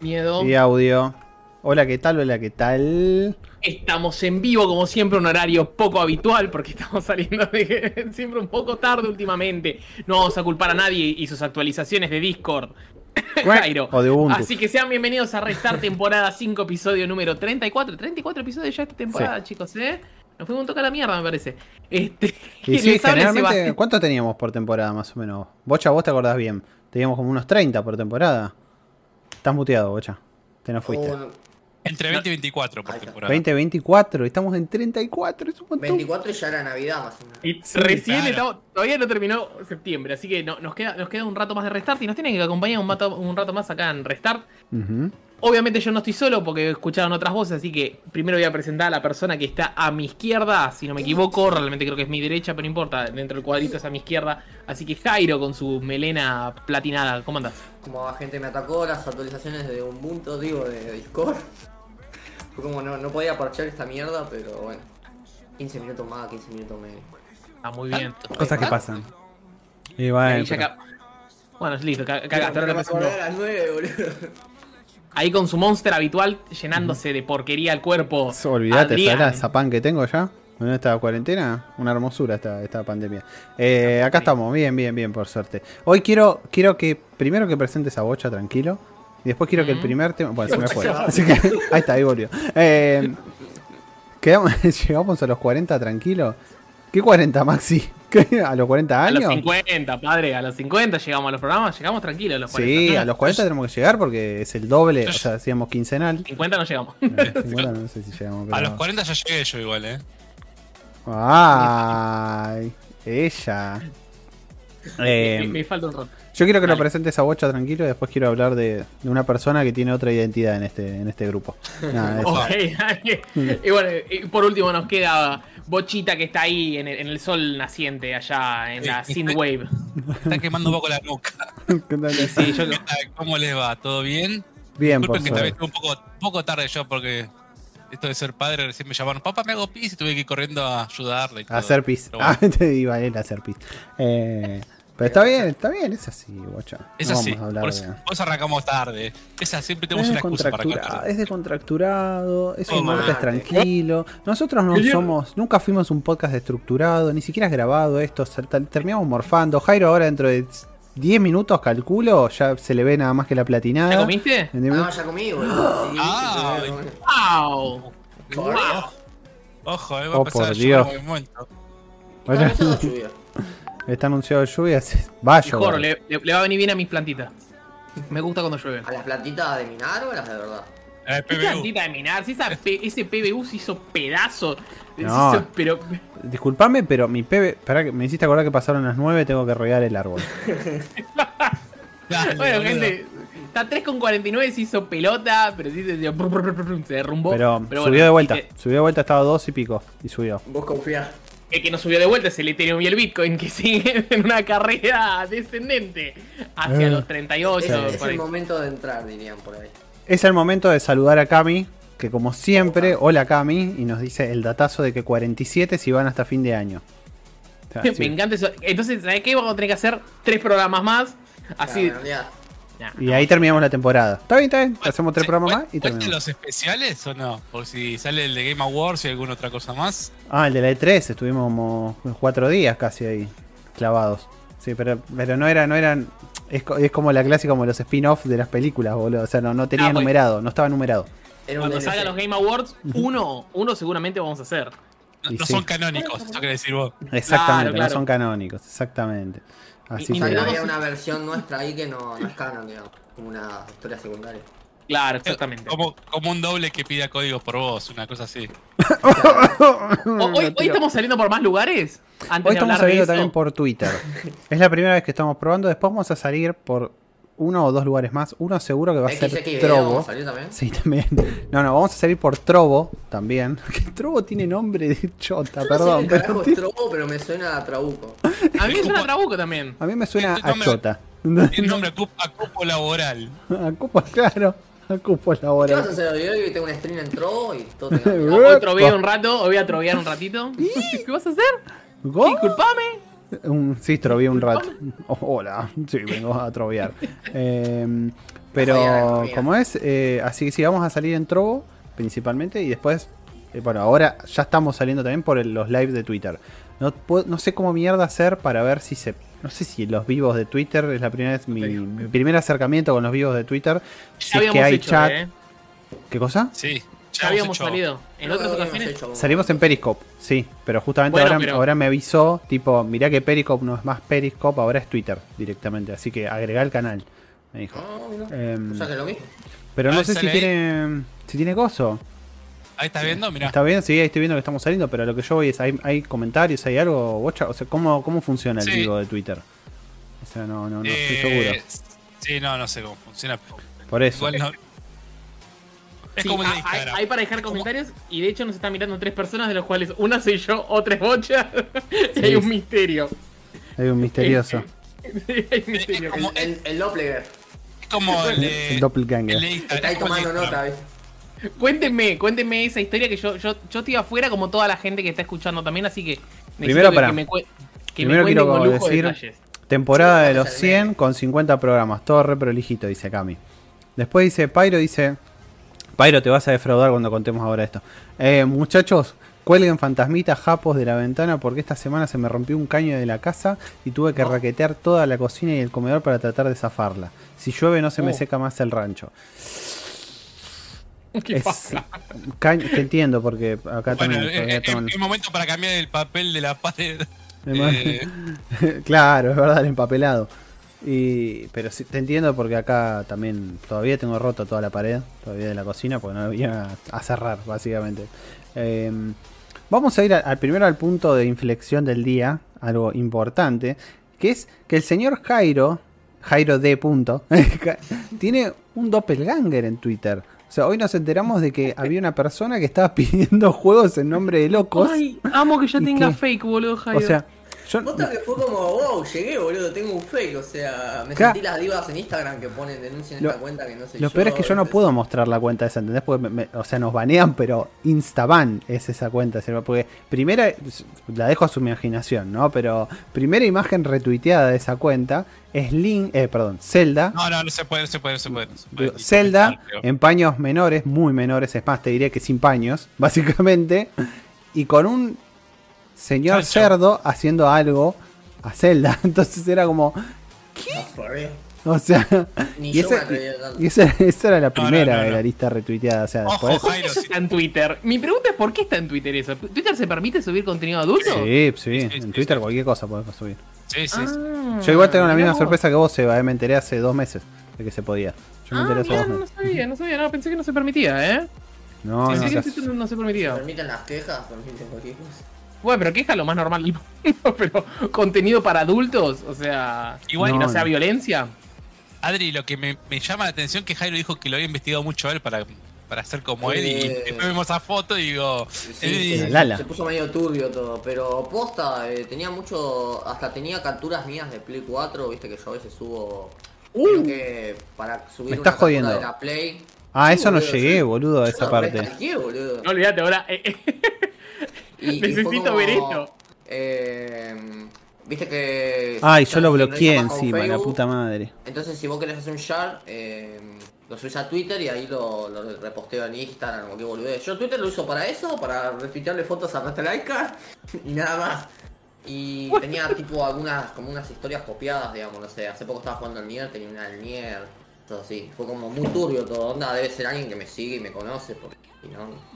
Miedo. Y audio. Hola, ¿qué tal? Hola, ¿qué tal? Estamos en vivo, como siempre, un horario poco habitual, porque estamos saliendo de siempre un poco tarde últimamente. No vamos a culpar a nadie y sus actualizaciones de Discord. Jairo. O de Ubuntu. Así que sean bienvenidos a Restar temporada 5, episodio número 34. 34 episodios ya esta temporada, chicos, ¿eh? Nos fuimos un toque a la mierda, me parece. Este, Y sí, generalmente. ¿cuánto teníamos por temporada más o menos? Bocha, vos te acordás bien. Teníamos como unos 30 por temporada. Estás muteado, Bocha. Te nos fuiste. Un Entre 20 y 24 por temporada. 20, 24, estamos en 34, es un montón. 24 y ya era Navidad más o menos. Y recién claro. estamos- todavía no terminó septiembre, así que no- nos, queda, nos queda un rato más de Restart y nos tienen que acompañar un, rato- un rato más acá en Restart. Ujú. Obviamente yo no estoy solo porque escucharon otras voces, así que primero voy a presentar a la persona que está a mi izquierda, si no me equivoco, realmente creo que es mi derecha, pero no importa, dentro del cuadrito es a mi izquierda. Así que Jairo con su melena platinada, ¿cómo andás? Como la gente me atacó, las actualizaciones de Ubuntu, digo, de Discord. Fue como no, no podía parchar esta mierda, pero bueno. 15 minutos más, 15 minutos menos. Está muy bien. Cosas que ¿Ah? pasan. Y bueno, pero- Bueno, es listo, ca- cagaste, ahora acordé a las 9, boludo. Ahí con su monster habitual, llenándose de porquería el cuerpo. Olvídate. ¿sabes la zapán que tengo ya? En esta cuarentena, una hermosura esta, esta pandemia. Eh, acá estamos, bien, bien, bien, por suerte. Hoy quiero, quiero que primero que presentes a Bocha tranquilo. Y después quiero que el primer tema. Bueno, se me fue. Así que ahí está, ahí volvió. Eh, quedamos- llegamos a los 40 tranquilo. ¿Qué 40, Maxi? ¿Qué? ¿A los 40 A años? los 50, padre, a los 50 llegamos a los programas, llegamos tranquilos a los 40. Sí, No, a los 40 tenemos que llegar porque es el doble. O sea, hacíamos quincenal. 50 no llegamos. Eh, 50 no sé si llegamos. A pero- los 40 ya llegué yo igual, eh. Ay, ella. Me, Eh, me falta un rato. yo quiero que lo presentes a Bocha tranquilo y después quiero hablar de, de una persona que tiene otra identidad en este, en este grupo. Nada, y bueno, y por último nos queda Bochita que está ahí en el, en el sol naciente, allá en la Sí. Synthwave. Está quemando un poco la nuca. ¿Qué tal? Sí, yo, ¿Qué tal? ¿Cómo les va? ¿Todo bien? Bien, Disculpen que estuve un poco, un poco tarde yo porque esto de ser padre recién me llamaron, papá me hago pis y tuve que ir corriendo a ayudarle y todo. A hacer pis. Bueno, Ah, te iba a ir a hacer pis. Eh, pero está bien, está bien, es así, Bocha. es No así, vamos a hablar por de- eso, por eso arrancamos tarde. Esa siempre Es, tenemos una excusa para arrancar. es descontracturado, es un Oh, martes mate. tranquilo. Nosotros no somos, nunca fuimos un podcast estructurado, ni siquiera es grabado esto, terminamos morfando. Jairo ahora dentro de 10 minutos, calculo, ya se le ve nada más que la platinada. ¿Ya comiste? Diez Ah, ya comí, boludo. Sí, Ah, sí. Correcto. Ojo, eh, va Oh, a empezar por Dios. momento. está anunciado lluvia, se- va a Mejor, llover. le, le- le va a venir bien a mis plantitas. Me gusta cuando llueve. ¿A las plantitas de minar o a las de verdad? Eh, ¿Qué plantita de minar? Si esa ese PBU se hizo pedazo. Se No. hizo- pero Disculpame, pero mi PB, espera que me hiciste acordar que pasaron las 9, tengo que regar el árbol. Dale, Bueno, boludo. gente, está 3,49, se hizo pelota, pero sí se, se derrumbó. Pero, subió de vuelta, subió de vuelta, estaba 2 y pico, y subió. Vos confiás. El que no subió de vuelta es el Ethereum y el Bitcoin, que siguen en una carrera descendente hacia Eh. los 38. Es, es el momento de entrar, dirían por ahí. Es el momento de saludar a Cami, que como siempre, hola Cami, y nos dice el datazo de que 47 si van hasta fin de año. O sea, Me sí. encanta eso. Entonces, ¿sabes qué? Vamos a tener que hacer tres programas más. Así. Claro. Nah. Y ahí terminamos la temporada. Está bien, está bien. Hacemos tres programas ¿cuál- más y ¿cuentan terminamos. los especiales o no? Por si sale el de Game Awards y alguna otra cosa más. Ah, el de la E3, estuvimos como cuatro días casi ahí, clavados. Sí, pero, pero no era, no eran. Es, es como la clásica, como los spin-off de las películas, boludo. O sea, no, no tenía Ah, pues. numerado, no estaba numerado. Cuando salgan los Game Awards, uno, uno seguramente vamos a hacer. No, Y no sí. son canónicos, eso quiere decir vos. Exactamente, claro. no son canónicos, exactamente. Así Y- no- había una versión nuestra ahí que no, no es canon, digamos. Como una historia secundaria. Claro, exactamente. Como, como un doble que pida códigos por vos, una cosa así. O- hoy, hoy estamos saliendo por más lugares. Antes Hoy de estamos hablar de saliendo también por Twitter. es la primera vez que estamos probando. Después vamos a salir por uno o dos lugares más. Uno seguro que va a ser Trobo. salió también. Sí, también. No, no, vamos a salir por Trobo también. Que Trobo tiene nombre de chota, Yo perdón. No sé carajo es Trobo, pero me suena a Trabuco. A mí me suena Trabuco también. a mí me suena a chota. Tiene nombre a cupo, a cupo laboral. A cupo, claro. A cupo ¿Qué vas a laboral. hacer hoy? Hoy tengo un stream en Trobo y todo te. Hoy un rato, hoy voy a trovear un ratito. ¿Qué vas a hacer? ¿Go? Disculpame. Un, sí, trovié un rato. Oh, hola. Sí, vengo a trovear. Eh, Pero como es, eh, así que sí, vamos a salir en Trovo principalmente y después, eh, bueno, ahora ya estamos saliendo también por el- los lives de Twitter. No, puedo- no sé cómo mierda hacer para ver si se... No sé si los vivos de Twitter es la primera vez, mi, mi primer acercamiento con los vivos de Twitter. Si es que hay hecho, chat. ¿eh? ¿Qué cosa? Sí, Ya habíamos hecho- salido. En otras ocasiones. Salimos en Periscope, sí, pero justamente Bueno, ahora, pero- ahora me avisó, tipo, mirá que Periscope no es más Periscope, ahora es Twitter directamente, así que agregá el canal, me dijo. Ah. Em, O sea que lo mismo. pero a no ver, sé si ahí. tiene, si tiene gozo. Ahí estás viendo, mirá. Está bien, sí, ahí estoy viendo que estamos saliendo, pero lo que yo voy es, ¿hay, hay comentarios, hay algo? Bocha? O sea, ¿cómo, cómo funciona el Sí. vivo de Twitter? O sea, no, no, no estoy Eh, seguro. Sí, no, no sé cómo funciona. Por eso. Igual no. Es Sí, como el de hay- hay, Instagram. hay para dejar comentarios y de hecho nos están mirando tres personas de los cuales una soy yo, otra es Bocha y hay un misterio. Hay un misterioso. Sí, hay un misterio. Como- El, el, el Doppler. Es como el. El doppelganger. Está ahí tomando nota, ¿viste? Cuéntenme, cuéntenme esa historia que yo, yo, yo estoy afuera como toda la gente que está escuchando también, así que Primero, que, pará. que me, que Primero me quiero con lujo de decir- detalles. Temporada de los vamos a hacer 100 con 50 programas. Todo re prolijito, dice Cami. Después dice Pyro, dice... Pyro, te vas a defraudar cuando contemos ahora esto. Eh, muchachos, cuelguen fantasmitas japos de la ventana porque esta semana se me rompió un caño de la casa y tuve que raquetear toda la cocina y el comedor para tratar de zafarla. Si llueve no se me Oh. seca más el rancho. ¿Qué Es, pasa? te entiendo porque acá Bueno, también... es, todavía es- toman- es momento para cambiar el papel de la pared. Eh, claro, es verdad, el empapelado. Y, pero sí, te entiendo porque acá también todavía tengo roto toda la pared, todavía de la cocina, porque no había a cerrar, básicamente. Eh, vamos a ir al primero al punto de inflexión del día, algo importante, que es que el señor Jairo, Jairo D. Punto, tiene un doppelganger en Twitter. O sea, hoy nos enteramos de que había una persona que estaba pidiendo juegos en nombre de locos. Ay, amo que ya ¿Y tenga fake, boludo, Jairo. o sea, yo, que fue como, wow, llegué, boludo, tengo un fake, o sea, me Claro. sentí las divas en Instagram que ponen denuncian Lo- esta cuenta que no sé Lo peor es que yo no puedo mostrar la cuenta esa, ¿entendés? Porque, me- me- o sea, nos banean, pero instaban es esa cuenta. ¿sí? Porque primera, la dejo a su imaginación, ¿no? Pero primera imagen retuiteada de esa cuenta es Link, eh, perdón, Zelda. no, no, no se puede, no se puede, no se puede. no se puede. Zelda en paños menores, muy menores, es más, te diré que sin paños, básicamente. Y con un señor cerdo haciendo algo a Zelda. Entonces era como, o sea, Ni y esa, y esa, esa era la No, no, primera no, de no. la lista retuiteada. O sea, Ojo, después. Jairo, Eso sí. está en Twitter. Mi pregunta es: ¿por qué está en Twitter eso? ¿Twitter se permite subir contenido adulto? Sí, sí, Sí, sí, en sí, Twitter sí. cualquier cosa podemos subir. Sí, sí. sí. Ah, Yo igual tengo la misma vos. sorpresa que vos, Seba, eh, me enteré hace dos meses de que se podía. Yo me Ah, enteré hace mirá, dos no meses. sabía, no sabía, no, pensé que no se permitía, ¿eh? No, pensé no, que no se ¿Se permitía. permiten las quejas? ¿Permiten cualquier cosa? Bueno, pero queja lo más normal del mundo, pero contenido para adultos, o sea, Igual- y no, No, sea no. violencia. Adri, lo que me, me llama la atención es que Jairo dijo que lo había investigado mucho él para, para ser como él. Y Eh. después vemos esa foto y digo. Sí, eh, se, Lala. se puso medio turbio todo, pero posta, eh, tenía mucho, hasta tenía capturas mías de Play 4, viste que yo a veces subo, creo que para subir Me una estás captura jodiendo. de la Play. Ah, Sí, eso no llegué, boludo, a esa parte. boludo. No olvídate, ahora. Y- Necesito ver esto. eh, viste que... Ay, yo lo bloqueé encima, la Facebook, puta madre. Entonces, si vos querés hacer un share, eh, lo subís a Twitter y ahí lo, lo reposteo en Instagram o qué boludez. Yo Twitter lo uso para eso, para retuitearle fotos a Ratalaika y nada más. Y tenía tipo algunas, como unas historias copiadas, digamos, no sé. Hace poco estaba jugando al Nier, tenía una del Nier, todo así. Fue como muy turbio todo. Onda, debe ser alguien que me sigue y me conoce, porque si no...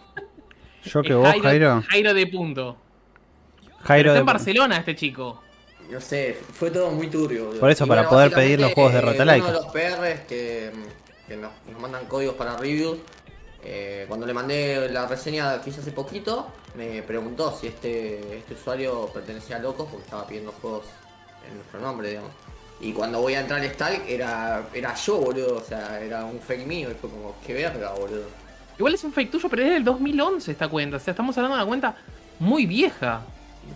Yo que es vos, Jairo. Jairo de punto. Pero Jairo está de- en Barcelona este chico. No sé, fue todo muy turbio. boludo. Por eso, Y para poder pedir los juegos de Ratalaika. Uno de los PRs que, que nos, nos mandan códigos para reviews, eh, cuando le mandé la reseña que hice hace poquito, me preguntó si este, este usuario pertenecía a Locos porque estaba pidiendo juegos en nuestro nombre, digamos. Y cuando voy a entrar al Stalk era, era yo, boludo, o sea, era un fake mío y fue como, qué verga, boludo. Igual es un fake tuyo, pero es del 2011 esta cuenta. O sea, estamos hablando de una cuenta muy vieja.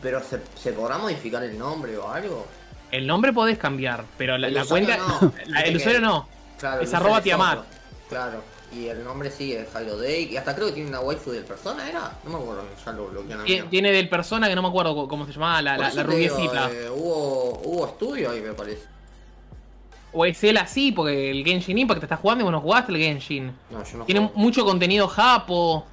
Pero ¿se, ¿se podrá modificar el nombre o algo? El nombre podés cambiar, pero la, cuenta. no. la- el usuario no. Claro, Es arroba Tiamat. Claro. Y el nombre sí es Jairo Day. Y hasta creo que tiene una waifu del persona, ¿era? No me acuerdo, ya lo bloquearon a mí. Tien- Tiene del persona que no me acuerdo cómo se llamaba, la, digo, rubiecita. eh, hubo, hubo estudio ahí, me parece. O es él así, porque el Genshin Impact te estás jugando y vos no jugaste el Genshin. No, yo no Tiene juego. mucho contenido japo.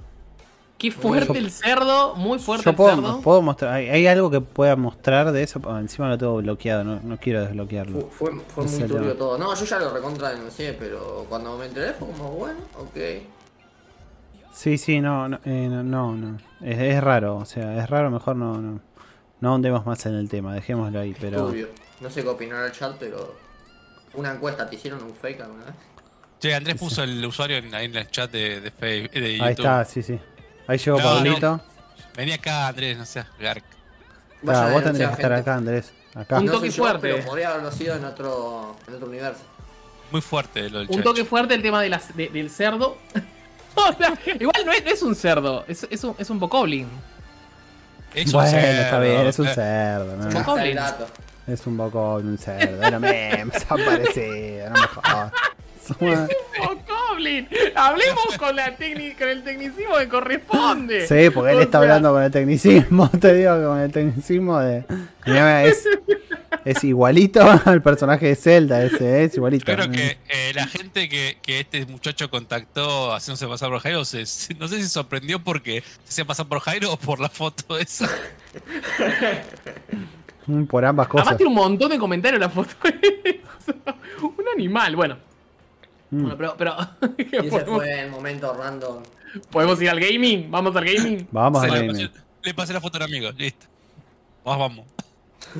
Qué fuerte Yo- el cerdo, muy fuerte Yo el puedo, cerdo. puedo mostrar. ¿Hay, hay algo que pueda mostrar de eso? Ah, encima lo tengo bloqueado, no, no quiero desbloquearlo. Fue, fue, fue No muy turbio todo. No, yo ya lo recontra denuncié, pero cuando me enteré fue como, bueno, ok. Sí, sí, no, no, eh, no, no, no. Es, es raro, o sea, es raro, mejor no, no, no ahondemos más en el tema, dejémoslo ahí, pero... No sé qué opinar el chat, pero. Una encuesta, ¿te hicieron un fake alguna vez? Che, Andrés puso el usuario en, ahí en el chat de, de YouTube. Ahí está, sí, sí. Ahí llegó No, Pablito. Vení acá, Andrés, no seas garc. Claro, vos tendrías que estar acá, Andrés. Acá. Un No toque yo, fuerte. pero podría haberlo sido en otro, en otro universo. Muy fuerte lo del Un toque fuerte el tema de las, de- del cerdo. O sea, igual no es, no es un cerdo, es, es un, es un bokoblin. Es un Bueno, cerdo. está bien, es un Eh, cerdo, ¿no? Es un poco un cerdo, era memes, han parecido, no me jodas. Hablemos con, la tecni- con el tecnicismo que corresponde. Sí, porque él O está sea, hablando con el tecnicismo, te digo, con el tecnicismo de... Mirá, Es, es igualito al personaje de Zelda, ese, es igualito. Creo que eh, la gente que, que este muchacho contactó haciéndose pasar por Jairo, se, se- no sé si se sorprendió porque se hacía pasar por Jairo o por la foto esa. Mm, Por ambas cosas. Además tiene un montón de comentarios la foto. un animal, bueno. Mm. Bueno, pero, pero Y ese podemos, fue el momento random. podemos ir al gaming, vamos al gaming. Vamos Se a le, gaming. pasé, le pasé la foto al amigo, listo. Vamos, vamos.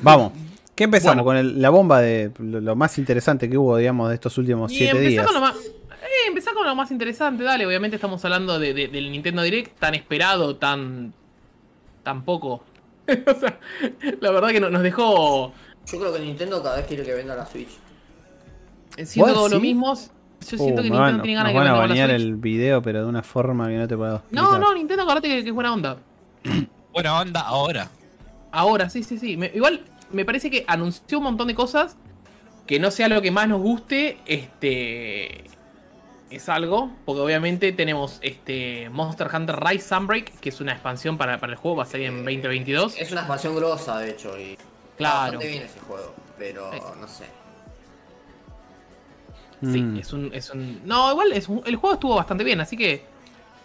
Vamos. ¿Qué empezamos? Bueno. Con el- la bomba de lo, lo más interesante que hubo, digamos, de estos últimos Y siete empezá días. con lo más. Eh, empezá con lo más interesante, dale. Obviamente estamos hablando de, de- del Nintendo Direct, tan esperado, tan. tan poco. o sea, la verdad que no- nos dejó Yo creo que Nintendo cada vez quiere que venda la Switch. siendo ¿Vos todo lo sí? mismo. Yo siento Uh, que Nintendo van, tiene ganas de van que a vendamos la banear el video, pero de una forma que no te puedo No, no, Nintendo, acordate que, que es buena onda. Buena onda ahora. Ahora, sí, sí, sí. Me- igual me parece que anunció un montón de cosas que no sea lo que más nos guste, este es algo, porque obviamente tenemos este Monster Hunter Rise Sunbreak, que es una expansión para, para el juego, va a salir en 2022. Es una expansión grosa, de hecho, y. Claro. Bastante bien ese juego, pero Sí. no sé. Sí, Mm. es un, es un. No, igual es un- el juego estuvo bastante bien, así que.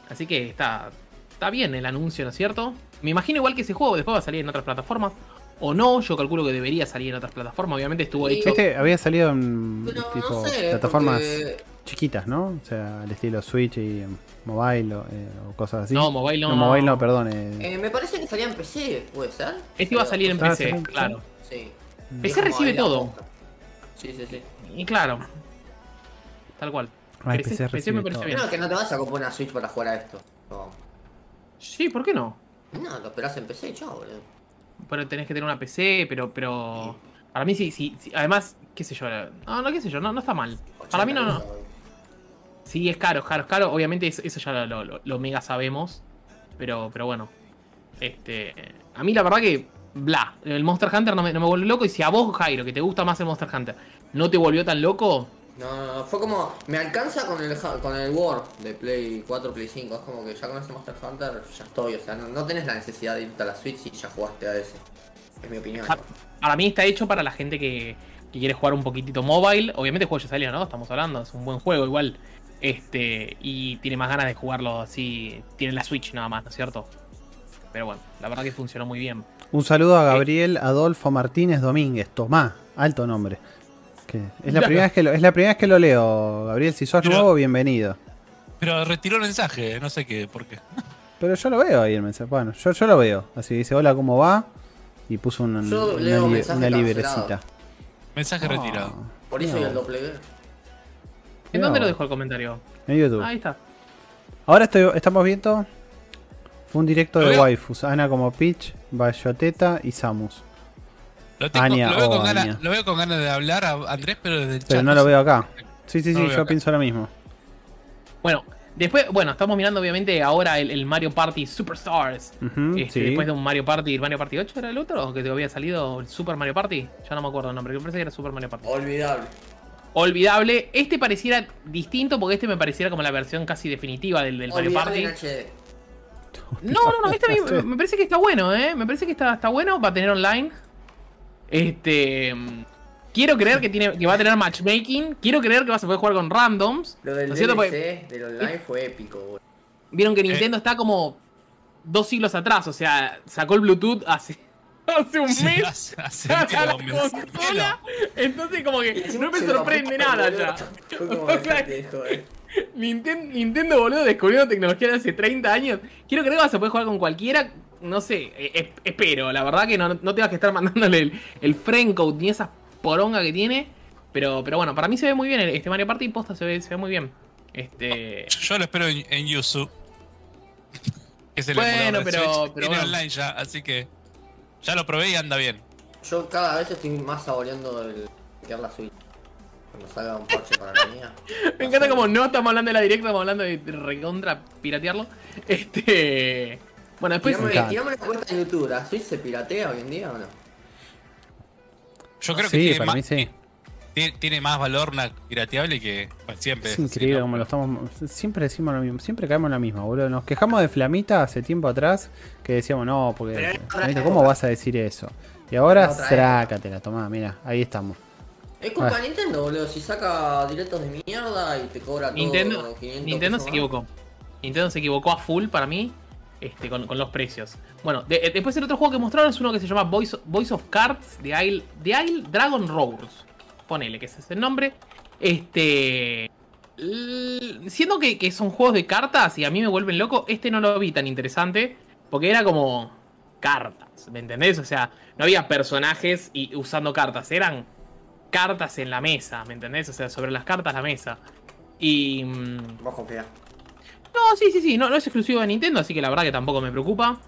Así que está. Está bien el anuncio, ¿no es cierto? Me imagino igual que ese juego después va a salir en otras plataformas. O no, yo calculo que debería salir en otras plataformas. Obviamente estuvo Sí. hecho. Este había salido en Pero tipo no sé, plataformas porque chiquitas, ¿no? O sea, al estilo Switch y mobile o, eh, o cosas así. No, mobile no. No, mobile no, perdón. eh. eh, me parece que salía en PC, ¿puede ser? Este iba a salir en Ah, PC, claro. Sí. PC Es como recibe todo. Sí, sí, sí. Y claro. Tal cual. Ay, PC, PC PC recibe me parece todo. bien. No, que no te vas a comprar una Switch para jugar a esto. No, Sí, ¿por qué no? no lo esperás en PC, chao, boludo. Pero tenés que tener una PC, pero. pero. Para mí sí, sí, sí. Además, qué sé yo. No, no, qué sé yo, no, no está mal. Para mí no, no. 80 euros. Sí, es caro, es caro, es caro. Obviamente eso, eso ya lo, lo- mega sabemos. Pero, pero bueno. Este. A mí la verdad que. Bla. El Monster Hunter no me, no me volvió loco. Y si a vos, Jairo, que te gusta más el Monster Hunter, no te volvió tan loco. No, no, no, fue como. Me alcanza con el, con el War de Play 4, Play 5. Es como que ya con ese Monster Hunter ya estoy. O sea, no, no tenés la necesidad de irte a la Switch y ya jugaste a ese. Es mi opinión. Ja- Para mí está hecho para la gente que, que quiere jugar un poquitito mobile. Obviamente el juego ya salió, ¿no? Estamos hablando, es un buen juego igual. Este, y tiene más ganas de jugarlo así. Tiene la Switch nada más, ¿no es cierto? Pero bueno, la verdad que funcionó muy bien. Un saludo a Gabriel Adolfo Martínez Domínguez. Tomá, alto nombre. Que es, la primera vez que lo, es la primera vez que lo leo, Gabriel. Si sos Pero- nuevo, bienvenido. Pero retiró el mensaje, no sé qué, por qué. Pero yo lo veo ahí el mensaje. Bueno, yo, yo lo veo. Así dice, hola, ¿cómo va? Y puso un- Yo una, li- librecita. Mensaje Ah, retirado. Por eso no. y el doppler. ¿En dónde lo dejó el comentario? En YouTube. Ahí está. Ahora estoy, estamos viendo. Fue un directo de waifus. Ana como Peach, Bayoteta y Samus. Lo, tengo- Anya, lo veo oh, con ganas, Anya. lo veo con ganas de hablar a Andrés, pero desde el chat. Pero no lo veo acá. Sí, sí, No sí, yo acá. pienso lo mismo. Bueno, después, bueno, estamos mirando obviamente ahora el, el Mario Party Superstars. Este, sí. Después de un Mario Party, ¿el Mario Party 8 era el otro? ¿O que te había salido el Super Mario Party? Ya no me acuerdo el nombre, que me parece que era Super Mario Party. Olvidable. Olvidable. Este pareciera distinto porque este me pareciera como la versión casi definitiva del, del Mario Party. No, no, no, este me, me parece que está bueno, ¿eh? Me parece que está, está bueno, va a tener online. Este. mm, Quiero creer que, tiene, que va a tener matchmaking. Quiero creer que vas a poder jugar con randoms. Lo del ¿no? Porque del online fue épico, boludo. Vieron que Nintendo está como dos siglos atrás. O sea, sacó el Bluetooth hace, hace un Sí, mes. hace- hace saca la consola. Entonces, como que no me sorprende nada boludo. ya. Joder. Nintendo, Nintendo, boludo, descubriendo tecnología de hace 30 años. Quiero creer que vas a poder jugar con cualquiera. No sé, eh, eh, espero. La verdad que no, no tengas que estar mandándole el, el frame code ni esa poronga que tiene. Pero, pero bueno, para mí se ve muy bien. Este Mario Party posta se ve, se ve muy bien. Este. Yo lo espero en, en Yuzu. Que es el Bueno, pero- pero Tiene bueno. online ya, así que. Ya lo probé y anda bien. Yo cada vez estoy más saboreando el quedar la Switch. Cuando salga un parche para la mía. Me encanta como no estamos hablando de la directa, estamos hablando de recontra piratearlo. Este. Bueno, después. Tirame, una cuenta en YouTube. ¿La Switch se piratea hoy en día o no? Yo creo que Sí, tiene, para más, mí sí. Tiene, tiene más valor una pirateable que bueno, siempre. Es así, increíble ¿no? como lo estamos. Siempre decimos lo mismo, siempre caemos en la misma, boludo. Nos quejamos de Flamita hace tiempo atrás que decíamos, no, porque. Flamita. ¿cómo vas a decir eso? Y ahora, trácatela, tomá, mira, ahí estamos. Es culpa de Nintendo, boludo. Si saca directos de mierda y te cobra todo Nintendo, 500 Nintendo pesos se más. equivocó. Nintendo se equivocó a full para mí este, con, con los precios. Bueno, de- eh, después el otro juego que mostraron es uno que se llama Voice, Voice of Cards de Isle, de Isle Dragon Roars. Ponele que ese es el nombre. Este. Siendo que, que son juegos de cartas y a mí me vuelven loco, este no lo vi tan interesante. Porque era como cartas, ¿me entendés? O sea, no había personajes y usando cartas, eran cartas en la mesa, ¿me entendés? O sea, sobre las cartas la mesa. Y. mm, Vos confía. No, sí, sí, sí, no, no es exclusivo de Nintendo, así que la verdad que tampoco me preocupa.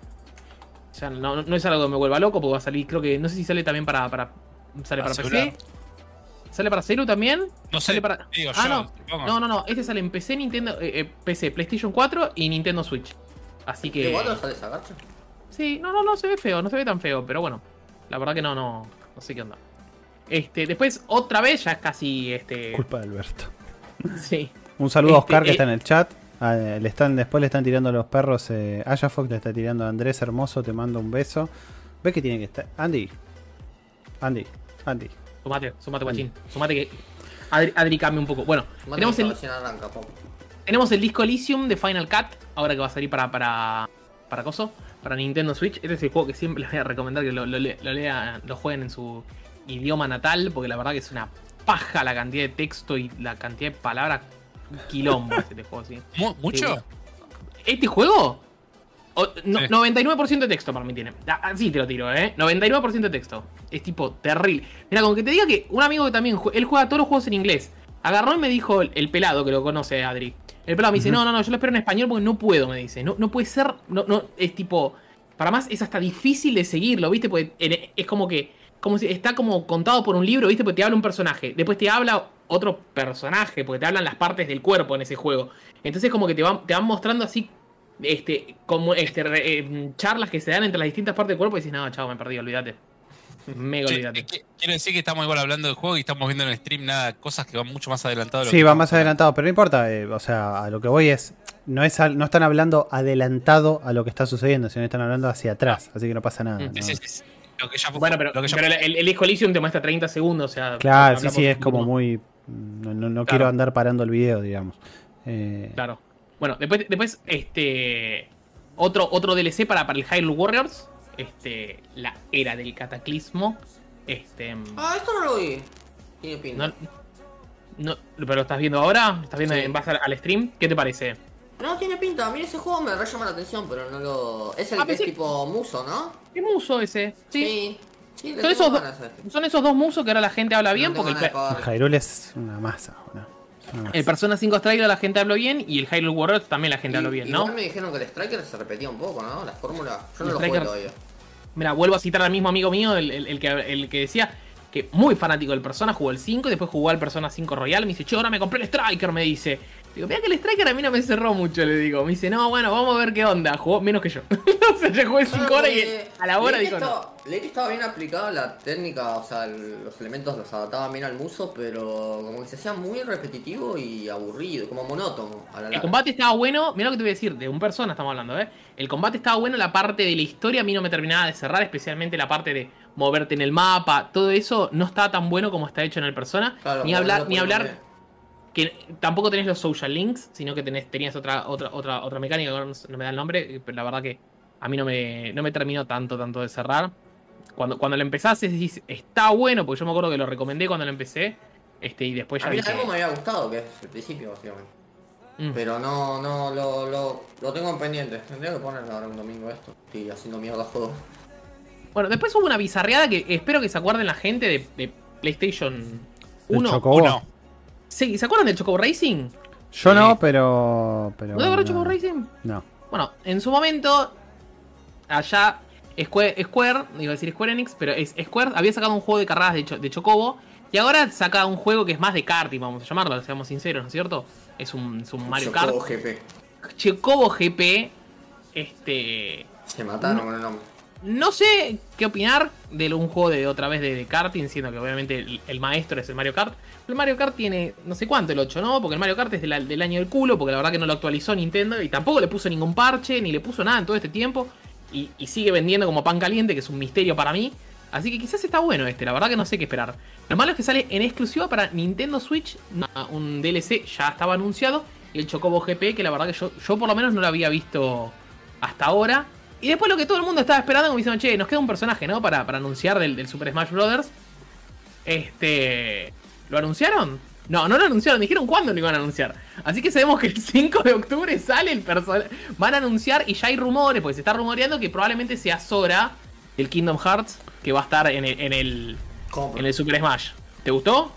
O sea, no, no es algo que me vuelva loco, porque va a salir, creo que, no sé si sale también para. para sale para, ¿Para PC. ¿Sale para celu también? No sé, Sale para. digo ah, yo, no. No, no, no. Este sale en PC, Nintendo, eh, eh, PC, PlayStation 4 y Nintendo Switch. Así que. ¿De cuándo sale esa gacha? Sí, no, no, no se ve feo, no se ve tan feo, pero bueno. La verdad que no, no. No sé qué onda. Este, después, otra vez, ya es casi. Este. Culpa de Alberto. Sí. Un saludo a Este, Oscar que eh, está en el chat. Ah, le están, después le están tirando los perros. Eh, Aya Fox le está tirando a Andrés Hermoso. Te mando un beso. ¿Ves que tiene que estar? Andy. Andy. Andy. Sumate, sumate, guachín. Sumate que. Adri, Adri un poco. Bueno, tenemos el. Tenemos el disco Elysium de Final Cut, ahora que va a salir para para para coso, para Nintendo Switch. Este es el juego que siempre les voy a recomendar que lo, lo, le- lo jueguen en su idioma natal, porque la verdad que es una paja la cantidad de texto y la cantidad de palabras quilombo es este juego, sí. Mu- ¿Mucho? ¿Este juego? O- no- Sí. 99% de texto para mí tiene. Ah, Así te lo tiro, ¿eh? 99% de texto. Es tipo terrible. Mira, con que te diga que un amigo que también él juega todos los juegos en inglés. Agarró y me dijo el, el pelado que lo conoce, Adri. El pelado me dice, no, no, no, yo lo espero en español porque no puedo, me dice. No, no puede ser, no, no, es tipo. Para más es hasta difícil de seguirlo, ¿viste? Porque es como que. Como si está como contado por un libro, ¿viste? Porque te habla un personaje. Después te habla otro personaje, porque te hablan las partes del cuerpo en ese juego. Entonces como que te van, te van mostrando así este, como este, re- eh, charlas que se dan entre las distintas partes del cuerpo y dices, no, chavo, me perdí, olvídate. Mega olvídate. eh, qui- quiero decir que estamos igual hablando del juego y estamos viendo en el stream nada, cosas que van mucho más adelantadas. de lo Sí, que va más adelantado, pero no importa. eh, o sea, a lo que voy es. No, es al- no están hablando adelantado a lo que está sucediendo, sino están hablando hacia atrás. Así que no pasa nada. Mm. ¿no? Sí, sí, sí, sí. Lo que ya fue- Bueno, pero, lo que ya pero fue- el, el disco Elysium te muestra 30 segundos, o sea... Claro, sí, sí, es como muy. No, no- no Claro. quiero andar parando el video, digamos. Eh, Claro. Bueno, después, después este... Otro, otro DLC para, para el Hyrule Warriors. Este... La era del cataclismo. Este... Ah, esto no lo vi. Tiene pinta. No, no, ¿Pero lo estás viendo ahora? ¿Estás viendo Sí. en base al, al stream? ¿Qué te parece? No, tiene pinta. A mí ese juego me re llama la atención, pero no lo. Es el Ah, que es tipo muso, ¿no? ¿Qué muso ese? Sí. Sí. Sí, le Son, esos, do- son esos dos musos que ahora la gente habla bien No porque el. Hyrule es una masa, boludo. El Persona 5 Striker la gente habló bien y el Hyrule Warriors también la gente habló bien, ¿no? Igual me dijeron que el Striker se repetía un poco, ¿no? La fórmula. Yo no El lo jugué todavía. Mira, vuelvo a citar al mismo amigo mío, el, el- el que, el que decía que muy fanático del Persona, jugó el 5 y después jugó al Persona 5 Royal. Me dice, che, ahora me compré el Striker, me dice. Digo, mira que el Striker a mí no me cerró mucho, le digo. Me dice, no, bueno, vamos a ver qué onda. Jugó menos que yo. o sea, yo jugué 5 horas y a la hora dijo, no. estaba, leí que estaba bien aplicada la técnica, o sea, el- los elementos los adaptaban bien al muso, pero como que se hacía muy repetitivo y aburrido, como monótono a la El larga. combate estaba bueno, mira lo que te voy a decir, de un persona estamos hablando, ¿eh? El combate estaba bueno, la parte de la historia a mí no me terminaba de cerrar, especialmente la parte de moverte en el mapa, todo eso no está tan bueno como está hecho en el Persona. Claro, ni hablar, ni hablar. Que tampoco tenés los social links, sino que tenés, tenías otra, otra, otra, otra mecánica, no, no me da el nombre, pero la verdad que a mí no me, no me terminó tanto, tanto de cerrar. Cuando, cuando lo empezás decís, está bueno, porque yo me acuerdo que lo recomendé cuando lo empecé, este, y después ya A mí dije, algo me había gustado, que es el principio, básicamente. "Mm". Pero no, no, lo, lo, lo tengo en pendiente. Tendría que ponerlo ahora un domingo esto. Estoy haciendo mierda a juego. Bueno, después hubo una bizarreada que espero que se acuerden la gente de, de PlayStation ¿El 1. Chocobo? Uno. Sí, ¿Se acuerdan del Chocobo Racing? Yo Sí. no, pero. pero ¿No te acuerdas no. Chocobo Racing? No. Bueno, en su momento, allá Square, Square, iba a decir Square Enix, pero es Square había sacado un juego de carreras de, Cho- de Chocobo y ahora saca un juego que es más de karting, vamos a llamarlo, seamos sinceros, ¿no es cierto? Es un, es un Mario Kart. Chocobo GP. Chocobo GP, este... Se mataron con el nombre. No sé qué opinar de un juego de otra vez de, de karting, siendo que obviamente el, el maestro es el Mario Kart. El Mario Kart tiene no sé cuánto, el 8, ¿no? Porque el Mario Kart es del, año del culo, porque la verdad que no lo actualizó Nintendo y tampoco le puso ningún parche, ni le puso nada en todo este tiempo. Y, sigue vendiendo como pan caliente, que es un misterio para mí. Así que quizás está bueno este, la verdad que no sé qué esperar. Lo malo es que sale en exclusiva para Nintendo Switch, un DLC ya estaba anunciado, y el Chocobo GP, que la verdad que yo, yo por lo menos no lo había visto hasta ahora. Y después lo que todo el mundo estaba esperando, como diciendo, che, nos queda un personaje, ¿no? Para, para anunciar del, del Super Smash Bros. Este. ¿Lo anunciaron? No, no lo anunciaron, dijeron cuándo lo iban a anunciar. Así que sabemos que el 5 de octubre sale el personaje. Van a anunciar y ya hay rumores, porque se está rumoreando que probablemente sea Sora, el Kingdom Hearts, que va a estar en el, en el, Compro. en el Super Smash. ¿Te gustó?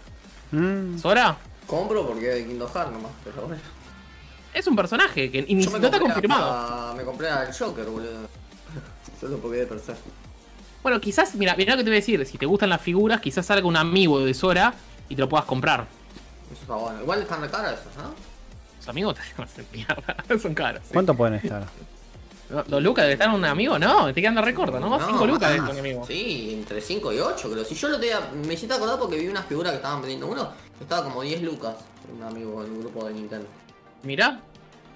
Mm, ¿Sora? Compro porque es de Kingdom Hearts nomás. Pero bueno. Es un personaje que y ni no está a- confirmado. me compré al Joker, boludo. Solo porque es de per se. Bueno, quizás, mira, mira lo que te voy a decir. Si te gustan las figuras, quizás salga un amigo de Sora y te lo puedas comprar. Eso está bueno. Igual están re caras esos, ¿no? Los amigos te hacen mierda. Son caros. sí. ¿Cuánto pueden estar? ¿Dos lucas debe estar un amigo? No, te quedando recorto, ¿no? No, 5 lucas debe más. estar un amigo. Sí, entre 5 y 8, creo. Si yo lo tenía, me hiciste acordar porque vi una figura que estaban vendiendo uno, que estaba como 10 lucas. Un amigo del grupo de Nintendo. Mirá.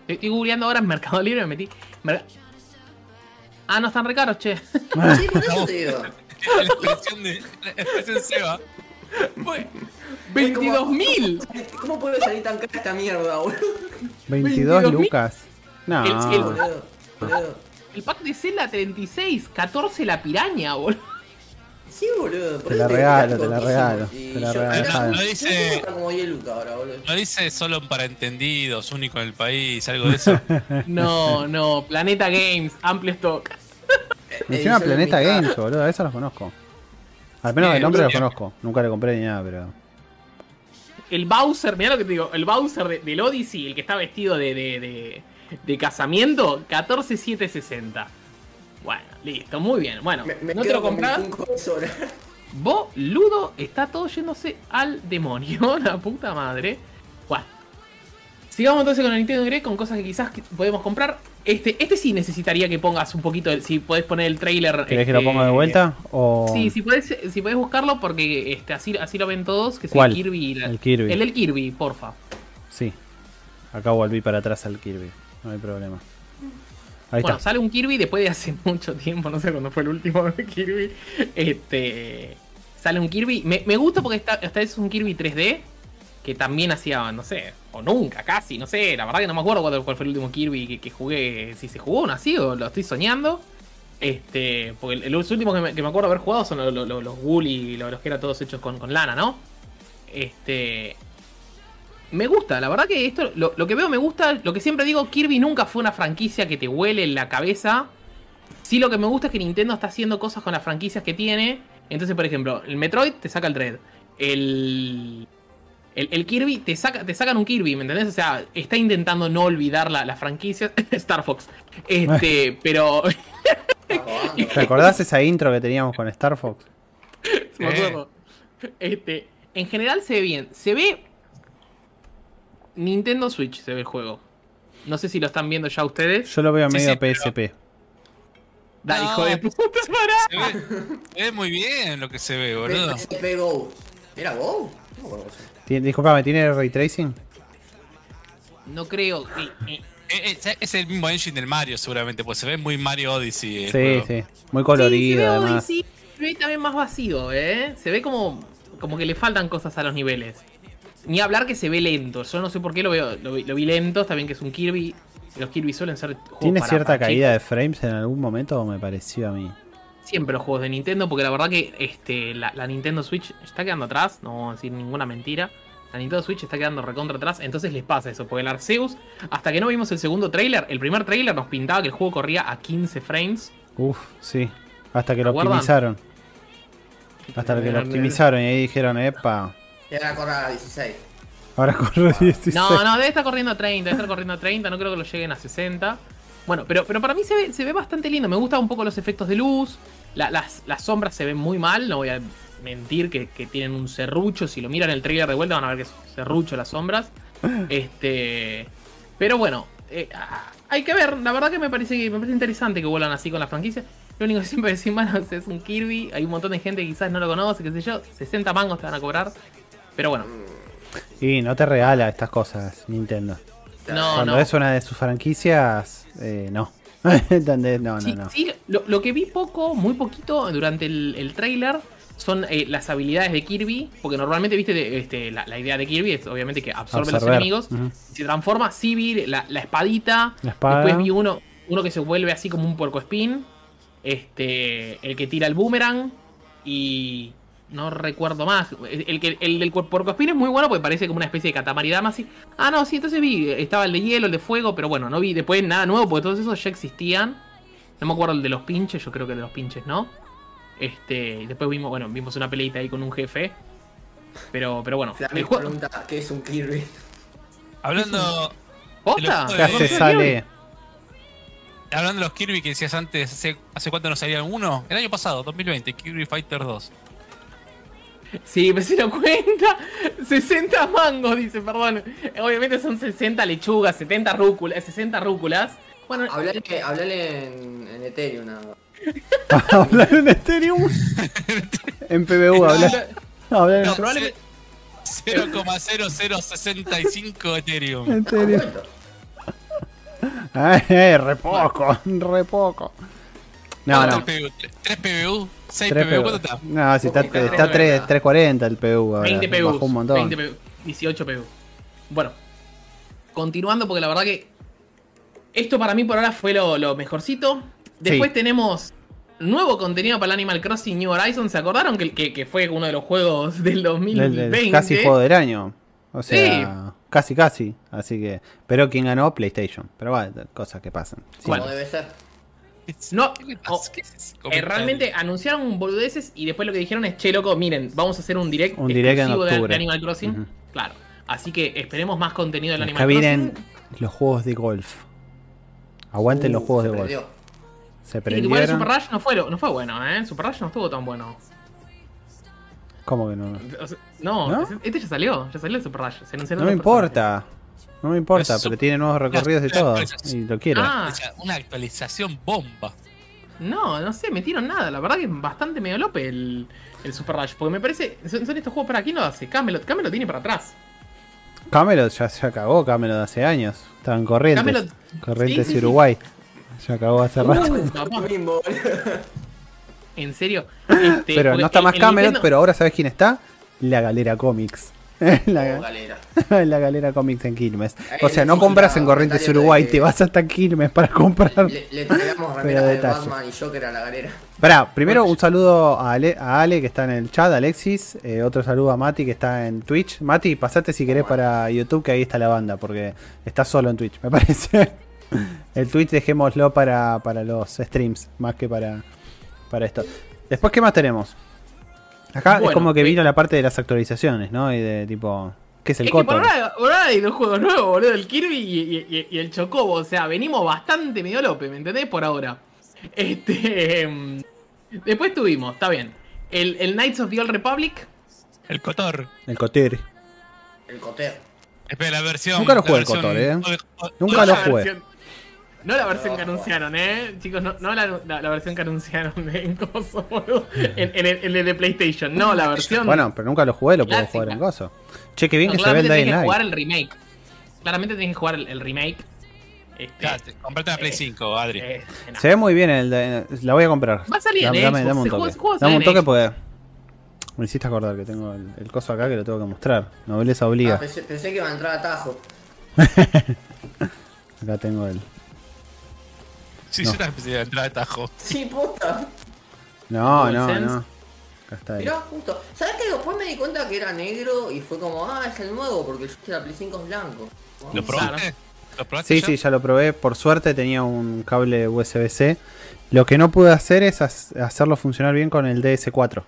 Estoy, googleando ahora en Mercado Libre me metí. Mer- Ah, no están re caros, che. Sí, por eso te digo. La expresión de. La expresión Seba. Fue 22 mil. ¿Cómo puede salir tan cara esta mierda, boludo? 22 22.000. lucas. No. El- el- Boludo, boludo. El pack de Zelda 36, 14 la piraña, boludo. Sí, boludo. por Te la regalo, te la regalo, te la regalo. No dice- Está como 10 lucas ahora, boludo. No dice solo para entendidos, único en el país, algo de eso. No, no, Planeta Games, amplio stock. Me llama Edición Planeta limitada. Games, boludo. A eso los conozco. Al menos Eh, el nombre lo conozco. Nunca le compré ni nada, pero. El Bowser, mirá lo que te digo, el Bowser de- del Odyssey, el que está vestido de, de, de, de casamiento, 14760. Bueno, listo, muy bien. Bueno, Me, me no te lo compras. Sora. Boludo, está todo yéndose al demonio, la puta madre. Bueno. Sigamos entonces con el Nintendo Direct, con cosas que quizás podemos comprar. Este, este sí necesitaría que pongas un poquito, el- si podés poner el trailer. ¿Querés que lo este, ponga de vuelta? O... Sí, si podés, si podés buscarlo porque este, así, así lo ven todos, que es ¿Cuál? el Kirby. la- El Kirby. El del Kirby, porfa. Sí. Acá volví para atrás al Kirby. No hay problema. Ahí bueno, está. sale un Kirby después de hace mucho tiempo, no sé cuándo fue el último Kirby. Este. Sale un Kirby. Me, me gusta porque esta vez es un Kirby 3D. Que también hacía, no sé, o nunca, casi, no sé. La verdad que no me acuerdo cuál, fue el último Kirby que, jugué. Si se jugó o no así, o lo estoy soñando. Este. Porque el- los últimos que me, que me acuerdo haber jugado son los, los, los, los que eran todos hechos con, lana, ¿no? Este. Me gusta, la verdad que esto, lo, lo que veo me gusta, lo que siempre digo, Kirby nunca fue una franquicia que te huele en la cabeza. Sí, lo que me gusta es que Nintendo está haciendo cosas con las franquicias que tiene. Entonces, por ejemplo, el Metroid te saca el Dread. El, el, el Kirby te, saca, te sacan un Kirby, ¿me entendés? O sea, está intentando no olvidar la, la franquicia. Star Fox. Este, pero. ¿Te acordás esa intro que teníamos con Star Fox? me acuerdo. Este, en general se ve bien. Se ve. Nintendo Switch se ve el juego. No sé si lo están viendo ya ustedes. Yo lo veo Sí, medio sí, pero- PSP. Da, No. hijo de puta. Se ve, se ve muy bien lo que se ve, boludo. PSP Go. ¿Era Go? No Disculpame, ¿tiene ray tracing? No creo. eh, eh, Eh, eh, Es el mismo engine del Mario, seguramente, pues se ve muy Mario Odyssey. el Sí, juego. sí. Muy sí, colorido, se ve además. Odyssey. se ve también más vacío, ¿eh? Se ve como, como que le faltan cosas a los niveles. Ni hablar que se ve lento. Yo no sé por qué lo veo, lo, vi- lo vi lento. Está bien que es un Kirby. Los Kirby suelen ser juegos ¿Tiene para- cierta para caída chicos. de frames en algún momento o me pareció a mí? Siempre los juegos de Nintendo, porque la verdad que este, la, la Nintendo Switch está quedando atrás. No vamos a decir ninguna mentira. La Nintendo Switch está quedando recontra atrás. Entonces les pasa eso. Porque el Arceus, hasta que no vimos el segundo trailer, el primer trailer nos pintaba que el juego corría a 15 frames. Uf, sí. Hasta que lo optimizaron. Hasta que lo optimizaron y ahí dijeron, epa, Y ahora corre a 16. ahora corre 16. No, no, debe estar corriendo a 30, debe estar corriendo a 30, no creo que lo lleguen a 60. Bueno, pero, pero para mí se ve, se ve bastante lindo, me gustan un poco los efectos de luz, la- las, las sombras se ven muy mal, no voy a mentir que, que tienen un serrucho, si lo miran el trailer de vuelta van a ver que es serrucho las sombras. Este, pero bueno, eh, ah, hay que ver, la verdad que me parece, me parece interesante que vuelan así con la franquicia. Lo único que siempre decimos manos es un Kirby, hay un montón de gente que quizás no lo conoce, qué sé yo, 60 mangos te van a cobrar. Pero bueno, Y no te regala estas cosas, Nintendo. no, Cuando no. es una de sus franquicias, eh, no. ¿Entendés? No, no, Sí, no. sí, lo, lo que vi poco, muy poquito durante el, el trailer son eh, las habilidades de Kirby. Porque normalmente, viste, de- este, la, la idea de Kirby es obviamente que absorbe los enemigos. Se transforma, sí vi la, la espadita. La espada. Después vi uno, uno que se vuelve así como un puerco spin. Este. El que tira el boomerang. Y. No recuerdo más. El, que, el del puerco spin es muy bueno porque parece como una especie de Katamari Damacy. Ah, no, sí, entonces vi. Estaba el de hielo, el de fuego, pero bueno, no vi después nada nuevo porque todos esos ya existían. No me acuerdo el de los pinches, yo creo que el de los pinches no. Este. y Después vimos, bueno, vimos una peleita ahí con un jefe. Pero, pero bueno. La El pregunta, ¿qué es un Kirby? Hablando, ¿Posta? ¿Qué ¿Qué hace? Sale. hablando de los Kirby que decías antes, ¿hace, hace cuánto no salía uno? El año pasado, 2020, Kirby Fighter 2. Sí, me se lo cuenta. 60 mangos, dice, perdón. Obviamente son 60 lechugas, 70 rúculas, 60 rúculas. Bueno, Hablale, hablale en, en Ethereum nada más. Hablar en Ethereum. en PBU, hablar. Hablar en No, probablemente- 0,0065 Ethereum. Ethereum. Ay, eh, re poco, re poco. No, ¿Cuánto no. el PBU? ¿3 PBU? ¿6 Tres PBU? PBU. ¿Cuánto está? No, si está, está no, 3, verdad. 340 el PU ahora. 20 PU. Bajó un montón. 20 PU. 18 PU. Bueno, continuando, porque la verdad que esto para mí por ahora fue lo, lo mejorcito. Después Sí. tenemos nuevo contenido para el Animal Crossing New Horizons. ¿Se acordaron que, que, que fue uno de los juegos del El- 2020? el casi juego del año. O sea, Sí. casi casi. Así que. Pero quien ganó, PlayStation. Pero bueno, cosas que pasan. Sí. Como debe ser. No, ¿Qué le oh, Eh, realmente anunciaron boludeces y después lo que dijeron es, che, loco, miren, vamos a hacer un direct Un direct en de, octubre. de Animal Crossing. Claro. Así que esperemos más contenido del Animal vienen Crossing. los juegos de golf. Aguanten los Uh, juegos de golf. Se Sí, igual el prendieron. Super Rush no fue, lo- no fue bueno, ¿eh? El Super Rush no estuvo tan bueno. ¿Cómo que no? O sea, no, este ya salió, ya salió el Super Rush. Se No me personajes. No me importa, pero tiene nuevos recorridos y todo. Y lo quiero. Ah. Una actualización bomba. No, no sé, metieron nada. La verdad que es bastante medio lope el, el Super Rush. Porque me parece. Son, son estos juegos para quién lo hace. Camelot. Camelot tiene para atrás. Camelot ya se acabó, Camelot hace años. Estaban corrientes. Camelot- corrientes sí, sí, y sí. Uruguay. Se acabó hace rato. Uh, en serio. Este, pero no está el- más el Camelot, Nintendo- pero ahora ¿sabes quién está? La Galera Comics. Oh, la, galera. la Galera Comics en Quilmes. O sea, no compras en Corrientes Uruguay, te vas hasta Quilmes para comprar. Le, le remeras de. Batman y Joker a la galera. Pará, primero un saludo a Ale, a Ale, que está en el chat, Alexis. eh, otro saludo a Mati que está en Twitch. Mati, pasate si querés para YouTube, que ahí está la banda, porque está solo en Twitch, me parece. El Twitch dejémoslo para, para los streams, más que para, para esto. Después, ¿qué más tenemos? Acá es como que eh, vino la parte de las actualizaciones, ¿no? Y de tipo, ¿qué es el Es que por ahora, por ahora hay dos juegos nuevos, boludo. El Kirby y, y- y- y el Chocobo. O sea, venimos bastante medio lope, ¿me entendés? Por ahora. Este. em, Después tuvimos, está bien. El, el Knights of the Old Republic. El Cotor. El Coter. El Coter. Espera, la versión. Nunca lo jugué el Cotor, eh. Nunca lo jugué. versión- No la versión No, que anunciaron, eh. Chicos, no, no la, la- la versión que anunciaron en Coso, boludo. En, en el, en el de PlayStation. No, la versión. Bueno, pero nunca lo jugué, lo puedo jugar en gozo. Che, que bien No, que se ve el que Light. jugar el remake. Claramente tenés que jugar el, el remake. Este, comprate la Play 5, Adri. eh, no. Se ve muy bien el de- La voy a comprar. Va a salir en Dame, dame, Xbox, dame un toque. juega Dame un en toque porque. Me hiciste acordar que tengo el, el coso acá que lo tengo que mostrar. Nobleza obliga. Ah, pensé, pensé que iba a entrar a tajo. Acá tengo el. Sí, no. yo también pensé de entrar de tajo. Sí, puta. No, no, no. Acá está ahí. Mirá, justo. ¿Sabes que después me di cuenta que era negro y fue como, ah, es el nuevo porque yo que la Play 5 es blanco? ¿Lo probaste? ¿Lo probaste Sí, ya? sí, ya lo probé. Por suerte tenía un cable USB-C. Lo que no pude hacer es ha- hacerlo funcionar bien con el DS4,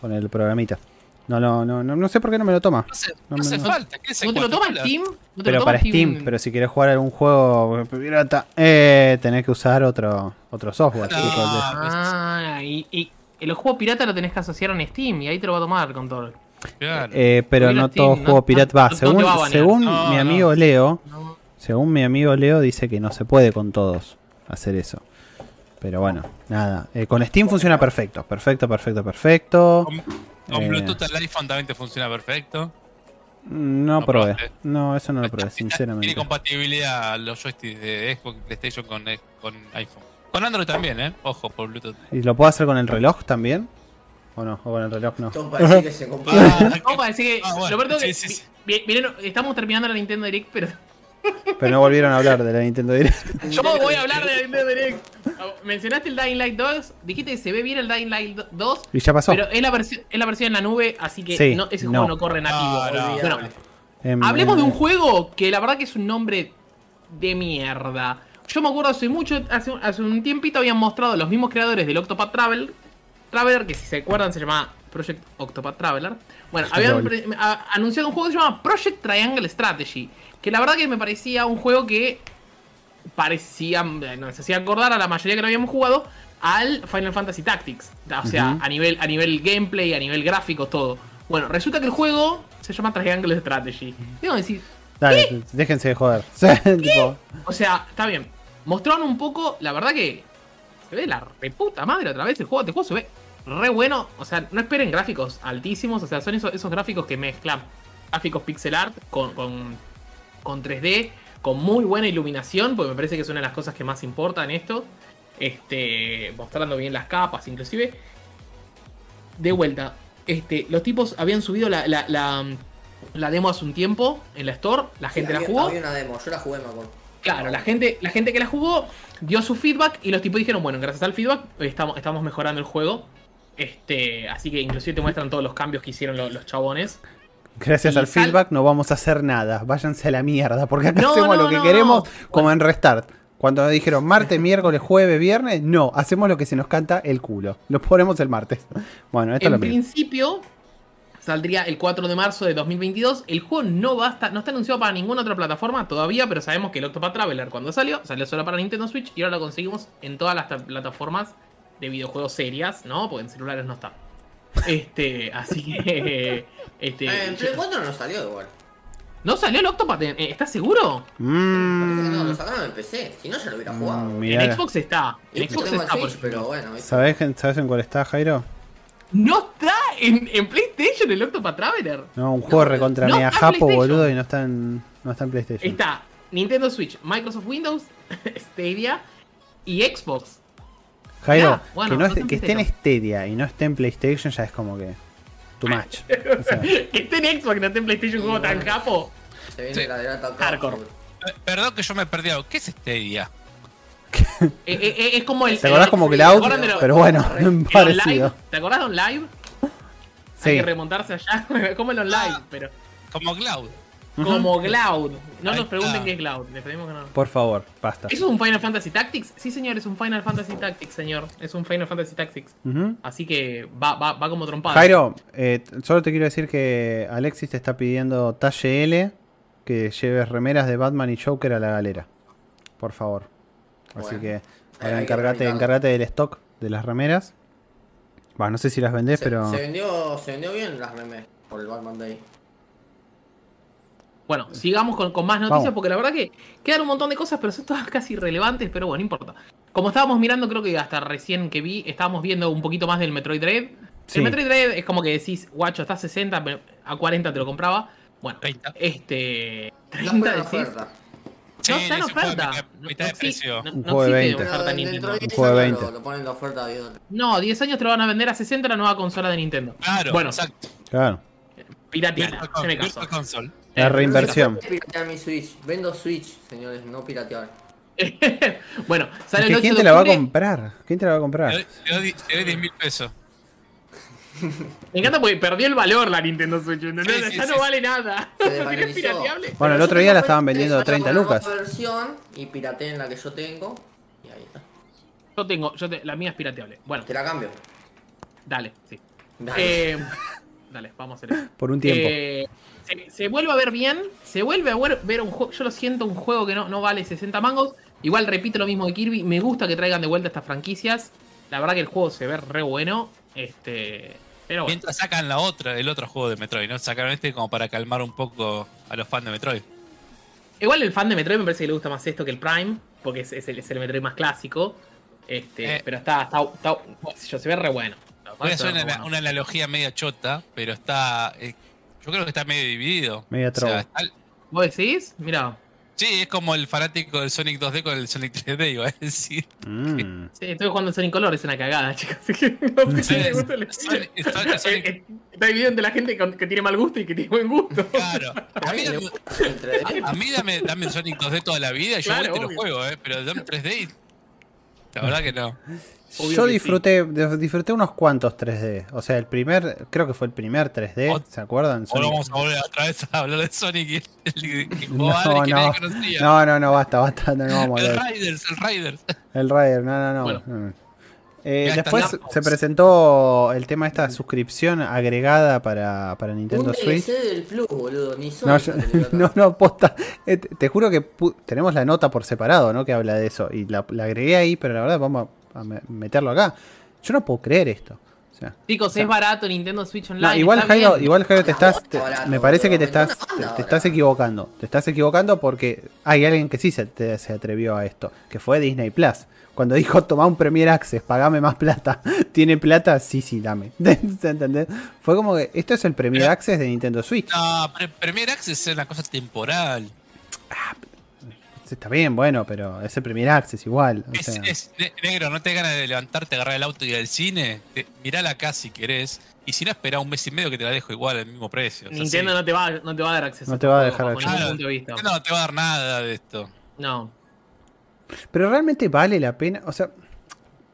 con el programita. No, no, no, no, no sé por qué no me lo toma. No hace, No no me- hace no- falta. ¿Qué es ¿No te lo toma Steam? ¿No te Pero para Steam, pero si querés jugar algún juego pirata, eh, tenés que usar otro, otro software. No. el de- Ah, y, y el juego pirata lo tenés que asociar en Steam y ahí te lo va a tomar con todo. Claro. Eh, pero no Steam, todo juego no- pirata va. Según, va a según No, mi no. amigo Leo, No. según mi amigo Leo dice que no se puede con todos hacer eso. Pero bueno, nada. Eh, con Steam funciona perfecto, perfecto, perfecto, perfecto. Con eh. Bluetooth al iPhone también te funciona perfecto. No ¿Lo probé. No, eso no lo probé, Tiene sinceramente. compatibilidad los joysticks de Xbox y PlayStation con, con iPhone. Con Android también, ¿eh? Ojo, por Bluetooth. ¿Y lo puedo hacer con el reloj también? ¿O no? ¿O con el reloj no? Todo parece que se. Ah, No, parece que. Ah, bueno, sí, que. sí, sí. Miren, estamos terminando la Nintendo Direct, pero Pero no volvieron a hablar de la Nintendo Direct. yo voy a hablar de la Nintendo Direct. Mencionaste el Dying Light 2, dijiste que se ve bien el Dying Light 2, Y ya pasó. pero es la, versión, es la versión en la nube, así que Sí, no, ese no. juego no corre nativo. Ah, no. Bueno, Em, Hablemos de un juego que la verdad que es un nombre de mierda. Yo me acuerdo hace mucho, hace, un- hace un tiempito habían mostrado los mismos creadores del Octopath Travel, Traveler, que si se acuerdan se llama Project Octopath Traveler. Bueno, habían anunciado un juego que se llama Project Triangle Strategy, que la verdad que me parecía un juego que parecía, eh, nos hacía acordar a la mayoría que lo habíamos jugado al Final Fantasy Tactics. O sea, a nivel a nivel gameplay, a nivel gráfico, todo. Bueno, resulta que el juego se llama Triangle Strategy. Digo, decir, Dale, déjense de joder. O sea, está bien. Mostraron un poco, la verdad que se ve la reputa madre otra vez el juego. Este juego se ve re bueno. O sea, no esperen gráficos altísimos. O sea, son esos, esos gráficos que mezclan gráficos pixel art con, con, con 3D, con muy buena iluminación, porque me parece que es una de las cosas que más importa en esto. Este, mostrando bien las capas, inclusive. De vuelta, este, los tipos habían subido la, la, la, la demo hace un tiempo en la store. La gente la había, jugó. Había una demo, yo la jugué, me acuerdo. Claro, la gente, la gente que la jugó dio su feedback y los tipos dijeron, bueno, gracias al feedback estamos, estamos mejorando el juego. Este, así que inclusive te muestran todos los cambios que hicieron lo- los chabones. Gracias Y al feedback no vamos a hacer nada. Váyanse a la mierda. Porque acá No, hacemos no, lo que no, queremos, como en Restart. Cuando dijeron martes, miércoles, jueves, viernes, no, hacemos lo que se nos canta el culo. Lo ponemos el martes. Bueno, esto es En lo mismo. principio saldría el 4 de marzo de 2022. El juego no va a estar, no está anunciado para ninguna otra plataforma todavía, pero sabemos que el Octopath Traveler cuando salió, salió solo para Nintendo Switch y ahora lo conseguimos en todas las ta- plataformas de videojuegos serias, ¿no? Porque en celulares no está. Este, así que este, Eh, en yo- Play 4 no salió igual. ¿No salió el Octopath? Eh, ¿Estás seguro? Parece que no, Mm, lo sacaron en PC. Si no, ya lo hubiera jugado. mm, En mirá. Xbox está. En Xbox está. por Switch, ejemplo. pero bueno. ¿Sabés, ¿Sabés en cuál está, Jairo? No está en, en PlayStation el Octopath Traveler. No, un juego No, recontra no mega en japo, boludo, y no está en, no está en PlayStation. Está Nintendo Switch, Microsoft Windows, Stadia y Xbox. Jairo, Ya, bueno, que, no no esté- en que esté en PlayStation. Stadia y no esté en PlayStation ya es como que. Too much. O sea, Que esté en Xbox, que no esté en PlayStation, un juego tan capo. Se viene Sí. la Hardcore. Eh, Perdón que yo me he perdido. ¿Qué es día? Eh, eh, eh, es como el. ¿Te acordás el- como ¿te Cloud? lo- Pero bueno, el online? parecido. ¿Te acordás de Online? Hay Sí. que remontarse allá. como el online, pero. Como Cloud. Como Cloud. No Ahí nos pregunten está. qué es Cloud. Les pedimos que no. Por favor, basta. ¿Eso es un Final Fantasy Tactics? Sí, señor, es un Final Fantasy Tactics, señor. Es un Final Fantasy Tactics. Así que va, va, va como trompada. Jairo, eh, solo te quiero decir que Alexis te está pidiendo talle L que lleves remeras de Batman y Joker a la galera. Por favor. Así Bueno. que ahora encárgate, del stock de las remeras. Va, no sé si las vendés, Se, pero. se vendió, se vendió bien las memes por el Batman Day. Bueno, sigamos con, con más noticias Vamos. porque la verdad que quedan un montón de cosas, pero son todas casi irrelevantes, pero bueno, no importa. Como estábamos mirando, creo que hasta recién que vi, estábamos viendo un poquito más del Metroid Dread. Sí. El Metroid Dread es como que decís, guacho, está a 60, me- a 40 te lo compraba. Bueno, 30. este. No 30 fue decís. oferta. Sí, no está en oferta. mitad- No, de no precio. no- no de existe 20. oferta Pero Nintendo. de 10 juego de años 20. Lo, lo ponen en la oferta bien. No, 10 años te lo van a vender a 60 la nueva consola de Nintendo. Claro, Bueno, exacto. Claro. Con- casó. Virtual Console. La Eh, reinversión. Piratear mi Switch. Vendo Switch, señores, no piratear. bueno, sale el que 8 ¿Quién de te la va a comprar? ¿Quién te la va a comprar? te doy te doy 10 mil pesos. Me encanta porque perdió el valor la Nintendo Switch, ¿entendés? Sí, sí, ya sí, no sí. vale nada. Es pirateable. Bueno, el otro día la estaban vendiendo a sacan 30 una lucas. versión y pirateen la que yo tengo. Y ahí está. Yo tengo, yo te- la mía es pirateable. Bueno, Te la cambio. dale, sí. Dale. Eh, dale, vamos a hacer eso. Por un tiempo. Eh, se, se vuelve a ver bien, se vuelve a ver, ver un juego, yo lo siento, un juego que no, no vale 60 mangos. Igual repito lo mismo de Kirby, me gusta que traigan de vuelta estas franquicias. La verdad que el juego se ve re bueno. Este, pero bueno. Mientras sacan la otra, el otro juego de Metroid, ¿no? Sacaron este como para calmar un poco a los fans de Metroid. Igual el fan de Metroid me parece que le gusta más esto que el Prime, porque es, es el, es el Metroid más clásico. Este, Eh. pero está, está, está- yo, se ve re bueno. Voy a hacer re una, bueno. una analogía media chota, pero está. eh, yo creo que está medio dividido. Media O sea, está- ¿Vos decís? Mira, sí, es como el fanático del Sonic 2D con el Sonic 3D, iba a decir. Mm. sí, estoy jugando en Sonic Color, es una cagada, chicos. Así que no sé si me gusta el Sonic- Sonic- Sonic- Eh, eh, Está dividido entre la gente que tiene mal gusto y que tiene buen gusto. Claro. A mí, a mí dame, dame el Sonic 2D toda la vida y yo Claro, te lo juego, ¿eh? Pero dame 3D y. La verdad que no. Obvio Yo disfruté, disfruté unos cuantos 3D. O sea, el primer, creo que fue el primer 3D. Ot- ¿Se acuerdan? Ahora Sonic- vamos a volver otra vez a hablar de Sonic y el, el que No, que no. nadie conocía. No, no, no, basta, basta, no, no vamos a el hablar. Riders, el Riders. El Rider, no, no, no. Bueno. no. Eh, después se presentó el tema de esta suscripción agregada para, para Un Nintendo DLC Switch. del Plus, boludo. Ni No, yo- no, no, posta. Eh, te te juro que tenemos la nota por separado, ¿no? Que habla de eso. Y la, la agregué ahí, pero la verdad vamos a, a me- meterlo acá. Yo no puedo creer esto. O sea, Chicos, es barato Nintendo Switch Online. no, igual Jairo, igual Jairo te estás, te- Barato, me parece que te estás, te, estás equivocando. Te estás equivocando porque hay alguien que sí se, te- se atrevió a esto, que fue Disney Plus. Cuando dijo, toma un Premier Access, pagame más plata. ¿Tiene plata? Sí, sí, dame. ¿Entendés? Fue como que esto es el Premier Access de Nintendo Switch. No, Pre- Premier Access es una cosa temporal. Está bien, bueno, pero es el Premier Access igual. o Es, sea. es- ne- negro, no te ganas de levantarte, agarrar el auto y ir al cine. Te- mirala acá si querés. Y si no, espera un mes y medio que te la dejo igual al mismo precio. O sea, Nintendo sí. no, te va, no te va a dar acceso No te va a dejar acceso. ningún Claro, punto de vista. No te va a dar nada de esto. No. Pero realmente vale la pena. O sea,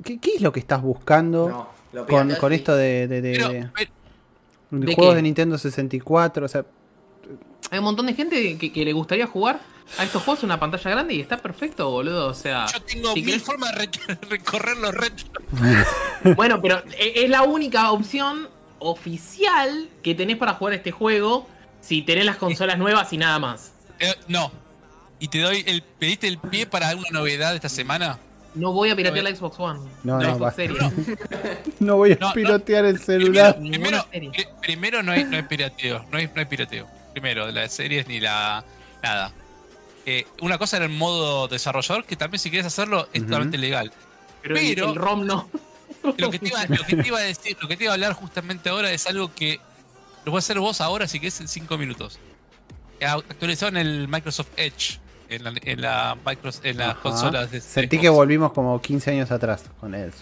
¿qué, qué es lo que estás buscando No, lo con, esto de, de- de- Pero, de- pero- de ¿de juegos qué? de Nintendo 64? O sea, Hay un montón de gente que, que le gustaría jugar a estos juegos una pantalla grande y está perfecto, boludo. O sea, yo tengo si mil querés- formas de re- recorrer los retros. bueno, pero e- es la única opción oficial que tenés para jugar este juego si tenés las consolas nuevas y nada más. Eh, no. Y te doy el. ¿Pediste el pie para alguna novedad esta semana? No voy a piratear la Xbox One. No, la no, Xbox. Series. no voy a No, no. pilotear el celular. Primero, primero no, hay, no hay pirateo. No hay, no hay pirateo. Primero, de las series ni la. Nada. Eh, una cosa era el modo desarrollador, que también si quieres hacerlo es totalmente legal. Pero, el- Pero- el, ROM no. Lo que, te iba, lo que te iba a decir, lo que te iba a hablar justamente ahora es algo que lo puedes hacer vos ahora si querés en 5 minutos. Eh, Actualizaron el Microsoft Edge en la, en la en las consolas de Sentí Xbox. que volvimos como 15 años atrás con Edge.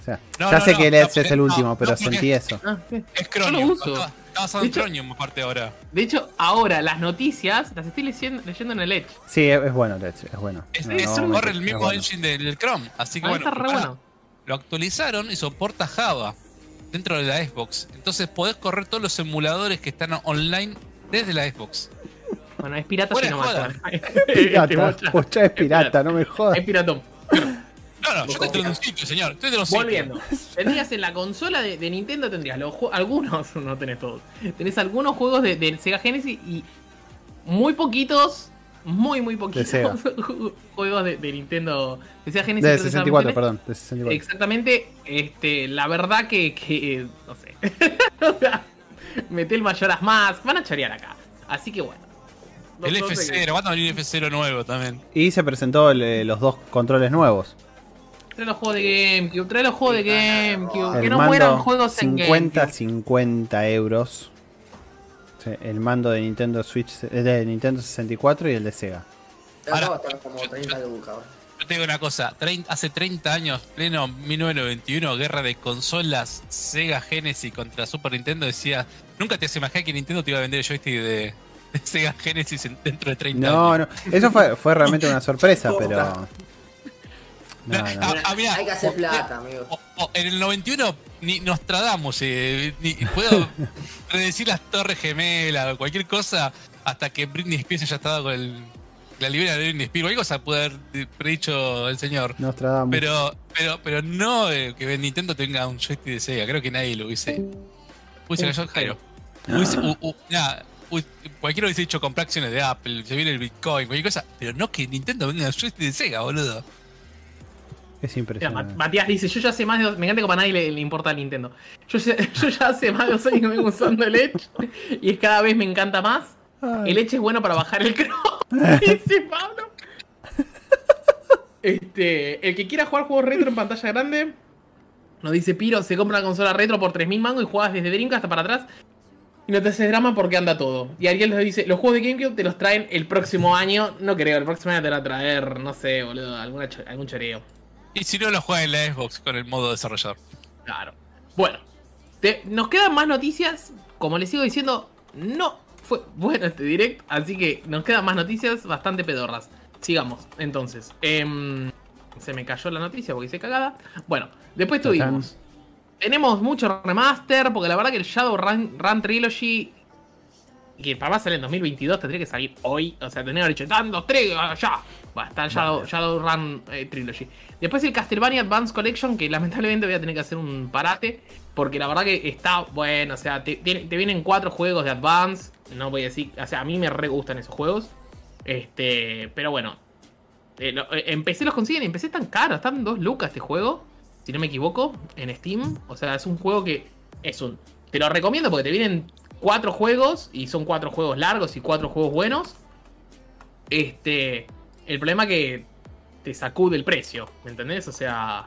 O sea, No, ya no, sé no, que el Edge es el no, último, pero sentí eso. Ah. Es Yo lo uso. Está basado De aparte ahora. De hecho, ahora las noticias las estoy leyendo, leyendo en el Edge. Sí, es, es bueno el Edge, es bueno. Es, No, es- corre el es mismo bueno. engine del Chrome. Así que Ah, bueno, está re bueno. lo actualizaron y soporta Java dentro de la Xbox. Entonces podés correr todos los emuladores que están online desde la Xbox. Bueno, es pirata si no mata. Pirata, Este. Pocha es pirata, no me jodas. Es piratón. No, yo te estoy de un sitio, señor. Estoy de un sitio. Volviendo. Tendrías en la consola de, de Nintendo, tendrías los algunos, no tenés todos. Tenés algunos juegos de, de Sega Genesis y muy poquitos, muy, muy poquitos Sega. juegos de, de Nintendo. De Sega Genesis. De creo que 64, solamente perdón. De 64. Exactamente, este, la verdad que, que no sé. o sea, mete el Mayoras más, van a chorear acá. Así que bueno. No- El no sé qué- F0, va a venir F0 nuevo también. Y se presentó el, eh, los dos controles nuevos. Trae los juegos de GameCube, trae los juegos de GameCube. Que no mueran juegos en 50, GameCube. 50 euros. El mando de Nintendo Switch, eh, de Nintendo 64 y el de Sega. Ahora, va a estar como 30 lucas. ahora. Yo te digo una cosa, trein- hace 30 años, pleno 1991, guerra de consolas, Sega Genesis contra Super Nintendo, decía, nunca te has imaginado que Nintendo te iba a vender el joystick de, de Sega Genesis en- dentro de 30 No, años. no. Eso fue, fue realmente una sorpresa, pero. No, no. Ah, ah, mirá, Hay que hacer plata, amigo. en el 91 ni Nostradamus, eh, ni puedo predecir las torres gemelas o cualquier cosa hasta que Britney Spears ya estaba con el, la libera de Britney Spears. Cualquier cosa puede haber predicho el señor. Nostradamus. Pero, pero, pero no eh, que Nintendo tenga un joystick de Sega. Creo que nadie lo hubiese. Uy, se cayó Jairo. Hubiese- u- u- nada, uy, cualquiera hubiese dicho comprar acciones de Apple, se viene el Bitcoin, cualquier cosa. Pero no que Nintendo venga un joystick de Sega, boludo. Es Mira, impresionante. Matías dice, yo ya hace más de dos... Me encanta que para nadie le, le importa el Nintendo. Yo ya, yo ya hace más de dos años que vengo usando el Edge y es cada vez me encanta más. Ay. El Edge es bueno para bajar el Chrome, dice Pablo. Este, el que quiera jugar juegos retro en pantalla grande, nos dice Piro, se compra una consola retro por 3.000 mangos y juegas desde Dreamcast hasta para atrás y no te haces drama porque anda todo. Y Ariel nos dice, los juegos de GameCube te los traen el próximo año. No creo, el próximo año te van a traer, no sé, boludo, alguna algún choreo. Y si no lo juega en la Xbox con el modo desarrollador. Claro. Bueno, te- nos quedan más noticias. Como les sigo diciendo, no fue bueno este direct. Así que nos quedan más noticias bastante pedorras. Sigamos, entonces. Em, se me cayó la noticia porque hice cagada. Bueno, después tuvimos. Tenemos mucho remaster. Porque la verdad que el Shadow Run, Run Trilogy. Que para más sale en 2022, tendría que salir hoy. O sea, tendría que haber dicho, están los tres, ya. Va, está el Shadow, Shadowrun eh, Trilogy. Después el Castlevania Advance Collection, que lamentablemente voy a tener que hacer un parate. Porque la verdad que está bueno. O sea, te, vienen cuatro juegos de Advance. No voy a decir. O sea, a mí me re gustan esos juegos. Este. Pero bueno. eh, lo- eh, en PC los consiguen. En PC están caros. Están dos lucas este juego. Si no me equivoco. En Steam. O sea, es un juego que. Es un. Te lo recomiendo porque te vienen cuatro juegos. Y son cuatro juegos largos y cuatro juegos buenos. Este. El problema que te sacude el precio. ¿Me entendés? O sea.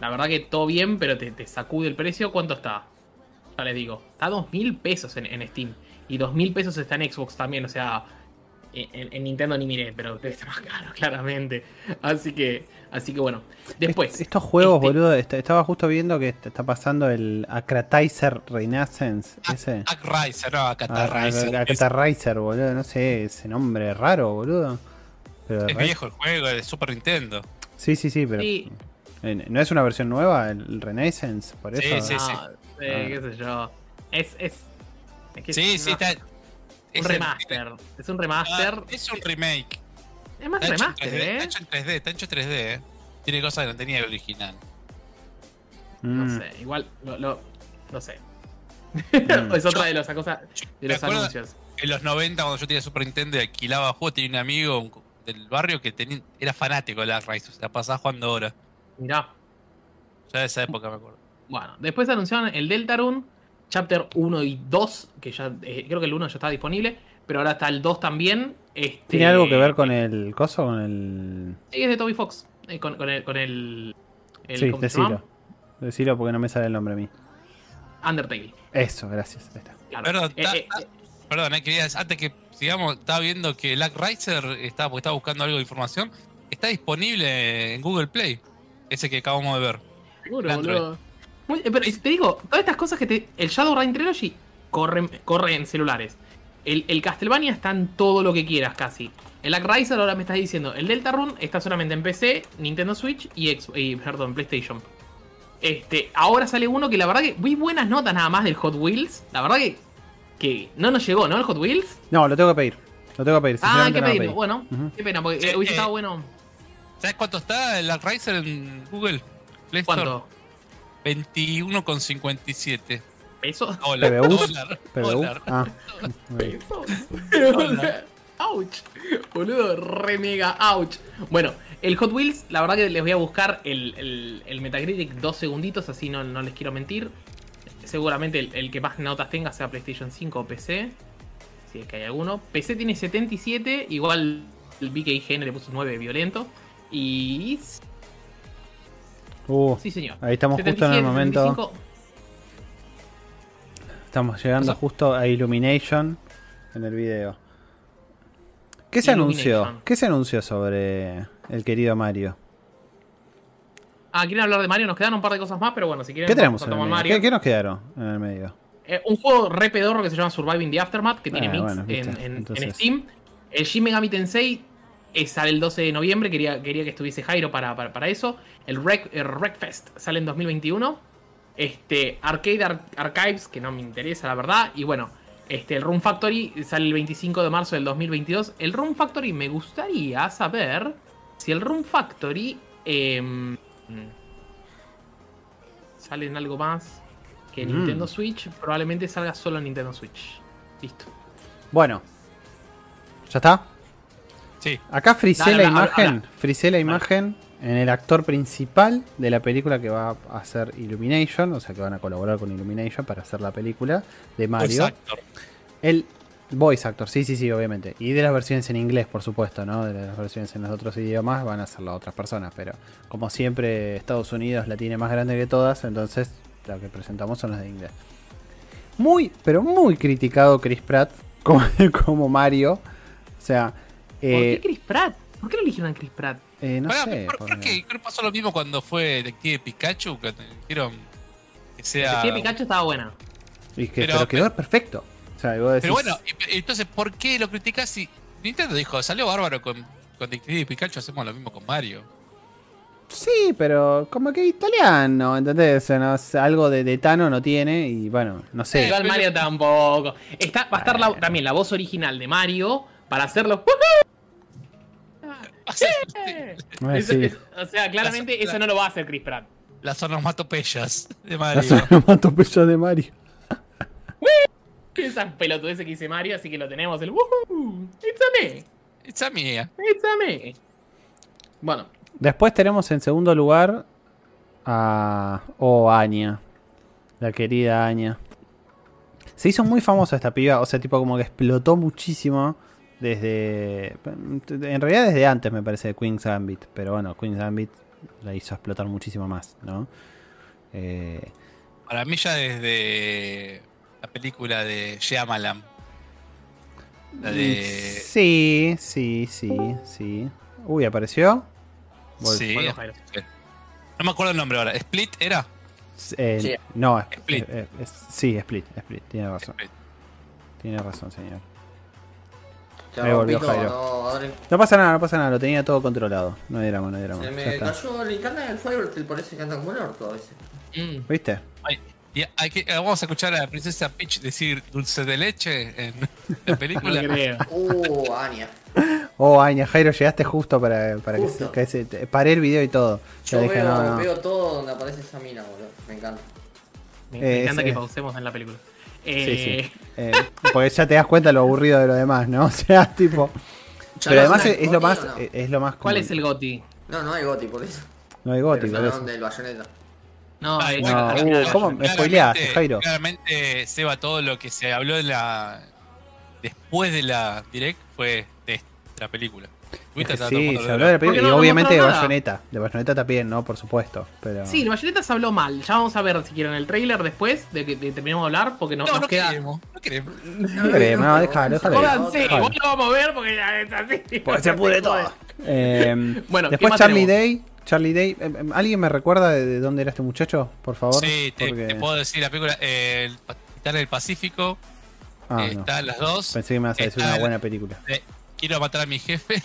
La verdad que todo bien, pero te, te sacude el precio. ¿Cuánto está? Ya les digo. Está a 2.000 pesos en, en Steam. Y 2.000 pesos está en Xbox también. O sea. En, en Nintendo ni miré, pero debe estar más caro, claramente. Así que. Así que bueno. Después. Est- Estos juegos, este- boludo, est- estaba justo viendo que est- está pasando el Acratizer Renaissance. Ese. Ackriser, no, Acatarriser. ah, Acratizer, boludo, no sé, ese nombre raro, boludo. Pero es viejo el juego, es de Super Nintendo. Sí, sí, sí, pero. Sí. ¿No es una versión nueva el Renaissance? Por Sí, eso. sí, sí. No, eh, qué sé yo. Es. es, es que Sí, es sí, una- está. Un es el- remaster. Es un ah, remaster. es un remake. es más Está remaster, 3D, ¿eh? está hecho en 3D, está hecho en 3D, eh. Tiene cosas que no tenía el original. Mm, No sé, igual. Lo, lo- no sé. Mm. es otra de las cosas. De los anuncios. En los 90, cuando yo tenía Super Nintendo y alquilaba juegos, tenía un amigo un- del barrio que tenía, era fanático de la Rise, o sea, pasaba jugando ahora. Mirá. Ya de esa época me acuerdo. Bueno, después anunciaron el Deltarune, Chapter 1 y 2, que ya eh, creo que el 1 ya está disponible, pero ahora está el 2 también. Este, ¿Tiene algo que ver con el coso? Con el. Sí, es de Toby Fox. eh, con, con el. Con el, el sí, decilo. Decilo porque no me sale el nombre a mí. Undertale. Eso, gracias. Ahí está. claro. Eh, ta- eh, ta- perdón, eh, quería, antes que sigamos, estaba viendo que Lack Riser estaba, porque estaba buscando algo de información. Está disponible en Google Play. Ese que acabamos de ver. Seguro, boludo. Muy- eh, pero te digo, todas estas cosas que te. El Shadowrun Trilogy corre, corre en celulares. El, el Castlevania está en todo lo que quieras casi. El Riser ahora me estás diciendo. El Deltarune está solamente en PC, Nintendo Switch y, X- y, perdón, PlayStation. Este, ahora sale uno que la verdad que vi buenas notas nada más del Hot Wheels. La verdad que, que no nos llegó, ¿no? El Hot Wheels. No, lo tengo que pedir. Lo tengo que pedir. Ah, qué no lo pedimos. pedí. Bueno, qué pena, porque Sí, hubiese eh, estado bueno. ¿Sabes cuánto está el Riser en Google? Play Store? ¿Cuánto? 21,57 ¿Pesos? dólar. PBUs, dólar, PBU. dólar. Ah, muy bien. Ouch. Boludo, re mega ouch. Bueno, el Hot Wheels, la verdad que les voy a buscar el, el, el Metacritic dos segunditos, así no, no les quiero mentir. Seguramente el, el que más notas tenga sea PlayStation 5 o PC. Si es que hay alguno. PC tiene 77, igual el BKGN le puso 9 violento. Y. Uh, Sí, señor. ahí estamos justo en el 77, momento. 75. Estamos llegando O sea- justo a Illumination en el video. ¿Qué se anunció? ¿Qué se anunció sobre el querido Mario? Ah, ¿quieren hablar de Mario? Nos quedan un par de cosas más, pero bueno, si quieren ¿Qué tenemos en el medio? Mario. ¿Qué, qué nos quedaron en el medio? Eh, un juego re pedorro que se llama Surviving the Aftermath, que tiene Ah, mix bueno, en, en- entonces- en Steam. El Shin Megami Tensei eh, sale el 12 de noviembre, quería, quería que estuviese Jairo para, para, para eso. El Rec, el Wreckfest sale en 2021. Este, Arcade Ar- Archives, que no me interesa la verdad. Y bueno, este, el Room Factory sale el 25 de marzo del 2022. El Room Factory me gustaría saber si el Room Factory em, sale en algo más que Mm. Nintendo Switch. Probablemente salga solo en Nintendo Switch. Listo. Bueno. ¿Ya está? Sí. Acá frisé la imagen. Frisé la imagen en el actor principal de la película que va a hacer Illumination. O sea que van a colaborar con Illumination para hacer la película de Mario. Exacto. El voice actor, sí, sí, sí, obviamente. Y de las versiones en inglés, por supuesto, ¿no? De las versiones en los otros idiomas van a ser las otras personas. Pero como siempre, Estados Unidos la tiene más grande que todas, entonces las que presentamos son las de inglés. Muy, pero muy criticado Chris Pratt como, como Mario. O sea, ¿Por eh, qué Chris Pratt? ¿Por qué no eligieron a Chris Pratt? eh, no Pará, sé. ¿por? Creo que pasó lo mismo cuando fue Detective Pikachu, que dijeron que sea... Sí, Pikachu estaba buena. y que- pero- pero, quedó perfecto. O sea, y vos decís, Pero bueno, y- entonces, ¿por qué lo criticas si Nintendo dijo, salió bárbaro con, con Detective Pikachu, hacemos lo mismo con Mario? Sí, pero como que italiano, ¿entendés? O sea, no, es- algo de, de Tano no tiene y bueno, no sé. Igual Mario tampoco. Está, va a estar la- también la voz original de Mario para hacerlo. Eh, Eso- sí. es- o sea, claramente Las- eso no lo va a hacer Chris Pratt. Las onomatopeyas de Las Mario. onomatopeyas de Mario. Esas pelotudeces que dice Mario, así que lo tenemos. El woohoo. It's a me. Esa mía. It's a me. Bueno, Después tenemos en segundo lugar a. Oh, Anya. La querida Anya. Se hizo muy famosa esta piba, o sea, tipo como que explotó muchísimo desde. En realidad desde antes, me parece, de Queen's Gambit. Pero bueno, Queen's Gambit la hizo explotar muchísimo más, ¿no? Eh, Para mí ya desde la película de Shyamalan. La de... Sí, sí, sí, sí. Uy, apareció. Sí. No me acuerdo el nombre ahora. ¿Split era? Eh, Sí. No, Split. eh, es- sí, Split, Split, tiene razón. Split. Tiene razón, señor. Ahí volvió Pito, Jairo. no, pasa nada, no pasa nada, lo tenía todo controlado. No drama, no drama. Se me cayó el internet del Firewall, parece que anda como el orto a veces. Mm. ¿Viste? Ay, y hay que, vamos a escuchar a la princesa Peach decir dulce de leche en la película. Uh, Anya. Oh, Aña, Jairo, llegaste justo para, para que, Justo. se, que se- te- paré el video y todo. Yo dije, veo, no, no. veo todo donde aparece esa mina, boludo. Me encanta. Me, Eh, me encanta sí. que pausemos en la película. Sí, Eh, sí. Eh, porque ya te das cuenta lo aburrido de lo demás, ¿no? O sea, tipo. Pero además es, es lo Goti, más. Es, lo más. ¿Cuál es el GOTI? No, no hay Goti por eso. No hay Pero gótico, por eso. del bayoneta. No, es- No, uh, claramente- ¿cómo me spoileaste, Jairo? Claramente, Seba, todo lo que se habló en la. Después de la direct fue de la película. Es que sí, se habló de la película. Y no- no obviamente de. Bayonetta. De Bayonetta también, ¿no? Por supuesto. Pero... Sí, el Bayonetta se habló mal. Ya vamos a ver si quieren el trailer después de que de- terminemos de hablar, porque no, No, nos no queda. queremos, no queremos. No queremos, no, déjalo, déjalo. Déjalo. igual lo vamos a ver porque ya es así. Porque se pudre todo. Eh, Bueno, ¿qué después Charlie tenemos? Day. Charlie Day. eh, eh, ¿Alguien me recuerda de, de dónde era este muchacho? Por favor. Sí, te, Porque- te puedo decir la película. eh, El del Pacífico. Ah, eh, no. Están las dos. Pensé que me ibas a decir una el- buena película. Quiero matar a mi jefe.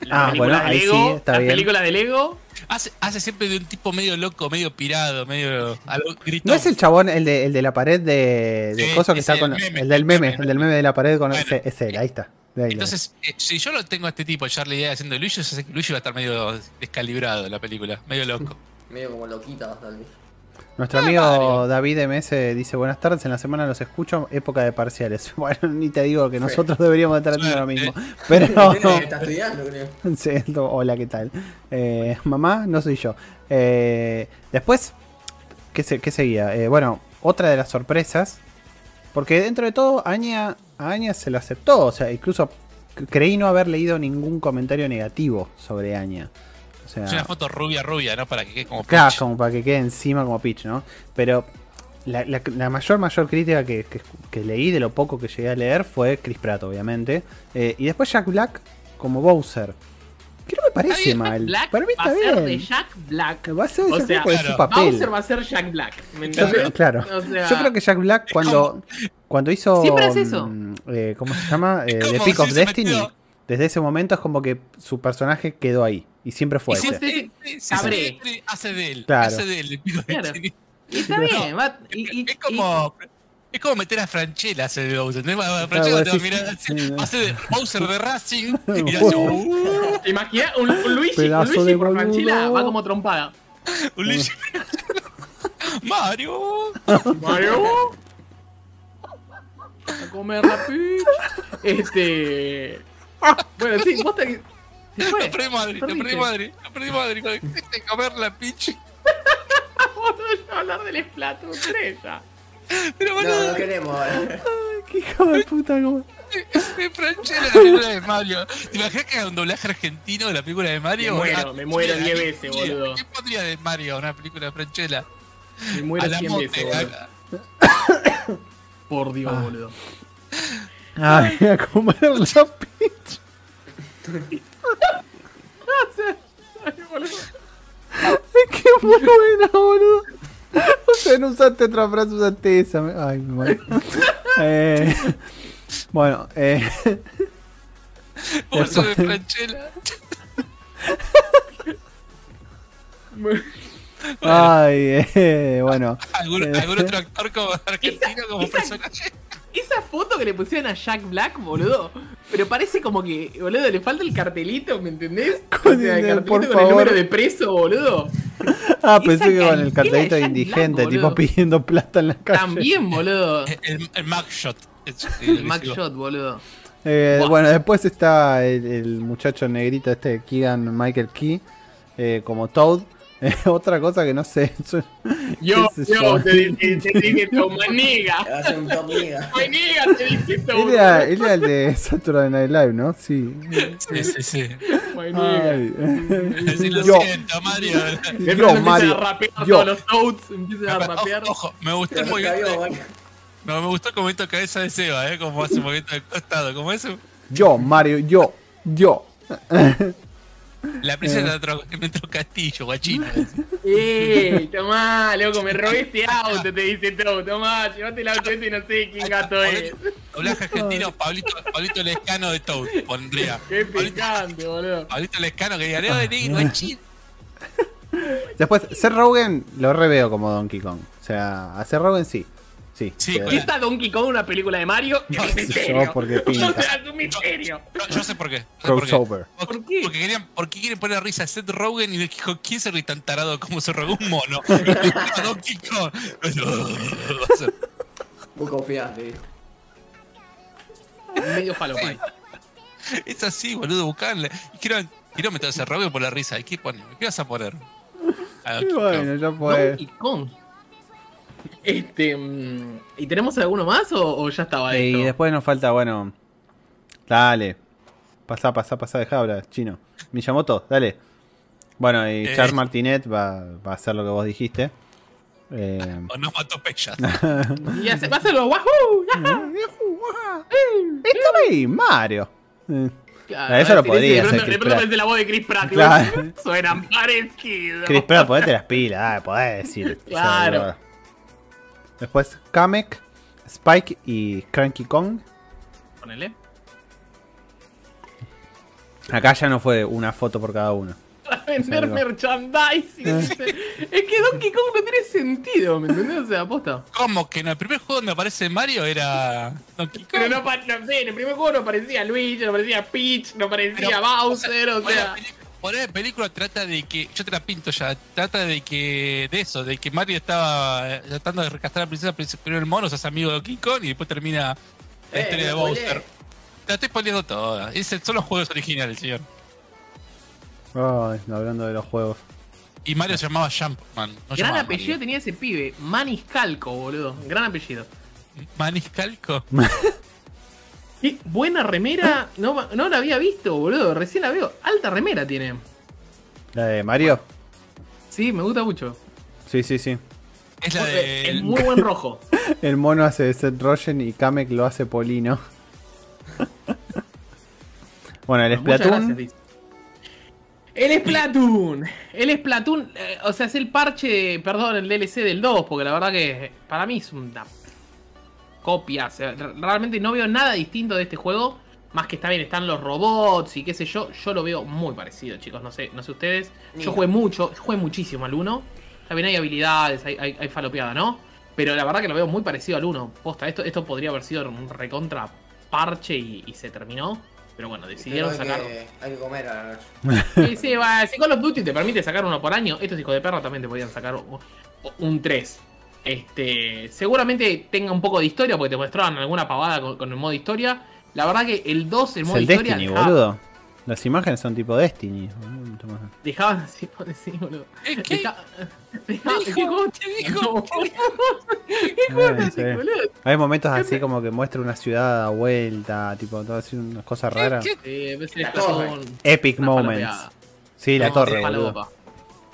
La Ah, película bueno, de ahí Lego, sí, está la bien. película de Lego. Hace, hace siempre de un tipo medio loco, medio pirado, medio. algo gritón. ¿No es el chabón, el de, el de la pared de, de Sí, coso que está con. el meme, el del el meme, meme. el del meme de la pared con. Bueno. ese- es él, ahí está. Entonces, eh, si yo lo tengo a este tipo, Charlie Day, haciendo Luigi, Luigi va a estar medio descalibrado en la película, medio loco. Medio como loquita, tal vez. Nuestro Ah, amigo Mario. David MS dice: Buenas tardes, en la semana los escucho, época de parciales. Bueno, ni te digo que nosotros deberíamos estar haciendo lo mismo. Pero. Está estudiando, creo. Sí, hola, ¿qué tal? Eh, mamá, no soy yo. Eh, después, ¿qué, se- qué seguía? Eh, bueno, otra de las sorpresas. Porque dentro de todo, Aña, a Aña se lo aceptó. O sea, incluso creí no haber leído ningún comentario negativo sobre Aña. O sea, Es una foto rubia, rubia, ¿no? Para que quede como claro, Peach. como para que quede encima como Peach, ¿no? Pero la, la- la mayor, mayor crítica que, que- que leí de lo poco que llegué a leer fue Chris Pratt, obviamente. Eh, y después Jack Black como Bowser. Que no me parece Jack mal. Black Para mí va está a ser de bien. Jack Black. Va a ser de O Jack sea, Black claro, su papel. Bowser va a ser Jack Black. ¿Me Yo creo, claro. O sea, Yo creo que Jack Black cuando, cuando hizo. Siempre es eso. mm, eh, ¿Cómo se llama? Eh, The Peak si of Destiny. metió- Desde ese momento es como que su personaje quedó ahí. Y siempre fue Y ese. sí, sí, Sabré. hace de él. Claro. Hace de él. Claro. Y está bien. va- y- y- es como. Es como meter a Franchella hace de Bowser. A Franchella te va a mirar así, sí, hace de Bowser de Racing y Uh. hace un, y- ¿Te imaginas? Un, un Luigi, un Luigi por boludo. Franchella va como trompada. un Luigi. Mario. Mario. A comer la pitch. Este. Bueno, sí, vos te. Lo perdí madre, lo perdí madre, lo perdí madre. con el- De comer la pinche. Vamos a hablar del Splatoon 3 ya. Pero No, boludo, no queremos ahora. Qué hijo de puta, como. es Franchella la película de Mario. ¿Te imaginas que haga un doblaje argentino de la película de Mario? Me muero, me muero ¿qué 10 pondría? veces, ¿Qué boludo. ¿Qué pondría de Mario una película de Franchella? Me muero A la 100 monte. veces, boludo. Por Dios, Ah. boludo. Ay, a comer la pitch. Ay, muy buena, boludo. O sea, no usaste otra frase, usaste esa. Ay, me muero. eh, bueno, eh, Bolso de Después- Franchella. ay, eh, bueno. ¿Algún, Eh. algún otro actor como argentino como esa- personaje? Esa foto que le pusieron a Jack Black, boludo. Pero parece como que, boludo, le falta el cartelito, ¿me entendés? O sea, el cartelito Por con el favor. número de preso, boludo. Ah, pensé que con el cartelito de indigente, tipo pidiendo plata en la calle. También, boludo. El, el Magshot. Es- El. Shot, boludo. Eh, bueno, después está el, el muchacho negrito este, Keegan Michael Key, eh, como Toad. Otra cosa que no sé. Yo, sé yo, te dije, te dije, toma niga. Hace un top miga. Toma niga, te dije, toma Él era, él era el de Saturday Night Live, ¿no? Sí. Sí, sí, sí. Toma niga. Ay. Sí, lo Yo, siento, Mario. Yo, Mario. a rapear yo. todos los Toads, empiezan a rapear. Ojo, ojo, me gustó el movimiento. No, me gustó el movimiento de cabeza de Seba, ¿eh? Como hace un movimiento de costado. Como eso. Yo, Mario, yo, yo. La princesa entró, entró Castillo, guachino. ¡Eh! Tomá, loco, me robé este auto, te dice todo. Tomá, llévate el auto este y no sé quién gato es. Doblaje argentino, Pablito, Pablito Lescano de Toad, pondría. Qué picante, boludo. Pablito Lescano que diga, Leo de negro, guachín. Después, Seth Rogen lo reveo como Donkey Kong. O sea, a Seth Rogen sí. Sí. Sí, ¿Qué está Donkey Kong una película de Mario? Es No misterio. yo, porque pinta. O sea, es un misterio. Yo, yo sé por qué. yo sé por qué. ¿Por qué? Porque querían, porque quieren poner a risa a Seth Rogen y dijo, ¿quién se ríe tan tarado como se robó un mono? A Donkey Kong. Vos dijo. Medio falopay. es así, boludo, buscarle. Y quiero, quiero meter a Rogen por la risa. ¿Y qué? ¿Qué vas a poner? A Donkey Kong. bueno, ya fue. Donkey Kong. Este. mm, ¿Y tenemos alguno más o, o ya estaba Eh, esto? y después nos falta, bueno. Dale. Pasá, pasá, pasá, deja de hablar, chino. Miyamoto, dale. Bueno, y Eh. Charles Martinet va, va a hacer lo que vos dijiste. Eh, O no mató Peyas. Y ya se pasa los wahoo. ¡Yahá! ¡Esto ahí, Mario! Eh, Claro, eso lo sí, podría hacer de pronto Pratt. aparece la voz de Chris Pratt. Claro. vos, Suenan parecidos. Chris Pratt, ponete las pilas, podés decir. Claro. Después Kamek, Spike y Cranky Kong. Ponele. Acá ya no fue una foto por cada uno. Para vender algo. merchandising. Es que Donkey Kong no tiene sentido, ¿me entendés? O sea, aposta. ¿Cómo que en el primer juego donde aparece Mario era Donkey Kong? Pero no, no sé, en el primer juego no aparecía Luigi, no aparecía Peach, no aparecía Pero, Bowser, o sea. Por la película trata de que, yo te la pinto ya, trata de que, de eso, de que Mario estaba eh, tratando de rescatar a la princesa, pero primero el mono se hace amigo de Donkey Kong y después termina la Eh, historia de. Bowser. Te la estoy poniendo toda. Ese- son los juegos originales, señor. Ay, hablando de los juegos. Y Mario se llamaba Jumpman. No Gran llamaba apellido Mario. tenía ese pibe, Maniscalco, boludo. Gran apellido. Maniscalco. Qué buena remera. No, no la había visto, boludo. Recién la veo. Alta remera tiene. ¿La de Mario? Sí, me gusta mucho. Sí, sí, sí. Es la Es de. muy buen rojo. El mono hace de Seth Rogen y Kamek lo hace Polino. bueno, el Splatoon. gracias. El Splatoon. El Splatoon, eh, o sea, es el parche, perdón, el DLC del 2, porque la verdad que para mí es una copia. O sea, re- realmente no veo nada distinto de este juego. Más que está bien, están los robots y qué sé yo. Yo lo veo muy parecido, chicos. No sé, no sé ustedes. Yo jugué mucho, yo jugué muchísimo al 1. También hay habilidades, hay, hay, hay falopeada, ¿no? Pero la verdad que lo veo muy parecido al 1. Posta, esto, esto podría haber sido un recontra parche y, y se terminó. Pero bueno, decidieron hay sacar. Que, hay que comer a la noche. Sí, sí, va, si Call of Duty te permite sacar uno por año, estos hijos de perra también te podían sacar un 3. Este, seguramente tenga un poco de historia, porque te mostraban alguna pavada con, con el modo historia. La verdad que el 2, el Es modo el historia, Destiny, dejaba- boludo. Las imágenes son tipo Destiny. dejaban así, por así, boludo. ¿Eh, ¿Qué? Deja- ¿Qué ¿qué dijo? ¿Qué dijo? ¿Qué sí. boludo? Hay momentos así como que muestra una ciudad a vuelta, tipo, todo así, unas cosas raras. ¿Qué? Sí, a veces La está torre. como un- Epic moments. Sí, la No, torre, boludo.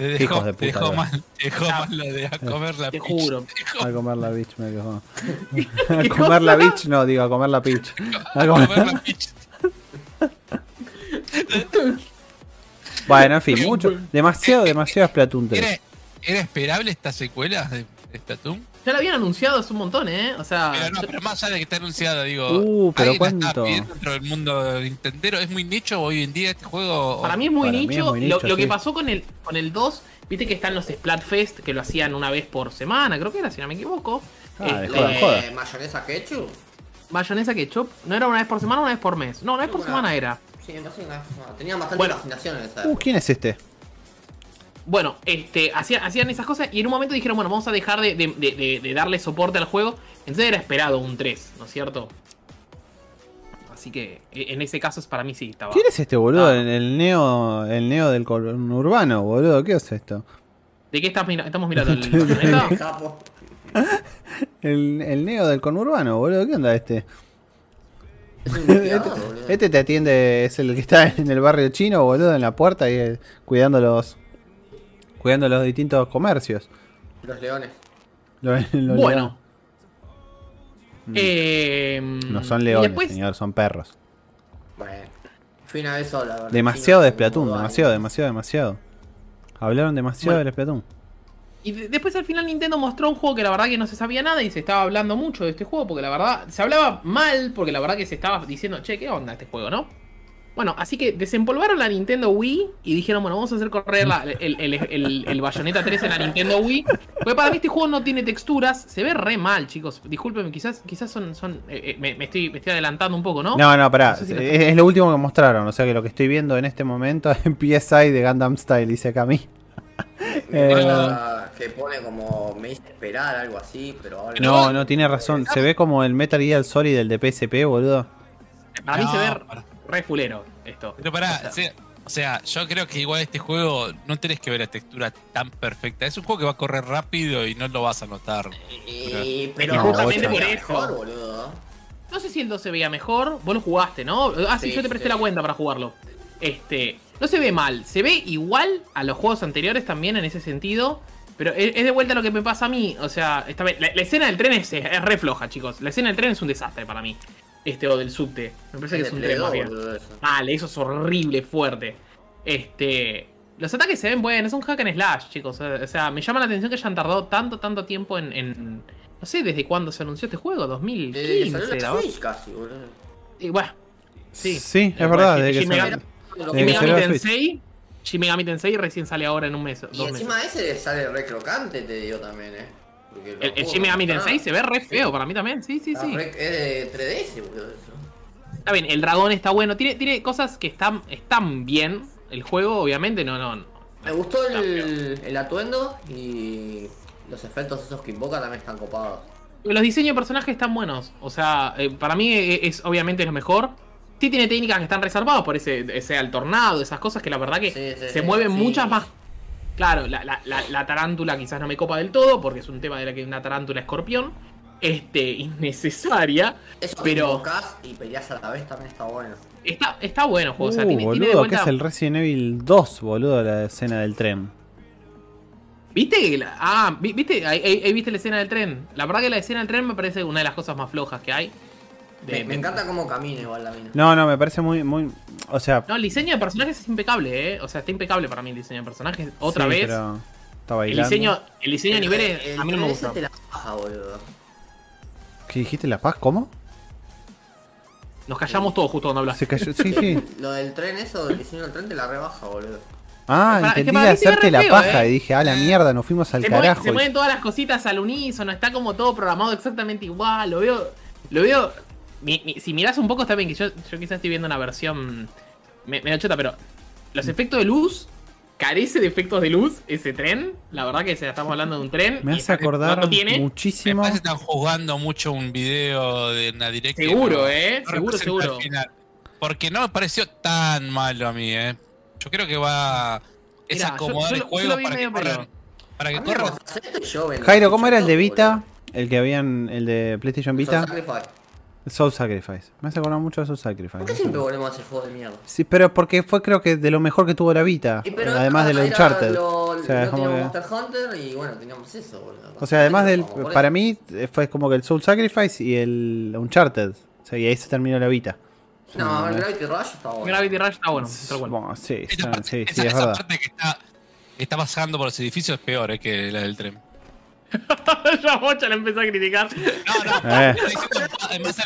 Te dejó, Hijos de te puta, dejó boludo. mal, te dejó Ya. mal lo de a comer la Te pitch. juro. Te dejó A comer la bitch me quejó. ¿Qué A comer la bitch, no, digo, a comer la pitch. A a comer- la pitch. Bueno, en fin, mucho. Demasiado, demasiado Splatoon 3. ¿Era, ¿Era esperable esta secuela de de Splatoon? Ya la habían anunciado hace un montón, ¿eh? O sea, Pero no, yo- pero más allá de que está anunciada, digo. Uh, pero ¿alguien la está ¿cuánto? dentro del mundo Nintendero? ¿Es muy nicho hoy en día este juego? Para mí es muy nicho. es muy Lo- nicho, lo, que sí. pasó con el, con el 2, viste que están los Splatfest que lo hacían una vez por semana, creo que era, si no me equivoco. Ah, de Este. Eh, mayonesa ketchup. Mayonesa ketchup, ¿no era una vez por semana o una vez por mes? No, una vez por Una- semana era. Sí, me parece una- bastante Bueno. imaginación en esa Uh. ¿quién es este? Bueno, este, hacían, hacían esas cosas y en un momento dijeron, bueno, vamos a dejar de, de- de- de- de darle soporte al juego. Entonces era esperado un 3, ¿no es cierto? Así que e- en ese caso para mí sí estaba. ¿Quién es este boludo? Ah. El, el neo, el neo del urbano, boludo. ¿Qué es esto? ¿De qué estás estamos mirando? ¿El. El, el neo del conurbano, boludo. ¿Qué onda este? Es. Este te atiende, es el que está en el barrio chino, boludo, en la puerta y eh, cuidando los cuidando los distintos comercios. Los leones. Los- los Bueno. Eh, leones. no son leones, después- señor, son perros. Bueno. Fui una vez sola, ¿verdad? Demasiado de Sí, no, Splatoon, demasiado, años. demasiado, demasiado. Hablaron demasiado Bueno. del Splatoon. Y de- después al final Nintendo mostró un juego que la verdad que no se sabía nada y se estaba hablando mucho de este juego porque la verdad se hablaba mal porque la verdad que se estaba diciendo, che, ¿qué onda este juego, no? Bueno, así que desempolvaron la Nintendo Wii y dijeron, bueno, vamos a hacer correr la- el, el, el- el Bayonetta 3 en la Nintendo Wii. Porque para mí este juego no tiene texturas, se ve re mal, chicos. Discúlpenme, quizás, quizás son, son eh, eh, me, me estoy, me estoy adelantando un poco, ¿no? No, no, pará. No sé si lo- es, es lo último que mostraron. O sea que lo que estoy viendo en este momento es PSI de Gundam Style, dice acá a mí. Eh, que pone como me hice esperar, algo así, pero ahora No, no, tiene razón. Se ve como el Metal Gear Solid del de PSP, boludo. Para mí No, se ve para- re fulero esto. Pero pará, O sea, o sea, o sea, yo creo que igual este juego no tenés que ver la textura tan perfecta. Es un juego que va a correr rápido y no lo vas a notar. Y, pero No, justamente por eso. No sé si el 2 se veía mejor. Vos lo jugaste, ¿no? Ah, sí, Sí, yo te presté sí. la cuenta para jugarlo. Este. No se ve mal. Se ve igual a los juegos anteriores también en ese sentido. Pero es, es de vuelta lo que me pasa a mí. O sea, esta vez, la, la escena del tren es, es re floja, chicos. La escena del tren es un desastre para mí. Este, o del subte. Me parece que es de un tren más 2, bien. Vale, eso es horrible, fuerte. Este. Los ataques se ven buenos, es un hack and slash, chicos. O sea, me llama la atención que hayan tardado tanto, tanto tiempo en. en- no sé desde cuándo se anunció este juego, Desde que 2015. salió la casi, boludo. Y bueno, sí. Sí, Eh, es verdad. bueno, de Shin que Megami- que salió Megami la Switch. Tensei. Shin Megami Tensei recién sale ahora en un mes. Y Dos meses. encima ese sale re crocante, te digo también, eh. El, el juegos Shin Megami Tensei se ve re feo para mí también. Sí, sí, Está sí. re- Es de 3DS, boludo, eso. Está bien, el dragón está bueno. Tiene, tiene cosas que están, están bien. El juego, obviamente, no, no. no. Me gustó el, el atuendo y los efectos esos que invoca también están copados. Los diseños de personajes están buenos. O sea, eh, para mí es, es obviamente lo mejor. Sí tiene técnicas que están reservadas por ese, ese al tornado, esas cosas que la verdad que Sí, sí, se sí, mueven muchas más. Claro, la, la- la- la tarántula quizás no me copa del todo, porque es un tema de la que una tarántula escorpión. Este, innecesaria. Eso que Pero- y peleas a la vez también está bueno. Está, está bueno el juego. o sea, Uh, tiene, tiene de boludo, que vuelta. es el Resident Evil 2, boludo, la escena del tren. ¿Viste? que la- ah, vi- ¿viste? Ahí, ahí- ahí viste la escena del tren. La verdad que la escena del tren me parece una de las cosas más flojas que hay. De- Me, me encanta cómo camina igual la mina. No, no, me parece muy, muy. O sea. No, el diseño de personajes es impecable, ¿eh? O sea, está impecable para mí el diseño de personajes. Otra sí, vez. pero está El diseño, el diseño a El- niveles el a mí no me gusta. la baja, boludo. ¿Qué dijiste, La Paz? ¿Cómo? Nos callamos todos justo cuando hablas. Se cayó. Sí, sí. Lo del tren, eso, el diseño del tren te la rebaja, boludo. Ah, Es entendí para se ve hacerte la feo, paja eh. y dije, ah, la mierda, nos fuimos al Se, carajo. se mueven todas las cositas al unísono, está como todo programado exactamente igual. Lo veo. Lo veo. Mi- mi- si miras un poco, está bien que yo, yo quizás estoy viendo una versión me- medio chota, pero los efectos de luz. Carece de efectos de luz ese tren. La verdad que se estamos hablando de un tren. Me hace acordar no tiene. Muchísimo. que están jugando mucho un video de una directa. Seguro, no- eh, no seguro, seguro. final. Porque no me pareció tan malo a mí, eh. Yo creo que va. Es Mirá, acomodar yo el juego para que corran. Para que A mí corran. me pasa esto y yo vendo Jairo, ¿cómo era el de Vita? El que habían, el de PlayStation Vita. Soul Sacrifice. Soul Sacrifice. Me hace acordar mucho de Soul ¿Por qué Sacrifice. siempre volvemos a ese juego de mierda? Sí, pero porque fue creo que de lo mejor que tuvo la Vita. Y pero Además del era Uncharted. Lo, O sea, como teníamos que- Monster Hunter y bueno, teníamos eso, boludo. O sea, además del. Para mí eh, fue como que el Soul Sacrifice y el Uncharted. O sea, y ahí se terminó la Vita. No, el Gravity Rush está bueno. Gravity Rush está bueno, cual. Bueno, sí, Esa sí, parte, sí, esa- es esa verdad. parte que está, que está pasando por los edificios es peor eh, que la del tren. ya Bocha la empezó a criticar. No, no. Eh.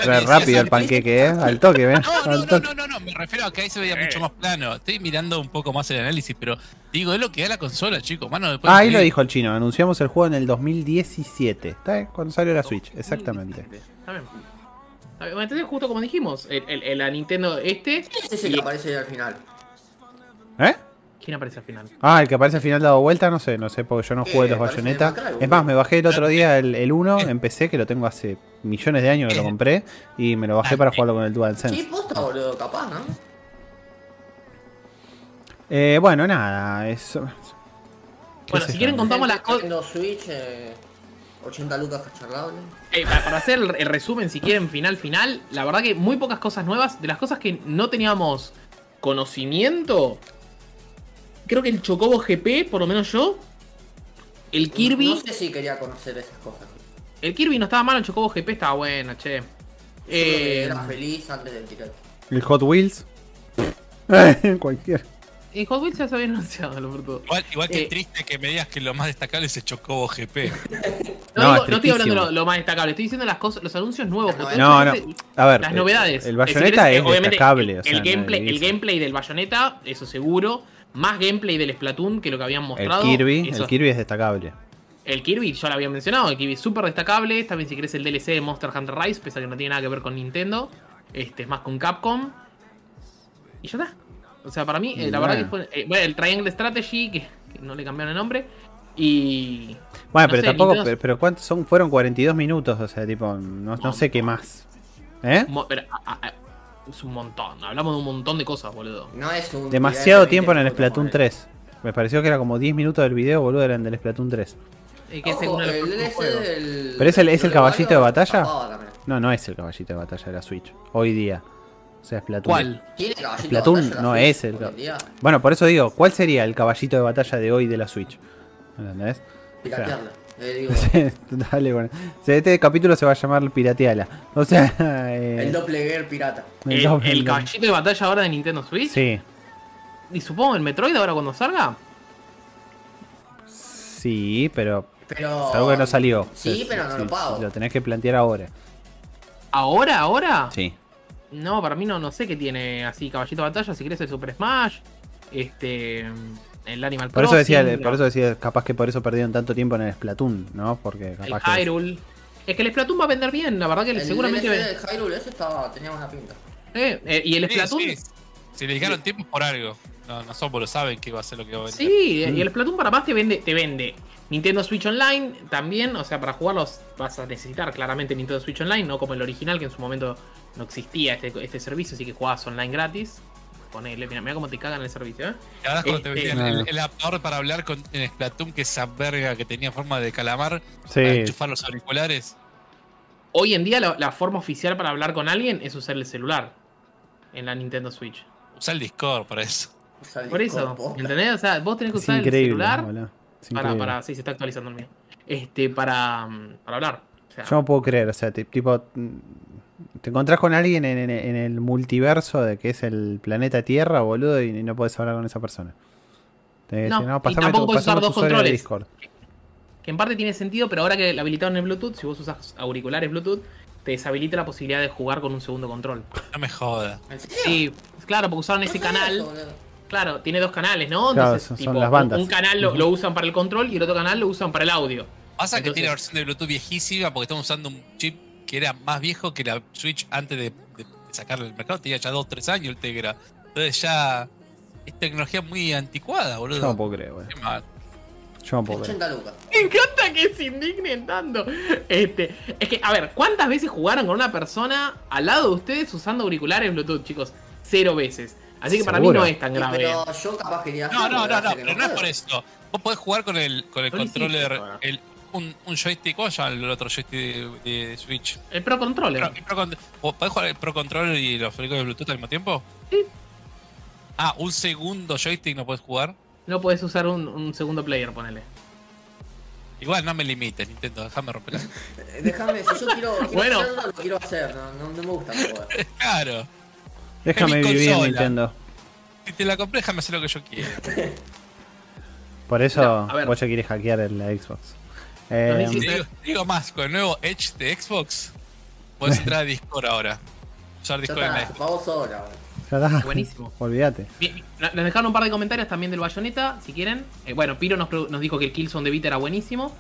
Era rápido el panqueque, ¿eh? Al toque, ¿ves? No, no, no, no, no, no, me refiero a que ahí se veía Eh. mucho más plano. Estoy mirando un poco más el análisis, pero digo, es lo que da la consola, chicos. Mano, después Ah, ahí lo dijo el chino. Anunciamos el juego en el 2017. ¿Está bien? Cuando salió la Switch, exactamente. Está bien. Está bien. Bueno, entonces, justo como dijimos, el, el- el- la Nintendo este. Ese es el que aparece ahí al final. ¿Eh? ¿Quién aparece al final? Ah, el que aparece al final dado vuelta, no sé, no sé, porque yo no jugué Eh, los parece bayonetas. Es más, me bajé el otro día el, el 1 en PC, que lo tengo hace millones de años que lo compré, y me lo bajé para jugarlo con el Sí, DualSense. posta, boludo, capaz, ¿no? Eh, bueno, nada, eso. ¿Qué Bueno, si quieren contamos las cosas. Switch, eh, 80 lucas cacharrable. Eh, para, para hacer el, el resumen, si quieren, final, final, la verdad que muy pocas cosas nuevas. De las cosas que no teníamos conocimiento, creo que el Chocobo GP, por lo menos yo, el Kirby, No sé si quería conocer esas cosas. el Kirby no estaba mal, el Chocobo GP estaba bueno, che. Eh, era feliz antes del direct. El Hot Wheels. Cualquier. y Hot Wheels ya se había anunciado, lo por todo. Igual, igual que Eh. triste que me digas que lo más destacable es el Chocobo GP. No, No, digo- es no estoy hablando lo, lo más destacable, estoy diciendo las cosas, los anuncios nuevos. No, No, A ver, Las novedades. El bayoneta si querés, es obviamente, destacable. El, o sea, el no gameplay, el gameplay del bayoneta, eso seguro. Más gameplay del Splatoon que lo que habían El mostrado. Kirby, eso- el Kirby es destacable. el Kirby, ya lo había mencionado, el Kirby es súper destacable. También si querés el DLC de Monster Hunter Rise, pese a que no tiene nada que ver con Nintendo. Este es más con Capcom. Y ya está. O sea, para mí, eh, la Bueno. verdad que fue. eh, bueno, el Triangle Strategy, que, que no le cambiaron el nombre. Y. Bueno, No pero sé, tampoco, Nintendo- pero, pero ¿cuántos son? Fueron 42 minutos, o sea, tipo, no, no sé qué más. ¿Eh? mo- pero, a- a- a- es un montón. Hablamos de un montón de cosas, boludo. No es un. Demasiado tiempo en el 20 minutos, Splatoon ponele. 3. Me pareció que era como 10 minutos del video, boludo, eran del Splatoon 3. Eh, que Ojo, el DLC del- ¿Pero es el- es el caballito de batalla? No, no es el caballito de batalla de la Switch. Hoy día. O sea, Splatoon. ¿Cuál? ¿Tiene caballito de Splatoon no es el- hoy en día? Bueno, por eso digo, ¿cuál sería el caballito de batalla de hoy de la Switch? ¿Entendés? Piratearla. Dale, bueno. O sea, Este capítulo se va a llamar Pirateala. O sea, eh, el doppelganger pirata. el El, caballito de batalla ahora de Nintendo Switch. Sí, Y supongo el Metroid ahora cuando salga. sí, pero Pero. es algo que no salió. Sí, Es- pero no sí, lo pago. Lo tenés que plantear ahora. ¿Ahora? ¿Ahora? Sí. No, para mí no, no sé qué tiene así caballito de batalla. Si querés el Super Smash. Este. El Animal Por eso decía, por eso decía, capaz que por eso perdieron tanto tiempo en el Splatoon, ¿no? Porque El capaz que. Hyrule. Es que el Splatoon va a vender bien, la verdad que El seguramente. De Hyrule ese estaba, tenía buena pinta. Eh, eh, y el Sí, Splatoon. sí. Si le dedicaron tiempo por algo. No, no son, lo saben que va a ser lo que va a vender. Sí, Mm. y el Splatoon para más te vende, te vende Nintendo Switch Online también, o sea, para jugarlos vas a necesitar claramente Nintendo Switch Online, no como el original que en su momento no existía este, este servicio, así que jugabas online gratis. Ponele, mira, mira cómo te cagan el servicio, ¿eh? Y ahora cuando te Este- vendían No. el, el adaptador para hablar con, en Splatoon, que esa verga que tenía forma de calamar, Sí. para enchufar los auriculares. Hoy en día la, la forma oficial para hablar con alguien es usar el celular en la Nintendo Switch. Usa el Discord para eso. El Por eso, posta. ¿entendés? O sea, vos tenés que usar el celular Para, para, sí, se está actualizando el mío. Este, para, mm, para hablar. O sea, Yo no puedo creer, o sea, tipo, te encontrás con alguien en, en- en el multiverso de que es el planeta Tierra, boludo, y no podés hablar con esa persona. Te No, dicen, no, y pasame tampoco tu, podés usar dos controles. Discord. que en parte tiene sentido, pero ahora que la habilitaron en Bluetooth, si vos usas auriculares Bluetooth, te deshabilita la posibilidad de jugar con un segundo control. No me joda. ¿En serio? Sí, claro, porque usaron ese canal. eso. Claro, tiene dos canales, ¿no? Claro, Entonces, son- son tipo, las bandas. Un, un canal lo, usan para el control y el otro canal lo usan para el audio. Pasa que tiene versión de Bluetooth viejísima porque estamos usando un chip que era más viejo que la Switch antes de, de- de sacarlo del mercado. Tenía ya 2 3 años el Tegra. Entonces ya es tecnología muy anticuada, boludo. Yo no puedo creer, boludo. Yo no puedo creer. 80 lucas. Me encanta que se indignen tanto. Este, es que, a ver, ¿cuántas veces jugaron con una persona al lado de ustedes usando auriculares Bluetooth, chicos? Cero veces. Así que para mí no es tan Sí, grave. pero yo capaz quería No, hacerlo, no, no, pero no, pero no es por eso. Vos podés jugar con el, con el controller, el, un, un joystick, ¿cómo se llama el otro joystick de, de Switch? El Pro Controller. Pro- el Pro Con- ¿vos ¿Podés jugar el Pro Controller y los auriculares de Bluetooth al mismo tiempo? Sí. Ah, un segundo joystick no puedes jugar. No puedes usar un, un segundo player, ponele. Igual no me limites, Nintendo, déjame romperla. Eh, Déjame, si yo quiero, quiero Bueno. hacerlo, lo quiero hacer. No, no, no me gusta jugar. claro. Déjame mi vivir consola. Nintendo. Si te la compré, déjame hacer lo que yo quiera. Por eso No, a ver. vos ya querés hackear el- la Xbox. Eh, digo, más, con el nuevo Edge de Xbox, podés entrar a Discord ahora. Usar Ya Discord en la ya está. Buenísimo. Olvídate. Nos dejaron un par de comentarios también del Bayonetta, si quieren. Eh, bueno, Piro nos dijo que el Killzone de Vita era buenísimo.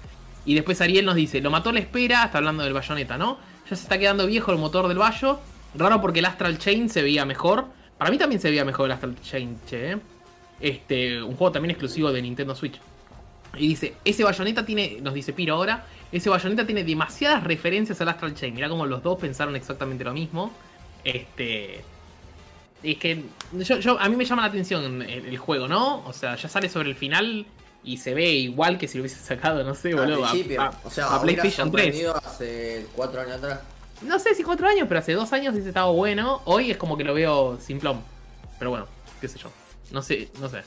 Y después Ariel nos dice, lo mató la espera, está hablando del Bayonetta, ¿no? Ya se está quedando viejo el motor del Bayo. Raro porque el Astral Chain se veía mejor. Para mí también se veía mejor el Astral Chain, che. ¿eh? Este, un juego también exclusivo de Nintendo Switch. Y dice, ese Bayonetta tiene, nos dice Piro ahora, ese Bayonetta tiene demasiadas referencias al Astral Chain. Mirá como los dos pensaron exactamente lo mismo. Este... Es que yo, yo- a mí me llama la atención el, el juego, ¿no? O sea, ya sale sobre el final y se ve igual que si lo hubiese sacado, no sé, boludo. a- principio. a- o sea, a PlayStation 3. sorprendido hace 4 años atrás. No sé si cuatro años, pero hace dos años ese estaba bueno. Hoy es como que lo veo simplón. Pero bueno, qué sé yo. No sé, no sé.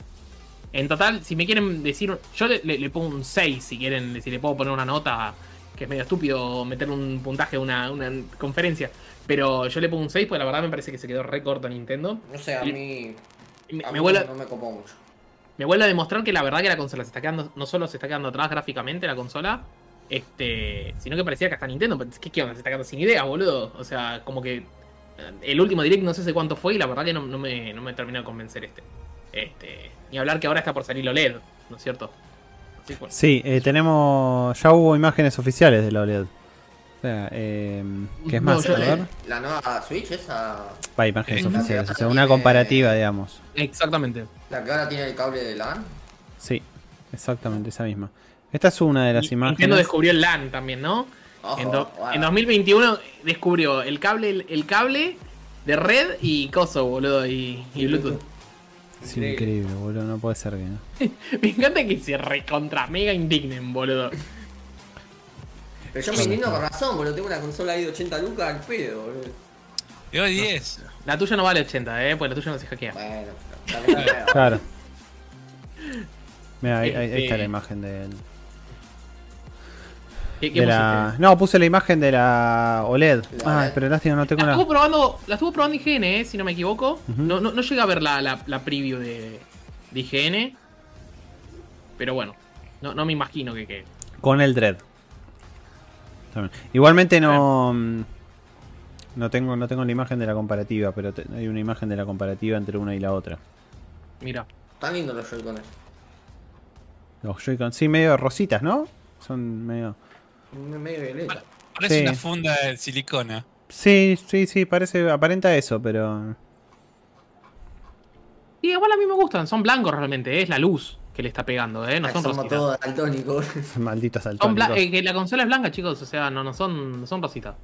En total, si me quieren decir. Yo le, le- le pongo un 6 si quieren. Si le puedo poner una nota. Que es medio estúpido meter un puntaje a una, una conferencia. Pero yo le pongo un 6 porque la verdad me parece que se quedó re corto Nintendo. No sé, a mí. Me, a me mí vuelve, no me copó mucho. me vuelve a demostrar que la verdad que la consola se está quedando. No solo se está quedando atrás gráficamente la consola. Este. Sino que parecía que hasta Nintendo. ¿Qué, qué onda? Se está quedando sin idea, boludo. O sea, como que. Eh, El último direct no sé hace cuánto fue y la verdad que no, no me, no me terminó de convencer este. Este. Ni hablar que ahora está por salir OLED, ¿no es cierto? Así que, bueno. Sí, eh, tenemos. Ya hubo imágenes oficiales de la OLED. O sea, eh, ¿qué es No, más? yo- ver. La nueva Switch, esa. Va, imágenes Ujú. oficiales. O sea, una comparativa, digamos. Exactamente. La que ahora tiene el cable de LAN. Sí, exactamente, esa misma. Esta es una de las Y Nintendo imágenes. descubrió el LAN también, ¿no? Ojo, En, do- bueno. en 2021 descubrió el cable, el, el cable de red y coso, boludo, y, y Bluetooth. Es increíble, boludo, no puede ser bien. Me encanta que se recontra mega indignen, boludo. Pero yo me indigno con razón, boludo. Tengo una consola ahí de 80 lucas al pedo, boludo. Yo 10. La tuya no vale 80, eh, porque la tuya no se hackea. Bueno. Claro. Mira, ahí, ahí- ahí está la imagen de, ¿Qué, qué de la. pusiste? No, puse la imagen de la OLED. La Ah, pero lástima, no tengo La la. estuvo probando, la estuvo probando IGN, eh, si no me equivoco. No, no, no llegué a ver la, la, la preview de, de IGN. Pero bueno, no, no me imagino que, que Con el Dread. También. Igualmente no. No tengo, no tengo la imagen de la comparativa, pero te- hay una imagen de la comparativa entre una y la otra. Mira. Están lindos los Joy-Cones. Los Joy-Con, sí, medio rositas, ¿no? Son medio. Medio violeta. Parece Sí. una funda de silicona. Sí, sí, sí, parece, aparenta eso, pero. Y igual a mí me gustan, son blancos realmente, eh, es la luz que le está pegando, eh, no son somos rositas. todos daltónicos. Malditos bla- eh, que la consola es blanca, chicos, o sea, no, no son, no son rositas.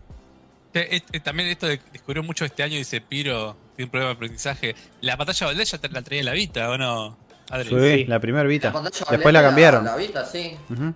Eh, eh, también esto de- descubrió mucho este año, dice Piro, tiene un problema de aprendizaje. La pantalla OLED ya te la traía en la Vita, ¿o no? Adri? Sí, Sí. la primera Vita. La Después la cambiaron. La Vita, sí. Ujú.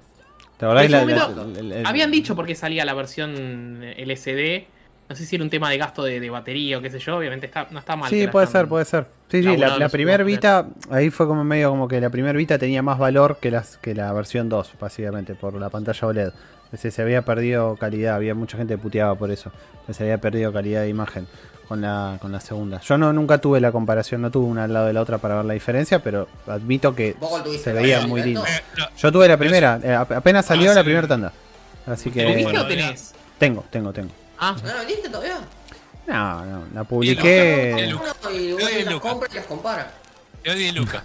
¿Te acordás En la- ese la- momento el- el- Habían dicho porque salía la versión LCD No sé si era un tema de gasto de, de batería o qué sé yo, obviamente está, no está mal. Sí, puede ser, puede ser. Sí, sí, la, la primer. Vita, ahí fue como medio como que la primer Vita tenía más valor que, las, que la versión 2, básicamente, por la pantalla OLED. Se, se había perdido calidad, había mucha gente puteaba por eso, se había perdido calidad de imagen con la, con la segunda. Yo no nunca tuve la comparación, no tuve una al lado de la otra para ver la diferencia, pero admito que se ¿La veía muy lindo. Eh, no, Yo tuve la primera, eh, ap- apenas salió Ah, la sí. primera tanda. Así ¿Lo viste que o Bueno, tenés? tengo, tengo, tengo. Ah, ¿No la vendiste todavía? No, no, la publiqué. Uno y las y comparas. Te doy 10 lucas.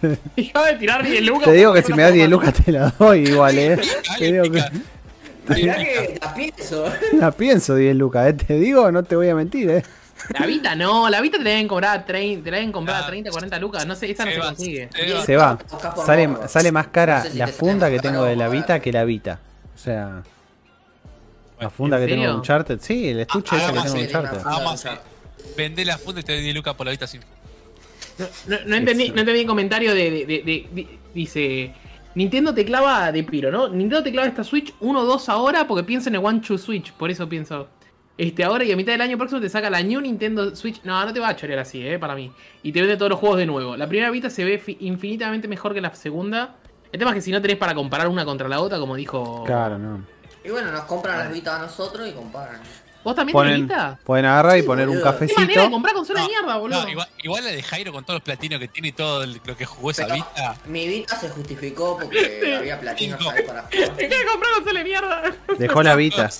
Dejaba de tirar 10 lucas. Te digo que si me das 10 forma. lucas te la doy igual, eh. Te digo que. Mirá que la pienso. la pienso 10 lucas, eh. Te digo, no te voy a mentir, eh. La Vita no, la Vita te la deben cobrar a 30, te la deben comprar a Ah, 30, 40 lucas. No sé, esa no se se va, consigue. se va. Se Sale, sale más cara No sé si la funda que tengo de la Vita que la Vita. O sea, la funda ¿en que tengo de serio? Uncharted. Sí, el estuche Ah, ese que tengo de Uncharted. Vamos a Vendé la funda y te doy 10 lucas por la vista sin. No, no- no entendí, no entendí el comentario de, de- de- de- di- Dice. Nintendo te clava de piro, ¿no? Nintendo te clava esta Switch 1 2 ahora porque piensa en el One Two Switch. Por eso pienso. Este ahora y a mitad del año próximo te saca la New Nintendo Switch. No, no te va a chorear así, eh, para mí. Y te vende todos los juegos de nuevo. La primera Vita se ve fi- infinitamente mejor que la segunda. El tema es que si no tenés para comparar una contra la otra, como dijo. Claro, no. Y bueno, nos compran las Vita a nosotros y comparan. ¿Vos también tenés Ponen, Vita? pueden agarrar y Sí, poner un boludo. ¿Qué manera de cafecito. comprar consola No, de mierda, boludo? No, igual, igual la de Jairo con todos los platinos que tiene y todo el- lo que jugó esa Pero vista. mi Vita se justificó porque había platinos Cinco. ahí para jugar. ¿Qué comprar consola de mierda? Dejó la Vita.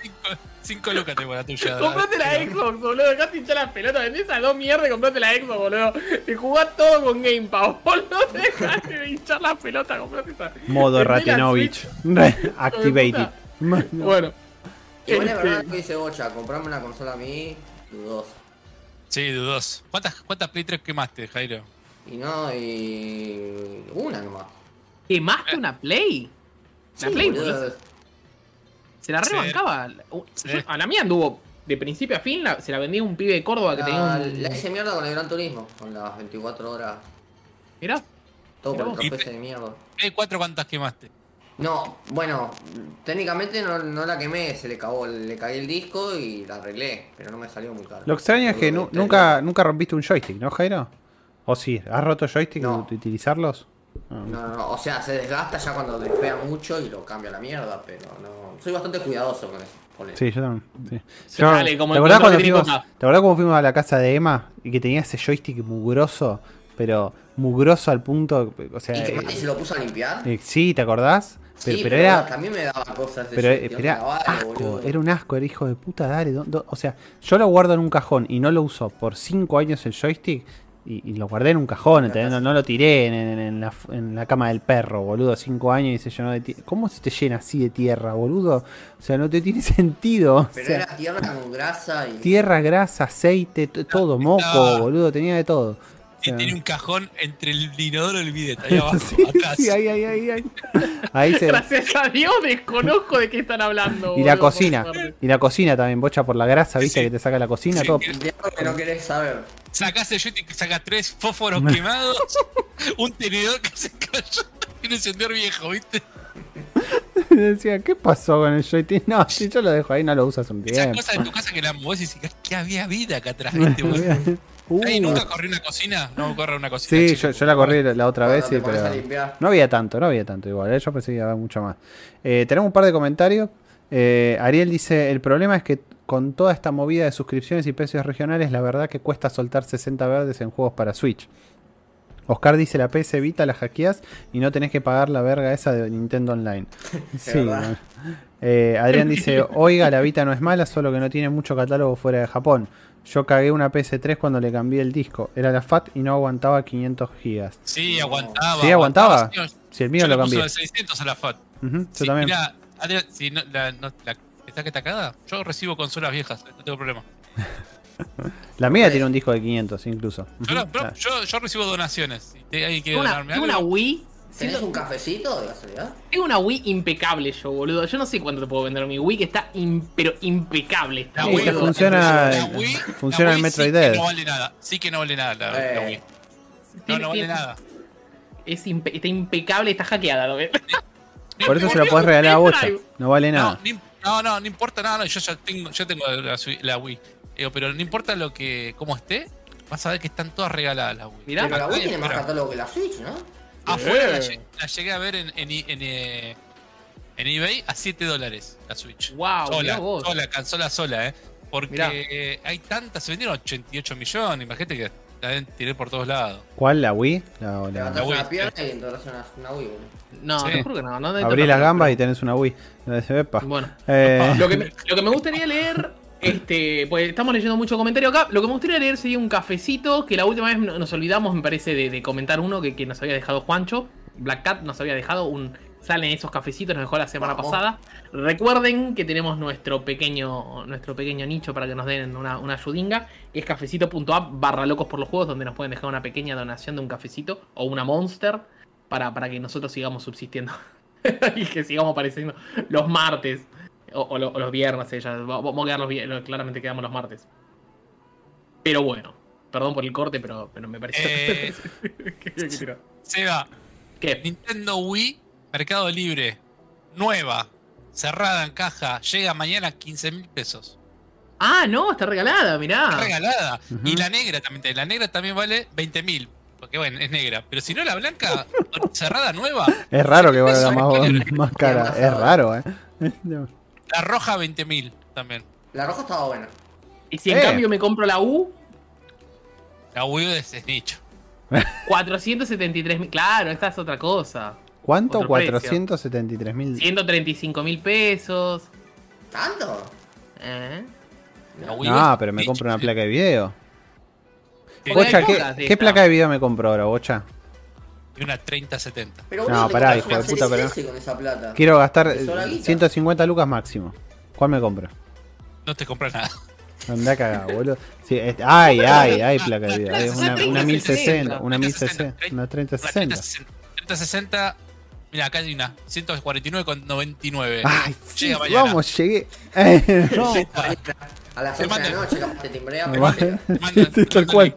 5 lucas tengo la tuya. Comprate la Xbox, boludo. Dejate hinchar la pelota. Vendés a dos mierdas y comprate la Xbox, boludo. Te jugás todo con Game Pass, boludo. Dejate de hinchar la pelota, comprate esa. Modo Ratinovich. Switch. Activated. Bueno. Igual es Este, verdad lo que dice Bocha, comprarme una consola a mí, dudoso. Sí, dudos. ¿Cuántas, ¿Cuántas Play 3 quemaste, Jairo? Y no, y. una nomás. ¿Quemaste una Play? La Sí, Play, boludo. Se la rebancaba. Sí. A la mía anduvo de principio a fin. la- se la vendía un pibe de Córdoba que tenía La, un. la hice mierda con el Gran Turismo, con las 24 horas. Mirá. Todo por el de mierda. Play 4 cuántas quemaste? No, bueno, técnicamente no, no la quemé, se le cagó, le cagué el disco y la arreglé, pero no me salió muy caro. Lo extraño es que nunca, nunca rompiste un joystick, ¿no, Jairo? ¿O sí? ¿Has roto joystick No. de utilizarlos? No. No, no, o sea, se desgasta ya cuando desfea mucho y lo cambia a la mierda, pero no. Soy bastante cuidadoso con eso. con. Sí, yo también. sí. Sí, Yo- dale, como ¿Te acordás cuando fuimos. ¿Te acordás cuando fuimos a la casa de Emma y que tenía ese joystick mugroso? Pero mugroso al punto. O sea, ¿Y que eh, se lo puso a limpiar? eh, sí, ¿te acordás? Pero, sí, pero era. También me daba cosas de Pero, eh, pero era asco, boludo. era un asco, era hijo de puta, dale. do- do- o sea, yo lo guardo en un cajón y no lo uso por 5 años el joystick y, y lo guardé en un cajón, ¿entendés? No, no lo tiré en, en- en la, en la cama del perro, boludo, 5 años y se llenó de tierra. ¿Cómo se te llena así de tierra, boludo? O sea, no te tiene sentido. o Pero sea, era tierra con grasa y. Tierra, grasa, aceite, todo, moco, boludo, tenía de todo. Y tiene un cajón entre el inodoro y el bidet, ahí abajo, sí, atrás. sí, ahí, ahí, ahí, ahí. Ahí se, Gracias a Dios desconozco de qué están hablando. y la boludo, cocina, y la cocina también, bocha por la grasa, viste Sí. que te saca la cocina, Sí, todo. que- que no querés saber. Sacás el joystick, sacas tres fósforos quemados, un tenedor que se cayó y un encendedor viejo, ¿viste? Decía, ¿qué pasó con el joystick? No, si yo lo dejo ahí, no lo hace un Esas tiempo. cosas de tu casa que la movés y decís, que había vida acá atrás, ¿viste? Uh, ¿Nunca corrí una cocina? No corre una cocina. sí, chico. yo, yo la corrí la, la otra vez, sí, pero no había tanto, no había tanto igual, ¿eh? yo pensé que iba a haber mucho más. Eh, tenemos un par de comentarios. Eh, Ariel dice, el problema es que con toda esta movida de suscripciones y precios regionales, la verdad que cuesta soltar 60 verdes en juegos para Switch. Oscar dice la PS Vita la hackeas y no tenés que pagar la verga esa de Nintendo Online. Sí. Eh, Adrián dice, oiga, la Vita no es mala, solo que no tiene mucho catálogo fuera de Japón. Yo cagué una PS3 cuando le cambié el disco. Era la FAT y no aguantaba 500 gigas. Sí, aguantaba. ¿Sí aguantaba? señor. Si el mío Yo lo le puse cambié. de 600 a la FAT. Ujú, yo Sí, también. mirá, Adrián, si no, la, no, la, ¿está que está cagada? Yo recibo consolas viejas, no tengo problema. La mía tiene un disco de 500 incluso. Yo, no- pero yo, yo recibo donaciones. Si quiere Tengo una, donarme tengo una algo, Wii. ¿Tenés siento- un cafecito de casualidad? Tengo una Wii impecable yo, boludo. Yo no sé cuánto te puedo vender mi Wii, que está im- pero impecable. Está, La Sí, Wii funciona- la Wii, funciona la el Wii Metroid sí Dread. que no vale nada. Sí que no vale nada la, la Eh. Wii. No, no vale nada. Es impe- está impecable, está hackeada, ¿no ves? Por eso se la podés regalar a Bocha. No vale nada. no, No, no, no importa, no, no, yo ya tengo, yo tengo la, la Wii. Digo, pero no importa lo que, cómo esté, vas a ver que están todas regaladas las Wii. Mirá. Pero la Wii tiene más catálogo que la Switch, ¿no? Afuera la, Eh. lle- la llegué a ver en, en, en, eh, en eBay a 7 dólares la Switch. Wow, sola, vos. sola, consola sola, ¿eh? Porque eh, hay tantas, se vendieron 88 millones, imagínate que la deben tirar por todos lados. ¿Cuál? ¿La Wii? La, la- Levantas Wii, una pierna y una, una Wii, boludo. No, Sí. te juro que no. no Abrí las gambas y pero- tenés una Wii. Epa. Bueno, Eh, lo que, me, lo que me gustaría leer, este, pues estamos leyendo mucho comentario acá. Lo que me gustaría leer sería un cafecito, que la última vez no- nos olvidamos, me parece, de, de comentar uno que, que nos había dejado Juancho. Black Cat nos había dejado un. Salen esos cafecitos, nos dejó la semana Vamos. pasada. Recuerden que tenemos nuestro pequeño, nuestro pequeño nicho para que nos den una, una ayudinga. Es cafecito.app barra locos por los juegos, donde nos pueden dejar una pequeña donación de un cafecito o una monster para, para que nosotros sigamos subsistiendo. y que sigamos apareciendo los martes. O, o lo- o los viernes, ella. va- Vamos a quedar los viernes, claramente quedamos los martes. Pero bueno, perdón por el corte, pero, pero me pareció. Eh, ¿Qué, qué tiró? Seba, ¿Qué? Nintendo Wii, Mercado Libre, nueva, cerrada en caja, llega mañana a 15 mil pesos. Ah, no, está regalada, mirá. Está regalada. Y la negra también. La negra también vale 20 mil. Porque bueno, es negra. Pero si no, la blanca, cerrada nueva, es raro que valga más, ¿cuál más cara. Es raro, eh. la roja 20 mil también. La roja estaba buena. Y si en Eh. cambio me compro la U, La Wii es, es nicho. 473 mil. Claro, esta es otra cosa. ¿Cuánto? Otro precio. 473 mil. 135 mil pesos. ¿Tanto? ¿Eh? La Wii No, es pero me compro una placa de video. Bocha, ¿qué, de qué placa de video me compro ahora, Bocha? Y una 3070. Pero No, pará, hijo de puta, pero- con esa plata. Quiero gastar Es hora eh, guita. 150 lucas máximo. ¿Cuál me compro? No te compras nada. Andá cagado, boludo. Sí, este- ay, ay, ay, placa de video. Hay una, Una una 1060, 3060, una 1060, una Una 3060. 3060. Mira, acá hay una. 149,99. Ay, sí, vamos, llegué. Eh, no. A las Te 11 de la noche capaz te timbrea. Te tal te cual.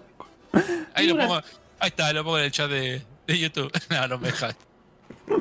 Ahí lo pongo. Ahí está, lo pongo en el chat de, de YouTube. No, no me dejas.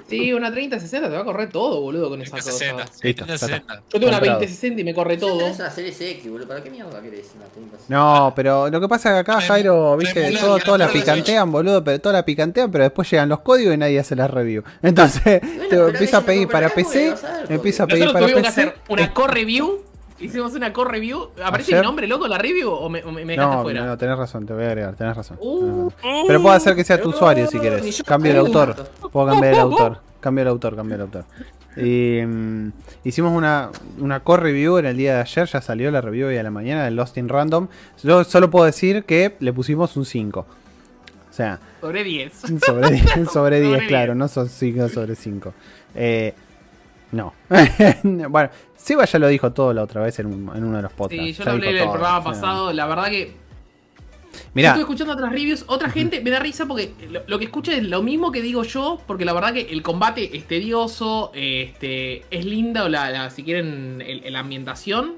Sí, una 3060 te va a correr todo, boludo, con esa 3060. cosa. sí, Listo, ya está. 3060. Yo tengo una Comprado. 2060 y me corre todo. Tenés una Series X, boludo. ¿Para qué mierda querés una 30? No, pero lo que pasa es que acá, Jairo, viste, remular, todo, todas la picantean, boludo, pero todas la picantean, pero después llegan los códigos y nadie hace la review. Entonces, te pero empieza a pedir para PC, empieza a pedir Nosotros para tuvimos que PC. hacer una co-review. Hicimos una co-review. ¿Aparece Ayer- mi nombre, loco, la review o me, me- dejaste No, afuera? no, tenés razón, te voy a agregar, tenés razón. Uh, tenés razón. Pero puedo hacer que sea tu usuario si yo Cambio el autor. Puedo cambiar el autor. Cambio el autor, cambio el autor. Y, mm, hicimos una, una core review en el día de ayer, ya salió la review hoy a la mañana del Lost in Random. Yo solo puedo decir que le pusimos un 5. O sea, sobre 10. sobre 10, sobre 10 Sobre claro, 10. no son 5 sobre 5. Eh, no. bueno, Seba ya lo dijo todo la otra vez en, un- en uno de los podcasts. Sí, yo ya lo hablé en el todo, programa pasado. La verdad que. Mirá, Yo estuve escuchando otras reviews. Otra gente me da risa porque lo, lo que escucha es lo mismo que digo yo. Porque la verdad que el combate es tedioso. Este, es linda. O la, la- si quieren, la ambientación.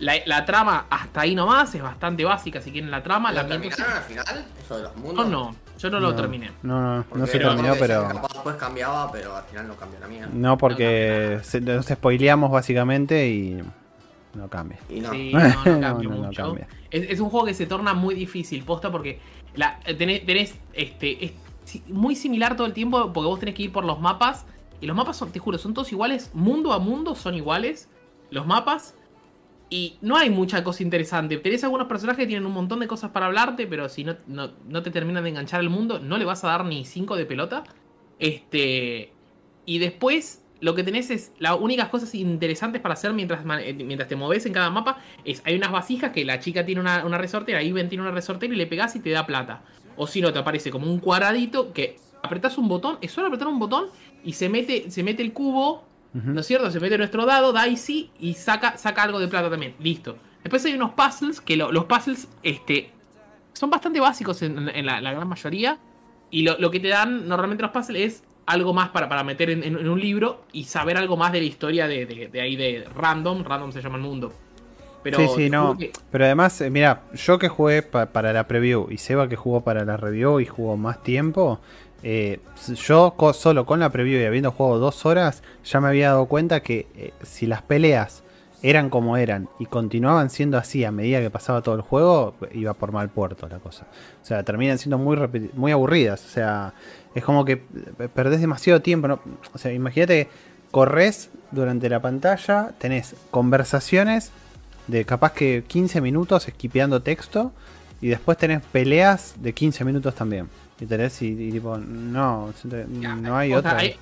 La, la trama hasta ahí nomás. Es bastante básica. Si quieren la trama. La ¿La terminaron al final? Eso de los No, mundos. no. Yo no lo terminé. No, no, no se terminó, pero. Capaz después cambiaba, pero al final no cambió la mía. No, porque se- nos spoileamos básicamente y. No cambia. Y no. Sí, no, no No, cambia no, no mucho. cambia. Es, es un juego que se torna muy difícil, posta, porque la, tenés, tenés, este, es muy similar todo el tiempo, porque vos tenés que ir por los mapas. Y los mapas son, te juro, son todos iguales. Mundo a mundo son iguales. Los mapas. Y no hay mucha cosa interesante. Tenés algunos personajes que tienen un montón de cosas para hablarte, pero si no, no, no te terminan de enganchar el mundo, no le vas a dar ni 5 de pelota. Este. Y después, lo que tenés es. Las únicas cosas interesantes para hacer mientras, eh, mientras te moves en cada mapa es. Hay unas vasijas que la chica tiene una, una resortera, Iben tiene una resortera y le pegás y te da plata. O si no, te aparece como un cuadradito que apretás un botón, es solo apretar un botón y se mete, se mete el cubo, ¿no es cierto? Se mete nuestro dado, Dicey, y saca, saca algo de plata también. Listo. Después hay unos puzzles que lo- los puzzles este, son bastante básicos en, en la, la gran mayoría. Y lo, lo que te dan normalmente los puzzles es algo más para, para meter en, en- en un libro y saber algo más de la historia de, de- de ahí de Random. Random se llama el mundo. Pero sí, sí, no. que- Pero además, eh, mira, yo que jugué pa- para la preview y Seba que jugó para la review y jugó más tiempo, eh, yo solo con la preview y habiendo jugado dos horas, ya me había dado cuenta que eh, si las peleas eran como eran y continuaban siendo así a medida que pasaba todo el juego, iba por mal puerto la cosa. O sea, terminan siendo muy, muy aburridas. O sea, es como que eh, perdés demasiado tiempo. ¿no? O sea, imagínate corres durante la pantalla, tenés conversaciones de capaz que 15 minutos esquipeando texto y después tenés peleas de 15 minutos también. Y tenés y, y tipo, no, no hay Posta, otra. hay-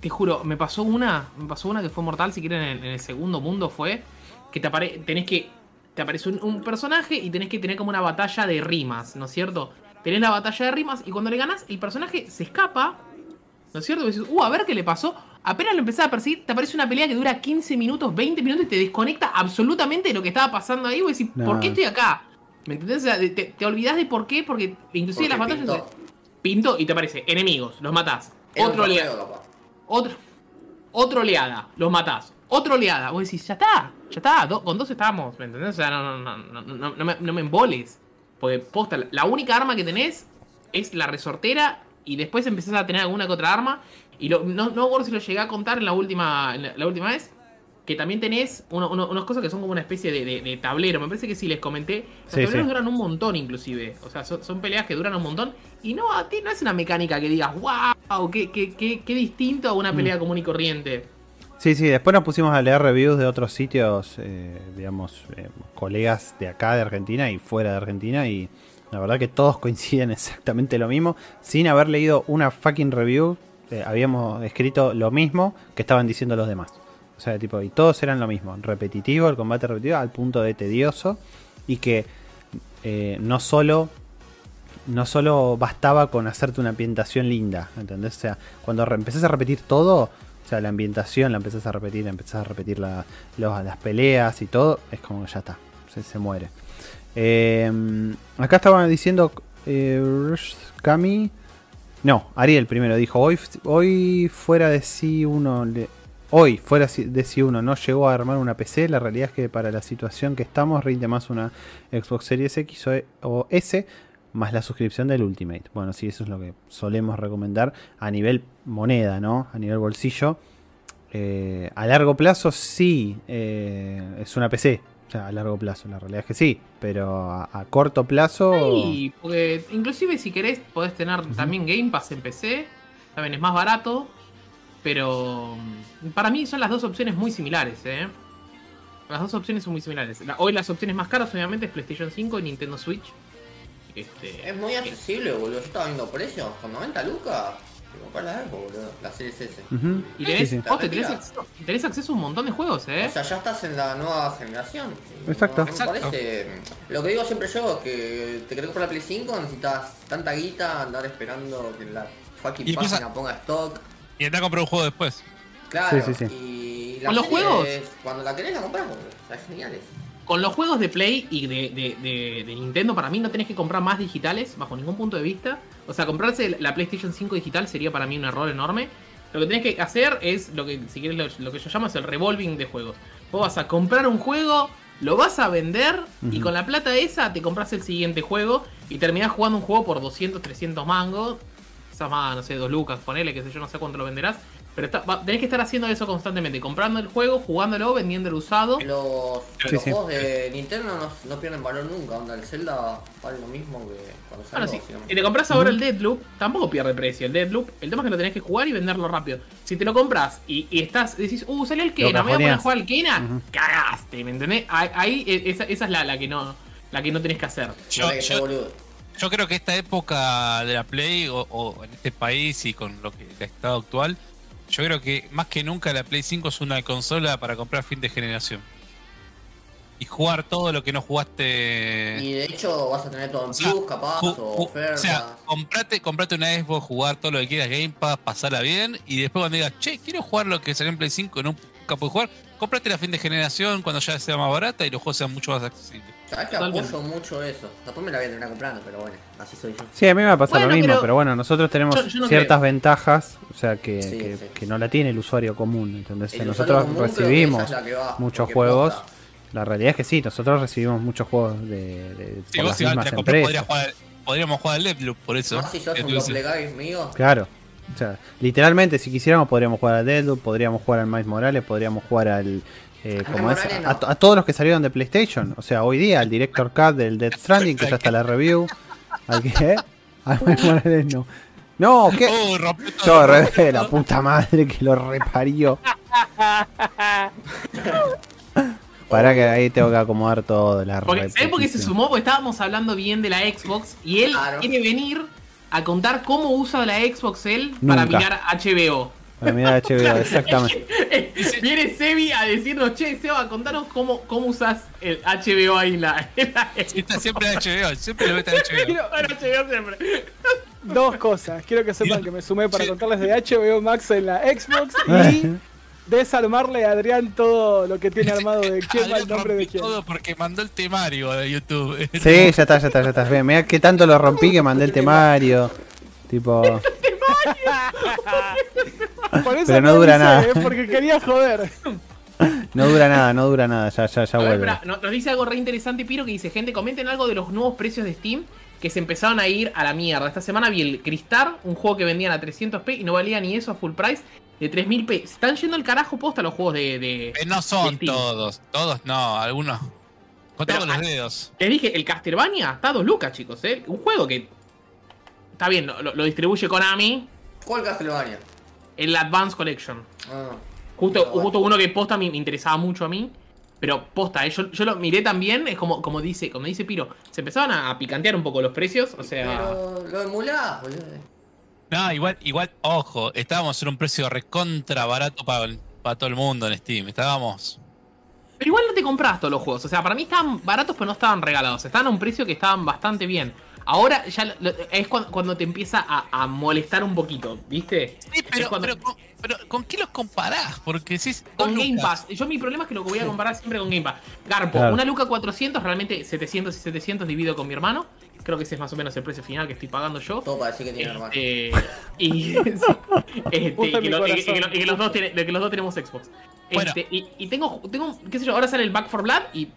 te juro, me pasó una, me pasó una que fue mortal, si quieren, en, en el segundo mundo fue que te apare tenés que te aparece un, un personaje y tenés que tener como una batalla de rimas, ¿no es cierto? Tenés la batalla de rimas y cuando le ganas, el personaje se escapa, ¿no es cierto? Y dices, uh, a ver qué le pasó. Apenas lo empezás a perseguir, te aparece una pelea que dura 15 minutos, 20 minutos y te desconecta absolutamente de lo que estaba pasando ahí. Vos decís, No. ¿por qué estoy acá? ¿Me entendés? O sea, te, te olvidás de por qué, porque inclusive las Porque batallas... Pinto y te aparece enemigos, los matás. Era Otro oleada, otro, otra oleada, los matás. Otra oleada, vos decís, ya está, ya está, do- con dos estamos, ¿me entendés? O sea, no, no, no, no, no, no me, no me emboles. Porque posta, la- única arma que tenés es la resortera y después empezás a tener alguna que otra arma. Y lo, no, no si lo llegué a contar en la última, en la, la última vez. Que también tenés uno- uno- unas cosas que son como una especie de, de- de tablero. Me parece que sí les comenté. Los Sí, tableros sí. duran un montón, inclusive. O sea, son, son peleas que duran un montón. Y no, a ti no es una mecánica que digas, wow, qué, qué, qué, qué distinto a una pelea común y corriente. Sí, sí, después nos pusimos a leer reviews de otros sitios, eh, digamos, eh, colegas de acá de Argentina y fuera de Argentina y la verdad que todos coinciden exactamente lo mismo. Sin haber leído una fucking review, eh, habíamos escrito lo mismo que estaban diciendo los demás. O sea, tipo, y todos eran lo mismo, repetitivo, el combate repetitivo al punto de tedioso y que eh, no solo no solo bastaba con hacerte una ambientación linda, ¿entendés? O sea, cuando empezás a repetir todo, o sea, la ambientación la empezás a repetir, empezás a repetir la- las peleas y todo, es como que ya está, se, se muere. Eh, acá estaban diciendo eh, Cami. No, Ariel primero dijo, hoy, hoy fuera de sí uno le- Hoy, fuera de si uno no llegó a armar una PC, la realidad es que para la situación que estamos rinde más una Xbox Series X o, o S más la suscripción del Ultimate. Bueno, sí, eso es lo que solemos recomendar a nivel moneda, ¿no? A nivel bolsillo. Eh, a largo plazo sí eh, es una PC. O sea, a largo plazo, la realidad es que sí. Pero a, a corto plazo... Sí, porque inclusive si querés podés tener también Game Pass en PC. También es más barato. Pero mm, para mí son las dos opciones muy similares, ¿eh? Las dos opciones son muy similares. La- hoy las opciones más caras obviamente es PlayStation 5 y Nintendo Switch. Este, Es muy accesible, boludo. Yo estaba viendo precios con 90 lucas. Te compras la Xbox, boludo. La Series S. Ujú. y tenés, Sí, sí. vos te tenés, acceso, tenés acceso a un montón de juegos, ¿eh? O sea, ya estás en la nueva generación. Exacto. No, me Exacto. parece. Lo que digo siempre yo, que te querés comprar la Play 5, necesitas tanta guita, andar esperando que la fucking Y empieza- página ponga stock. Y anda a comprar un juego después. Claro, Sí, sí, sí. y la ¿Con los juegos? es- cuando la querés la compras, boludo. O sea, es genial eso. Con los juegos de Play y de, de- de- de Nintendo, para mí no tenés que comprar más digitales, bajo ningún punto de vista. O sea, comprarse la PlayStation 5 digital sería para mí un error enorme. Lo que tenés que hacer es lo que, si querés, lo, lo que yo llamo es el revolving de juegos. Vos vas a comprar un juego, lo vas a vender y con la plata esa te compras el siguiente juego y terminás jugando un juego por 200, 300 mangos. Quizás más, no sé, 2 lucas, ponele, que sé yo, no sé cuánto lo venderás. Pero está- va- tenés que estar haciendo eso constantemente, comprando el juego, jugándolo, vendiendo el usado. Los, Sí, los sí. juegos de Nintendo no, no pierden valor nunca. Onda, el Zelda vale lo mismo que cuando Bueno, salió. si, te compras ahora el Deadloop, tampoco pierde precio. El Deadloop, el tema es que lo tenés que jugar y venderlo rápido. Si te lo compras y, y estás, decís, uh, salió el Kena, me voy a poner a jugar al Kena, cagaste, ¿me entendés? Ahí, ahí, eh, esa, esa es la, la que no la que no tenés que hacer. Yo, yo- boludo. Yo creo que esta época de la Play, o, o en este país y con lo que el estado actual, yo creo que más que nunca la Play 5 es una consola para comprar fin de generación. Y jugar todo lo que no jugaste. Y de hecho vas a tener todo en O sea, plus, capaz, o ofertas. o sea, comprate, comprate una Xbox, jugar todo lo que quieras, Game Pass, pasarla bien, y después cuando digas, che, quiero jugar lo que salió en Play 5 y nunca pude jugar, comprate la fin de generación cuando ya sea más barata y los juegos sean mucho más accesibles. Sabes que Totalmente. apoyo mucho eso. Después me la voy a terminar comprando, pero bueno, así soy yo. Sí, a mí me va a pasar Bueno, lo mismo, pero- pero, bueno, nosotros tenemos Yo- yo no ciertas creo. ventajas, o sea, que, Sí, que- sí. que no la tiene el usuario común, ¿entendés? El nosotros común recibimos es va, muchos juegos, posta. la realidad es que sí, nosotros recibimos muchos juegos de, de Si por vos las mismas la empresas. jugar, podríamos jugar al Deathloop, por eso. Si sos un mío. Claro. O sea, literalmente, si quisiéramos, podríamos jugar a Deadloop, podríamos jugar al Miles Morales, podríamos jugar al. Eh, como es, a, todos los que salieron de PlayStation. O sea, hoy día, al Director Cut del Death Stranding, que ya está la review. ¿Al qué? Morales no. No, ¿qué? Oh, Yo, re- la puta madre que lo reparió. Para que ahí tengo que acomodar todo. La Porque, ¿Sabés por qué se sumó? Porque estábamos hablando bien de la Xbox y él Claro. quiere venir a contar cómo usa la Xbox él para mirar HBO. Para mirar HBO, exactamente. Viene Sebi a decirnos, che, Seba, contanos cómo, cómo usas el HBO ahí en la, en la está siempre en HBO, siempre lo mete en HBO. Quiero- Bueno, HBO siempre. dos cosas. Quiero que sepan que me sumé para Sí. contarles de HBO Max en la Xbox y desarmarle a Adrián todo lo que tiene armado de quién va el nombre de rompió quién. todo porque mandó el temario de YouTube. Sí, ya está, ya está, ya está. Bien, Mirá que tanto lo rompí que mandé el temario. Tipo. Por eso Pero no dura nada. eh, porque quería joder. No dura nada, no dura nada. Ya, ya, ya ver, vuelve. nos dice algo re interesante, Piro, que dice, gente, comenten algo de los nuevos precios de Steam que se empezaron a ir a la mierda. Esta semana vi el Cristar, un juego que vendían a 300p y no valía ni eso a full price, de 3000p. Se están yendo al carajo posta los juegos de... de- Eh, no son de Steam. todos, todos no, algunos. Contamos los dedos. Les dije, el Castlevania está a 2 lucas, chicos, ¿eh? Un juego que... Está bien, lo, lo distribuye Konami, ¿Cuál Castlevania? el Advance Collection. Ah. Justo, Ah, justo uno que posta me, interesaba mucho a mí. Pero posta, eh, yo, yo lo miré también, es como, como dice, como dice Piro, se empezaban a picantear un poco los precios, o sea... Pero lo emulás, boludo. No, igual, igual, ojo, estábamos en un precio recontra barato para, para todo el mundo en Steam. Estábamos. Pero igual no te compras todos los juegos. O sea, para mí estaban baratos, pero no estaban regalados. Estaban a un precio que estaban bastante bien. Ahora ya lo- lo- es cuando, cuando te empieza a, a molestar un poquito, ¿viste? Sí, pero, cuando- pero, con- pero ¿con qué los comparás? Porque si es con Game. Pass. Yo mi problema es que lo voy a comparar siempre con Game Pass. Garpo, Claro. una Luca 400, realmente 700 y 700 dividido con mi hermano. Creo que ese es más o menos el precio final que estoy pagando yo. Todo para decir que tiene hermano. Y, este, que lo- que- que que los dos tiene- de que los dos tenemos Xbox. Bueno. Este, y, y tengo, tengo, qué sé yo, ahora sale el Back for Blood y.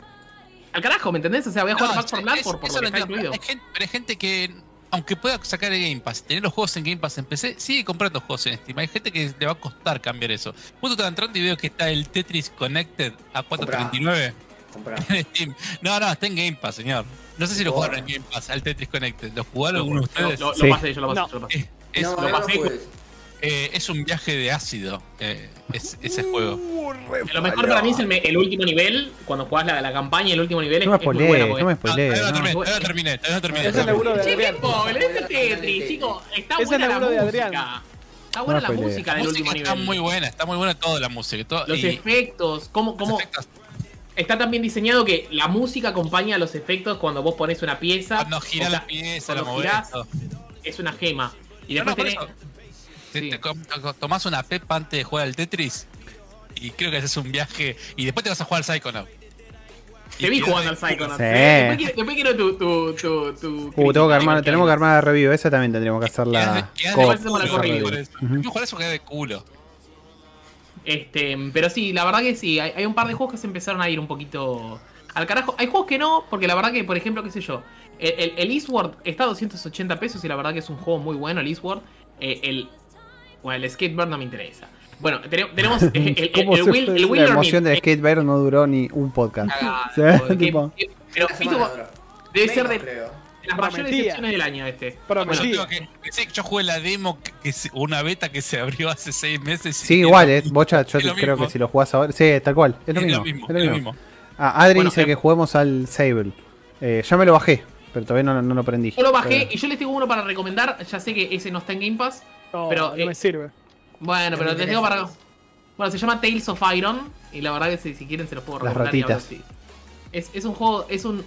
Al carajo, ¿me entendés? O sea, voy a jugar No, Back for Blood es- por, por eso lo que está incluido. Hay gente, pero hay gente que, aunque pueda sacar el Game Pass, tener los juegos en Game Pass en PC, sigue comprando juegos en Steam. Hay gente que le va a costar cambiar eso. Justo estaba entrando y veo que está el Tetris Connected a 4.39 Comprá. en Steam. No, no, está en Game Pass, señor. No sé si lo Oh. jugaron en Game Pass, al Tetris Connected. ¿Lo jugaron alguno de ustedes? lo- lo Sí. pasé, yo lo pasé, No. yo lo pasé. Es, es- no, lo no lo pasé. jugué. eh, es un viaje de ácido, eh, es- ese juego. Lo mejor para mí es el, me- el último nivel, cuando jugás la, la campaña, el último nivel es, No me es muy porque- no me todavía no no. terminé, no. no terminé, no terminé. Es el laburo de Adrián. chicos. Está buena la música. Está buena No la música del último está nivel. muy buena, está muy buena toda la música. todo- Los y efectos, cómo, cómo efectos, está tan bien diseñado que la música acompaña a los efectos cuando vos pones una pieza. cuando gira o sea, la pieza, la cuando movés. es una gema. Y No, después no, tenés. Te, Sí. tomás una pepa antes de jugar al Tetris y creo que haces un viaje y después te vas a jugar al Psychonaut. Te vi jugando al Psychonaut. Sí. Después quiero, después quiero tu. tu, tu, tu Uh, tengo que armar, crítica. tenemos que armar la review. Esa también tendríamos que hacerla. De hacemos la corrida. por eso. Ujú. Yo jugar eso queda de culo. Este, pero sí, la verdad que sí, hay, hay un par de juegos que se empezaron a ir un poquito al carajo. Hay juegos que no, porque la verdad que, por ejemplo, qué sé yo, el, el, el Eastward está a 280 pesos y la verdad que es un juego muy bueno, el Eastward. Eh, el, bueno, el Skateboard no me interesa. Bueno, tene- tenemos eh, el, el, ¿Cómo el, se Will- el la Wildermyth, emoción del eh, Skatebird no duró ni un podcast. Sí, tipo- pero duró. debe ser de, de las mayores Prometía. decepciones del año este. Yo, que jugué la demo, que, una beta que se abrió hace seis meses. Sí, igual, es. mismo. Bocha, yo Es creo mismo. que si lo jugás ahora. Sí, tal cual. Es lo Es mismo. lo mismo, es lo es lo mismo. mismo. Ah, Adri Bueno, dice eh, que juguemos al Sable. Eh, ya me lo bajé, pero todavía no, no lo prendí. Yo lo bajé Pero- y yo les tengo uno para recomendar. Ya sé que ese no está en Game Pass. No, Pero, no eh, me sirve. Bueno, No pero me les digo para. Bueno, se llama Tales of Iron. Y la verdad que si, si quieren se los puedo Las recomendar. y algo ratitas. así. Es, es un juego. Es un.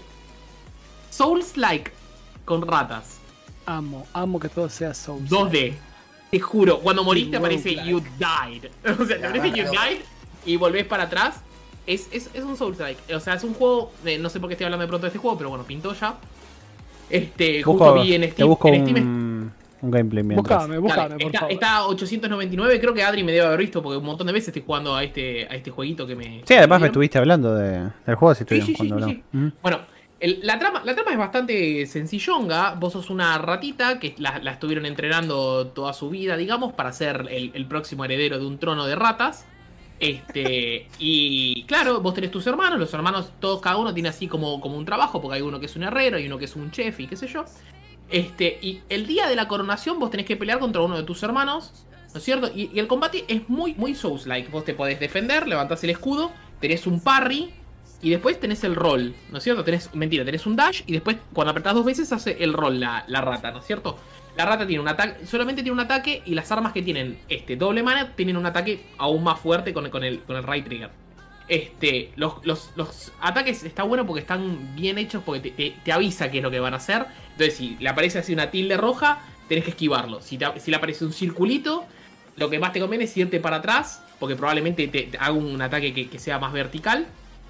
Souls-like con ratas. Amo, amo que todo sea Souls. 2D. Te juro, cuando moriste Y aparece. You Died. O sea, te aparece You. Died y volvés para atrás. Es, es, es un Souls-like. O sea, es un juego. de- no sé por qué estoy hablando de pronto de este juego, pero bueno, pintó ya. Este, justo Busco, vi en te Steam. busco en Steam un, un gameplay mientras. Búscame, Dale, búscame, por está, favor. está a 899, creo que Adri me debe haber visto porque un montón de veces estoy jugando a este, a este jueguito que me. Sí, además me estuviste hablando de, del juego si Sí, estuvimos sí, sí, cuando sí. Bueno, El- la, trama, la trama es bastante sencillonga. Vos sos una ratita que la, la estuvieron entrenando toda su vida, digamos, para ser el, el próximo heredero de un trono de ratas. Este, y claro, vos tenés tus hermanos, los hermanos, todos, cada uno tiene así como, como un trabajo, porque hay uno que es un herrero, hay uno que es un chef y qué sé yo. Este, y el día de la coronación vos tenés que pelear contra uno de tus hermanos, ¿no es cierto? Y, el combate es muy, muy Souls-like. Vos te podés defender, levantás el escudo, tenés un parry, y después tenés el roll, ¿no es cierto? Tenés, mentira, tenés un dash, y después cuando apretás dos veces hace el roll la, la rata, ¿no es cierto? La rata tiene un ataque, solamente tiene un ataque, y las armas que tienen este doble mana tienen un ataque aún más fuerte con, con el, con el right trigger. Este, los, los, ataques está bueno porque están bien hechos, porque te, avisa qué es lo que van a hacer. Entonces, si le aparece así una tilde roja, tenés que esquivarlo. Si, si le aparece un circulito, lo que más te conviene es irte para atrás, porque probablemente te, haga un ataque que, sea más vertical.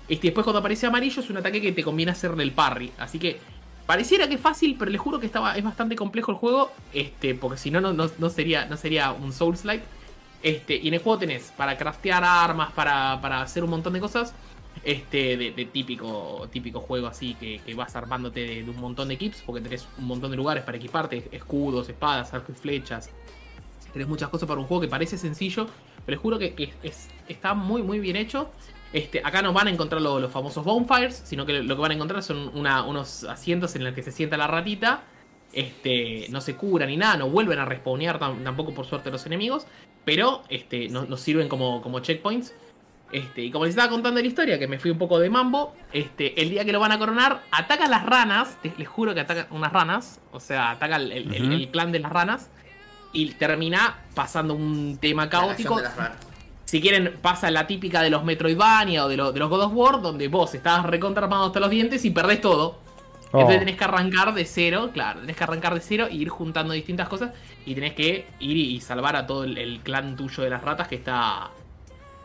Este, después cuando aparece amarillo es un ataque que te conviene hacerle el parry. Así que pareciera que es fácil, pero les juro que estaba, es bastante complejo el juego. Este, porque si no, no, no, no sería, no sería un Souls-like. Este, y en el juego tenés para craftear armas, para, para hacer un montón de cosas. Este, de, típico, típico juego así que, que vas armándote de, un montón de equips, porque tenés un montón de lugares para equiparte, escudos, espadas, arcos y flechas. Tenés muchas cosas para un juego que parece sencillo, pero les juro que, es- está muy muy bien hecho. Este, acá no van a encontrar lo- los famosos bonfires, sino que lo que van a encontrar son unos asientos en los que se sienta la ratita. Este, no se curan ni nada, no vuelven a respawnear tam- tampoco por suerte los enemigos, pero este, no- nos sirven como, como checkpoints. Este, y como les estaba contando la historia, que me fui un poco de mambo, este, el día que lo van a coronar, atacan las ranas, te- les juro que atacan unas ranas, o sea, ataca el, clan de las ranas, y termina pasando un tema caótico. Si quieren, pasa la típica de los Metroidvania o de, lo- de los God of War, donde vos estás recontra armado hasta los dientes y perdés todo. Oh. Entonces tenés que arrancar de cero, claro, tenés que arrancar de cero e ir juntando distintas cosas y tenés que ir y, salvar a todo el, el clan tuyo de las ratas que está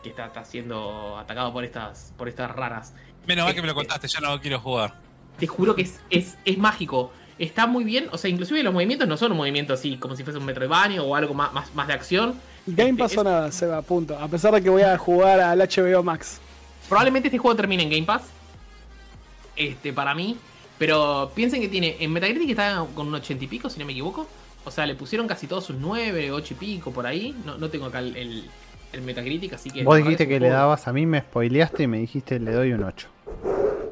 que está, está siendo atacado por estas por estas ranas. Menos mal que me lo Este, contaste, ya no quiero jugar. Te juro que es, es, es mágico. Está muy bien, o sea, inclusive los movimientos no son un movimiento así como si fuese un Metroidvania o algo más, más, más de acción. Game Este, Pass es- o nada, se va, punto. A pesar de que voy a jugar al HBO Max. Probablemente este juego termine en Game Pass. Este, para mí. Pero piensen que tiene. En Metacritic está con un 80 y pico, si no me equivoco. O sea, le pusieron casi todos sus 9, 8 y pico por ahí. No, no tengo acá el, el- el Metacritic, así que. Vos dijiste que le dabas, a mí me spoileaste y me dijiste le doy un 8.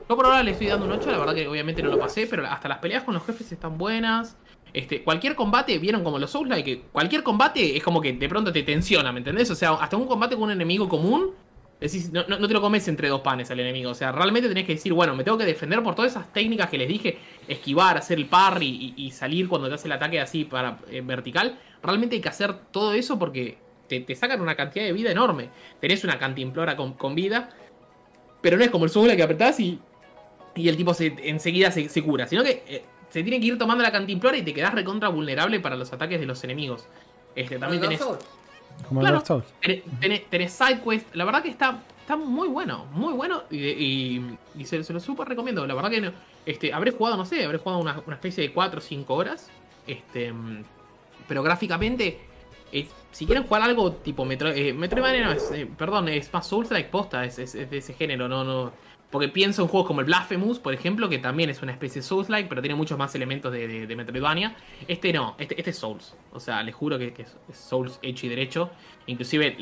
Yo por ahora le estoy dando un 8, la verdad que obviamente no lo pasé, pero hasta las peleas con los jefes están buenas. Este, cualquier combate, vieron como los Souls que cualquier combate es como que de pronto te tensiona, ¿me entendés? O sea, hasta un combate con un enemigo común, decís, no, no- no te lo comes entre dos panes al enemigo. O sea, realmente tenés que decir, bueno, me tengo que defender por todas esas técnicas que les dije, esquivar, hacer el parry y, y salir cuando te hace el ataque así para eh, vertical. Realmente hay que hacer todo eso porque te, te sacan una cantidad de vida enorme. Tenés una cantimplora con, con vida, pero no es como el Souls que apretás y y el tipo se, enseguida se, se cura, sino que eh, se tiene que ir tomando la cantimplora y te quedás recontra vulnerable para los ataques de los enemigos. Este, también tenés. Como Claro. Dark Souls. tenés, tenés- tenés side quest, la verdad que está, está muy bueno, muy bueno y, y- y se, se lo súper recomiendo. La verdad que no- este, habré jugado, no sé, habré jugado una, una especie de 4 o 5 horas, este, pero gráficamente, eh, si quieren jugar algo tipo Metro, eh, Metroidvania, no, es, eh, perdón, es más Souls-like posta, es, es- es de ese género, no, no, porque pienso en juegos como el Blasphemous, por ejemplo, que también es una especie de Souls-like, pero tiene muchos más elementos de, de- Metroidvania. Este no, este, este es Souls. O sea, les juro que, es, Souls hecho y derecho. Inclusive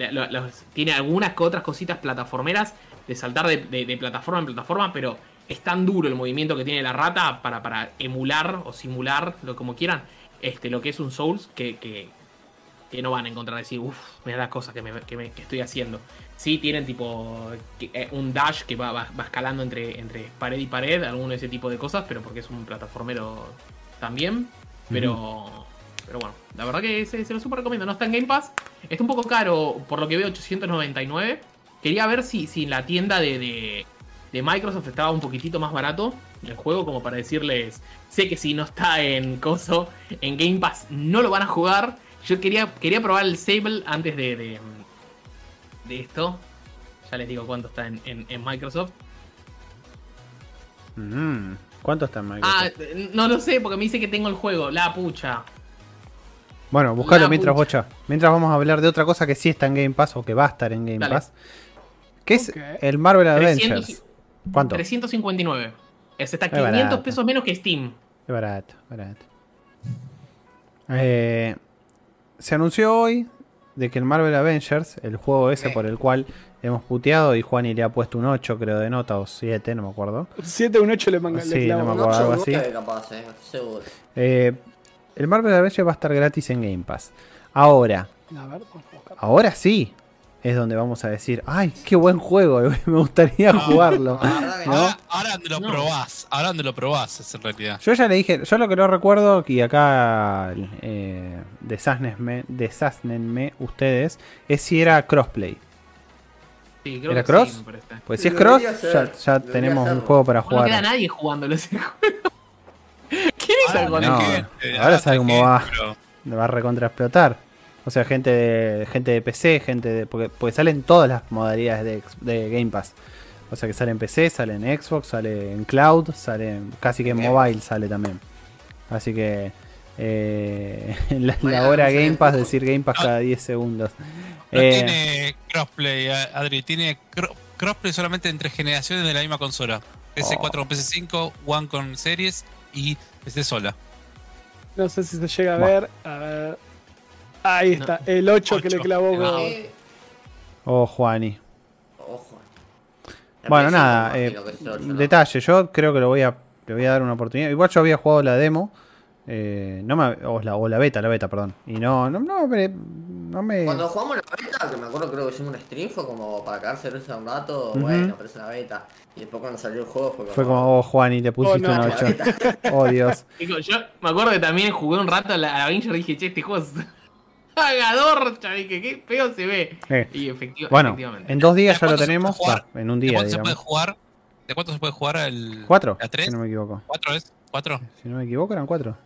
tiene algunas otras cositas plataformeras de saltar de, plataforma en plataforma, pero es tan duro el movimiento que tiene la rata para, emular o simular, lo como quieran, este, lo que es un Souls, que, no van a encontrar decir, uff, mira las cosas que, me- que estoy haciendo. Sí, tienen tipo eh, un dash que va, va- va escalando entre, entre pared y pared, alguno de ese tipo de cosas, pero porque es un plataformero también. Pero, pero bueno, la verdad que se, se lo super recomiendo. No está en Game Pass, está un poco caro, por lo que veo, 899. Quería ver si, si en la tienda de, de, de Microsoft estaba un poquitito más barato el juego, como para decirles, sé que si no está en Coso, en Game Pass, no lo van a jugar. Yo quería, quería probar el Sable antes de, de, de esto. Ya les digo cuánto está en, en- en Microsoft. Mm, ¿Cuánto está en Microsoft? Ah, no lo sé, porque me dice que tengo el juego. La pucha. bueno, buscalo la mientras pucha. bocha. Mientras vamos a hablar de otra cosa que sí está en Game Pass o que va a estar en Game Dale. Pass. Que es el Marvel 300 Adventures. ¿Cuánto? 359. Es está Es 500 barato. pesos menos que Steam. Es barato, barato. Eh, se anunció hoy de que el Marvel Avengers, el juego ese Eh. por el cual hemos puteado y Juani le ha puesto un 8 creo de nota o 7, no me acuerdo. 7 un 8 le manga Sí, le no me acuerdo, algo así. capaz, eh, seguro. Eh, el Marvel Avengers va a estar gratis en Game Pass. Ahora, A ver, ahora sí es donde vamos a decir, ay, qué buen juego, me gustaría jugarlo. Verdad que no. Ahora, ahora donde lo No. probás, ahora donde lo probás es en realidad. Yo ya le dije, yo lo que no recuerdo, y acá eh, desásnenme, desásnenme ustedes, es si era crossplay. Sí, creo ¿Era que cross? sí, me parece. Pues si es cross, ya, tenemos un juego para No queda jugar. nadie jugándolo ese juego. ¿Quién está con no. ahora sabe cómo gente, va. va a recontra explotar. O sea, gente de, gente de PC, gente de. Porque, porque salen todas las modalidades de, Game Pass. O sea que sale en PC, sale en Xbox, sale en Cloud, sale en- casi que en Bien. mobile sale también. Así que eh, la, hora Game Pass, decir Game Pass cada 10 segundos. No Eh, tiene crossplay, a- Adri, tiene cro- crossplay solamente entre generaciones de la misma consola. PS4 Oh. con PS5, One con series y PC sola. No sé si se llega a Bueno. ver. A ver. Ahí está, el 8 que le clavó. Eh, oh, Juani. Ojo. Bueno, La nada, PS5 eh, ¿no? detalle, yo creo que lo voy a, le voy a dar una oportunidad. Igual yo había jugado la demo, eh, no me, o, la, o la beta, la beta, perdón. Y no, no, no, me, no me... Cuando jugamos la beta, que me acuerdo creo que hicimos un stream, fue como para quedarse risa un rato, bueno, pero es una beta. Y después cuando salió el juego fue como... Fue como, oh, Juani, te pusiste no, un la 8. Oh, Dios. Digo, yo me acuerdo que también jugué un rato a la, a la Avenger y dije, che, este juego es cagador, ya dije, qué feo se ve. Eh, Y efecti- Bueno, efectivamente. en dos días ¿De ya lo tenemos. jugar? va, en un ¿De día, cuánto se puede jugar? ¿De cuánto se puede jugar el. ¿Cuatro? ¿La 3? Si no me equivoco. ¿Cuatro es? ¿Cuatro? Si no me equivoco, eran cuatro.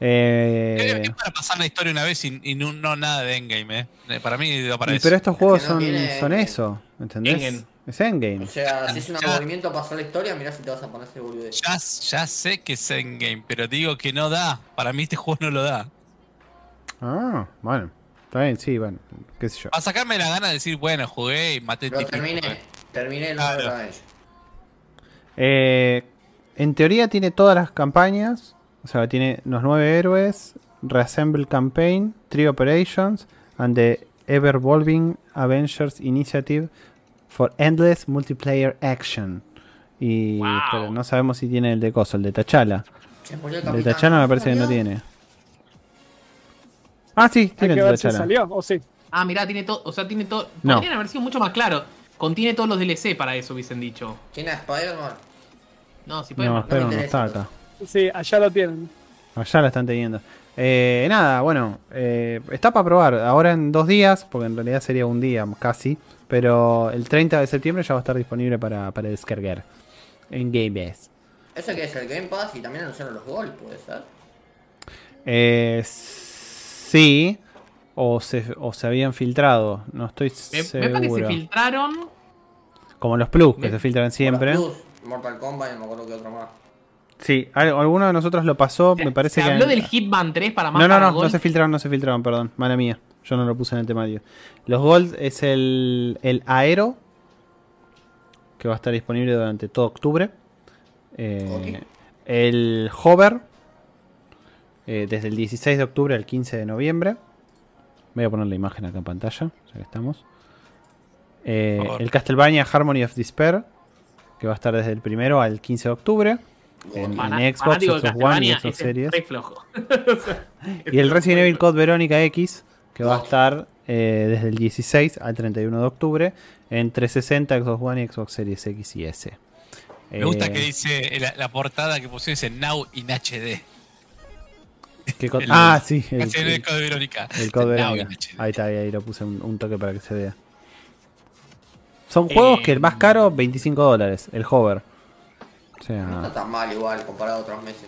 Eh, que es para pasar la historia una vez y, y no, no nada de endgame, ¿eh? Eh, Para mí para eso. pero estos juegos no son, tiene- son eso, ¿entendés? Endgame. Es Endgame. O sea, si es un Ya. movimiento pasar la historia, mirá si te vas a poner ese boludez. Ya, ya sé que es endgame, pero digo que no da. Para mí este juego no lo da. Ah, bueno. Está bien, sí, bueno, qué sé yo. A sacarme la gana de decir, bueno, jugué y maté Lo tipo, terminé, eh. terminé el Claro. Eh, en teoría tiene todas las campañas. O sea, tiene los nueve héroes, Reassemble Campaign, Three Operations, and the Ever-Evolving Avengers Initiative for Endless Multiplayer Action. Y Wow. pero no sabemos si tiene el de Coso, el de Tachala. El de. Tachala me parece que no tiene. Ah, sí, Hay tiene que ver si salió o sí. Ah, mirá, tiene todo, o sea, tiene todo. No. Podrían haber sido mucho más claro. Contiene todos los DLC para eso, hubiesen dicho. ¿Tiene a Spider-Man? No, si pueden. No, No, espera, no interesa está eso. acá. Sí, allá lo tienen. Allá la están teniendo. Eh, nada, bueno, eh, está para probar. Ahora en dos días, porque en realidad sería un día casi. Pero el 30 de septiembre ya va a estar disponible para, para descargar en Game Pass. ¿Ese que es el Game Pass y también anunciaron los gols, puede ser? Eh, sí, o se, o se habían filtrado, no estoy me, me parece que se seguro. filtraron. Como los plus que Me- se filtran siempre. Plus, Mortal Kombat y me acuerdo que otro más. Sí, al- alguno de nosotros lo pasó, Se, me parece se que. habló del Hitman 3 para más No, no, para no, Gold. no se filtraron, no se filtraron, perdón, mala mía. Yo no lo puse en el temario. Los Gold es el, el Aero, que va a estar disponible durante todo octubre. Eh. El Hover, eh, desde el 16 de octubre al 15 de noviembre. Voy a poner la imagen acá en pantalla, ya que estamos. Eh, el Castlevania Harmony of Despair, que va a estar desde el primero al 15 de octubre. En, Xbox, Xbox One y ese Series. Y el Resident Evil Code Verónica X, que va a estar eh, desde el 16 al 31 de octubre en 360, Xbox One y Xbox Series X y S. Me gusta Eh, que dice la, la portada que pusieron dice Now in HD. ¿Qué co- el- ah, sí, el, el el- Verónica. el. Ahí está, ahí, ahí lo puse un, un toque para que se vea. Son juegos Eh, que el más caro, 25 dólares, el hover. O No está tan mal igual comparado a otros meses.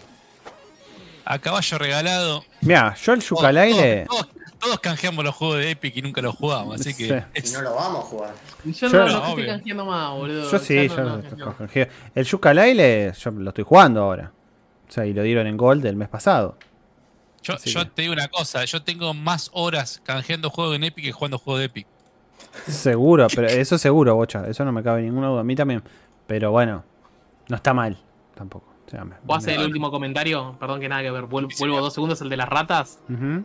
A caballo regalado. mira, yo el Todos, Yooka-Laylee- todos- todos canjeamos los juegos de Epic y nunca los jugamos, así que. Sí. Y no lo vamos a jugar. Yo Yo- no estoy canjeando más, boludo. Yo sí, Ya yo no, lo no, canjeando. El Yooka-Laylee, yo lo estoy jugando ahora. O sea, y lo dieron en Gold el mes pasado. Yo, Así yo que- te digo una cosa, yo tengo más horas canjeando juegos en Epic que jugando juegos de Epic. Seguro, pero eso seguro, bocha. Eso no me cabe ninguna duda. A mí también. Pero bueno, No está mal, tampoco. O sea, me- ¿Puedo hacer el último comentario? Perdón que nada que ver. Vuelvo, vuelvo dos segundos, el de las ratas.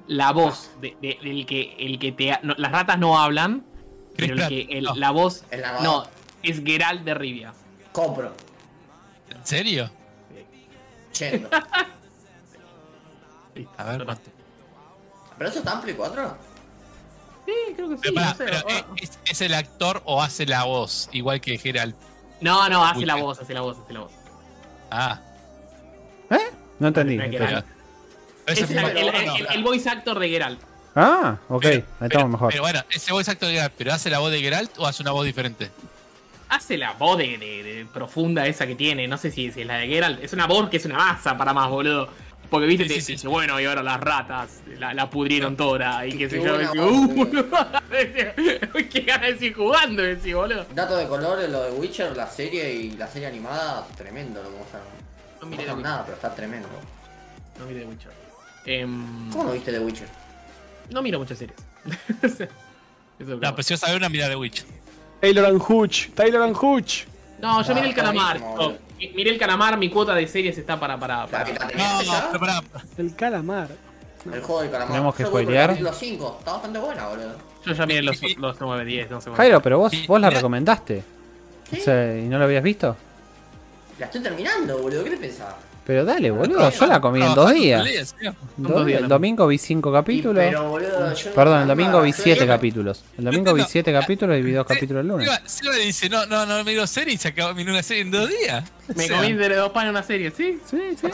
La voz de- de- del que, el que te. ha- no, las ratas no hablan, pero el que, el- No. la voz. El. No, es Geralt de Rivia. Compro. ¿En serio? Yendo. A ver, ¿cuánto? ¿Pero eso está en Play 4? Sí, creo que sí. Pero, no, sé, pero. ¿es, el actor o hace la voz? Igual que Geralt. no, no, hace Uy, la voz, hace la voz, hace la voz. Ah. ¿Eh? No entendí. Es el, el- voice actor de Geralt. Ah, ok. Pero- Ahí pero- estamos mejor. Pero bueno, ese voz actor de Geralt, ¿pero hace la voz de Geralt o hace una voz diferente? Hace la voz de, de- de profunda esa que tiene. No sé si, si es la de Geralt. Es una voz que es una masa para más, boludo. Porque viste, Sí, te sí, te sí. dice, bueno, y ahora las ratas la, la pudrieron toda. Y qué sé yo. decís, uh, qué ganas de seguir jugando, decís, boludo. Dato de colores, lo de Witcher, la serie y la serie animada, tremendo lo que mostraron. No No miré de Witcher. nada, pero está tremendo. No miré de Witcher. Em, ¿Cómo no viste de Witcher? no miro muchas series. Eso No, pasa. pero si vas a ver una mirada de Witch. Taylor and Hooch. Taylor and Hooch. No, yo Ah, miré el está calamar. Miré el calamar, mi cuota de series está para. para, para- ¿La que la No, pero pará. El calamar. El juego del calamar. Tenemos que spoilear. capítulo 5. Está bastante buena, boludo. Yo ya miré los, los 9, 10, no sé. Jairo, pero vos, vos la recomendaste. Sí. O sea, ¿y no lo habías visto? La estoy terminando, boludo. ¿Qué le pensabas? Pero dale, boludo, yo la comí en dos días. el domingo vi cinco capítulos. pero, boludo, yo no- Perdón, el domingo vi siete capítulos. El domingo vi siete capítulos y vi dos capítulos el lunes. Seba, Seba dice, no, no, no miro serie y se acabó una serie en dos días. Me O sea, comí de dos panes una serie, ¿sí? Sí, sí.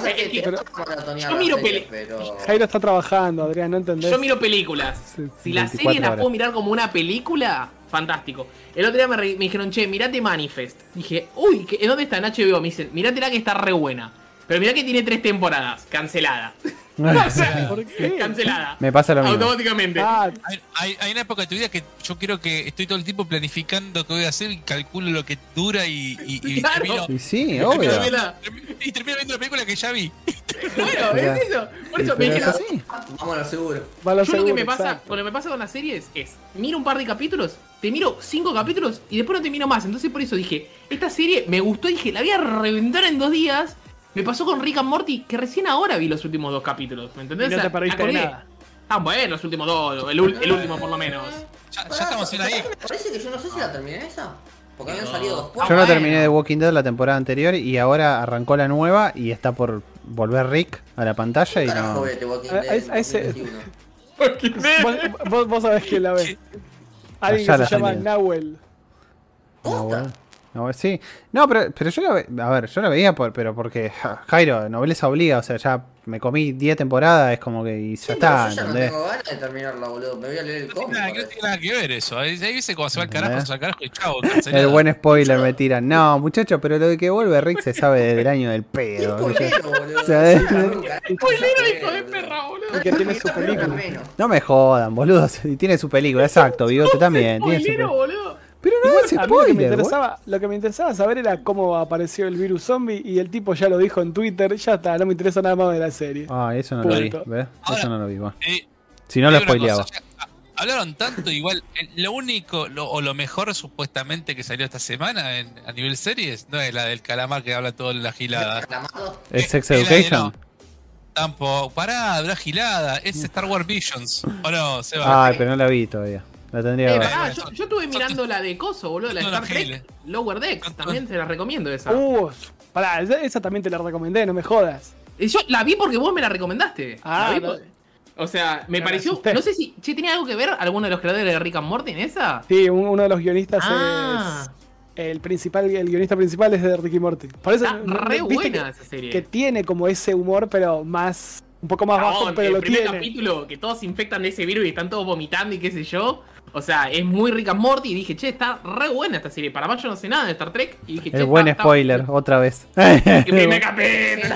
Yo miro pero... Jairo está trabajando, Adrián, no entendés. Yo miro películas. Si la 24 serie la puedo mirar como una película, fantástico. El otro día me, me dijeron, che, mirate Manifest. Dije, uy, ¿qué- ¿en dónde está en HBO? Me dicen, mirátela que está re buena. Pero mirá que tiene tres temporadas. Cancelada. O sea, ¿Por qué? cancelada. Me pasa lo mismo. Automáticamente. Ah, Hay, hay- una época de tu vida que yo creo que estoy todo el tiempo planificando qué voy a hacer y calculo lo que dura y, y, y Claro. termino, Y sí, y obvio. termino y termino viendo la película que ya vi. Bueno, es eso. Por eso me dijeron, es así. Vamos a lo seguro. lo Yo lo que me pasa, exacto. lo que me pasa con las series es, miro un par de capítulos, te miro cinco capítulos y después no te miro más. Entonces por eso dije, esta serie me gustó, dije, la voy a reventar en dos días. Me pasó con Rick and Morty, que recién ahora vi los últimos dos capítulos, ¿me Y entendés? no te perdiste de nada. Ah, bueno, los últimos dos, el, último por lo menos. Ya, ya estamos en ahí. Me parece que yo no sé si la terminé esa. Porque habían No. salido dos Ah, juegos. Yo no terminé de Walking Dead la temporada anterior y ahora arrancó la nueva y está por volver Rick a la pantalla y no. vete, Walking A- Dead a ese- a ese- 2021. Vos, vos, sabés quién la ve. Alguien que la se llama salida. Nahuel. No. No, sí. No, pero, pero yo la a ver, yo la veía por, pero porque ja, Jairo, nobleza obliga, o sea, ya me comí 10 temporadas, es como que y ya Sí, está, pero yo ya no tengo ganas de terminarla, boludo. Me voy a leer el No tiene cómic. nada, que- no parece. tiene nada que ver eso. Ahí dice cuando se va al carajo, se va al carajo y chavo. El buen spoiler me tiran. No, muchachos, pero lo de que vuelve Rick se sabe desde el año del pedo. Spoilero, boludo. O sea, Sí, es- nunca. Spoilero, hijo de perra, boludo. Y que tiene su película. No me jodan, boludo. Y tiene su película, exacto. Bigote también. Tiene su boludo. Pero no Igual, es a mí lo que, me spoiler, interesaba, lo que me interesaba saber era cómo apareció el virus zombie y el tipo ya lo dijo en Twitter, ya está, no me interesa nada más de la serie. Ah, eso no lo vi. ¿ves? Ahora- Eso no lo vi, bueno. Eh, Si no lo spoileaba. cosa, ya, a- Hablaron tanto, igual, eh, lo único lo- o lo mejor supuestamente que salió esta semana en- a nivel series no es la del calamar que habla toda la gilada. ¿Es Sex la Education? no. Tampoco, pará, habla gilada, es Star Wars Visions. ¿O no, Seba? Ay, pero no la vi todavía. La tendría Eh, yo, estuve mirando la de Coso, boludo, la de Star Trek. Lower Decks, también se la recomiendo esa. Uh, pará, esa, también te la recomendé, no me jodas. Y Yo la vi porque vos me la recomendaste. Ah, La vi no. por- O sea, me Me pareció. No sé si. Che, ¿tenía algo que ver alguno de los creadores de Rick and Morty en esa? Sí, un- uno de los guionistas Ah. es. El principal, el guionista principal es de Ricky Morty. Por eso Está re buena que, esa serie. que tiene como ese humor, pero más. Un poco más bajo, Chabón, pero el lo primer tiene. capítulo que todos se infectan de ese virus y están todos vomitando y qué sé yo. O sea, es muy Rick and Morty y dije, che, está re buena esta serie. Para más yo no sé nada de Star Trek. Y dije, che, El buen está- está- spoiler, otra vez. El primer capítulo,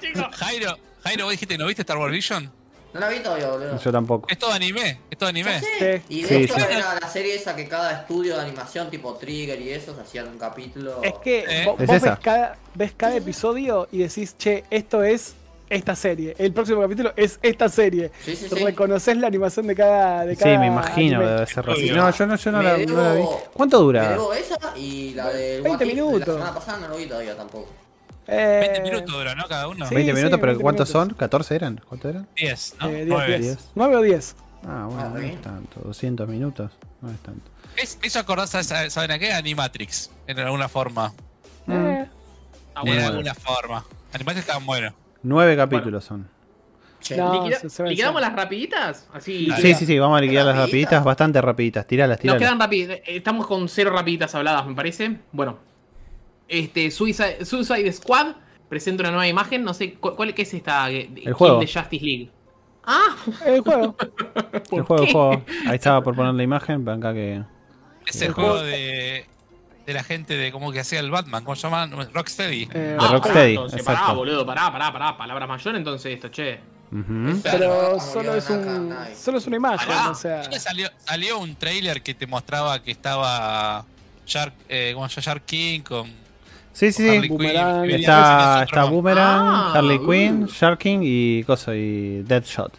chicos. Jairo, Jairo, vos dijiste, ¿no viste Star Wars Vision? No la vi todavía, boludo. Yo tampoco. Es todo anime, es todo anime. Sé. Y de Sí, hecho sí. era la serie esa que cada estudio de animación tipo Trigger y esos hacían un capítulo. Es que Eh. vos, Es vos esa. ves, cada, ves cada episodio y decís, che, esto es esta serie. El próximo capítulo es esta serie. Sí, sí, sí. Reconoces la animación de cada. De Sí, me imagino anime. debe ser así. No, yo no, yo no, Me la, no la vi. ¿Cuánto Me dura? debo esa y la de 20 What If de minutos. La semana pasada no lo vi todavía tampoco. Eh, 20 minutos dura, ¿no? Cada uno. Sí. 20 minutos, pero 20 ¿cuántos minutos. son? ¿14 eran? ¿Cuántos eran? 10, ¿no? eh, 10, 9. 10. 9 o 10. Ah, bueno, Ah, no es tanto. 200 minutos. No es tanto. Es, ¿Eso acordás, a esa- ¿saben a qué? Animatrix, en alguna forma. Eh, Ah, en bueno. alguna forma. Animatrix estaban buenos. Nueve capítulos son. No, Liquida- se- se ven ¿Liquidamos las rapiditas? Así. Sí, sí, sí, vamos a liquidar las Rapiditas. bastante rapiditas. Tiralas, Nos tiralas. quedan rapiditas. Estamos con cero rapiditas habladas, me parece. Bueno. Este, Suicide, Suicide Squad presenta una nueva imagen. No sé, ¿cu- ¿cuál qué es esta? eh, El juego. de Justice League. Ah, el juego. El juego, el juego. Ahí estaba por poner la imagen, pero acá que. Es el juego de, de la gente de como que hacía el Batman, ¿cómo se llaman? Rocksteady. Eh, De ah, Rocksteady, Entonces, pará, boludo, pará, pará, pará. Palabra mayor, entonces esto, che. Pero solo como es un. Solo es una imagen, Pará, o sea. ¿dónde salió, salió un trailer que te mostraba que estaba Shark, eh, ¿cómo se llama? Shark King con Sí, sí, sí. Boomerang. Está, está otro- Boomerang, Ah, Harley uh. Quinn, Shark King y Coso y Deadshot.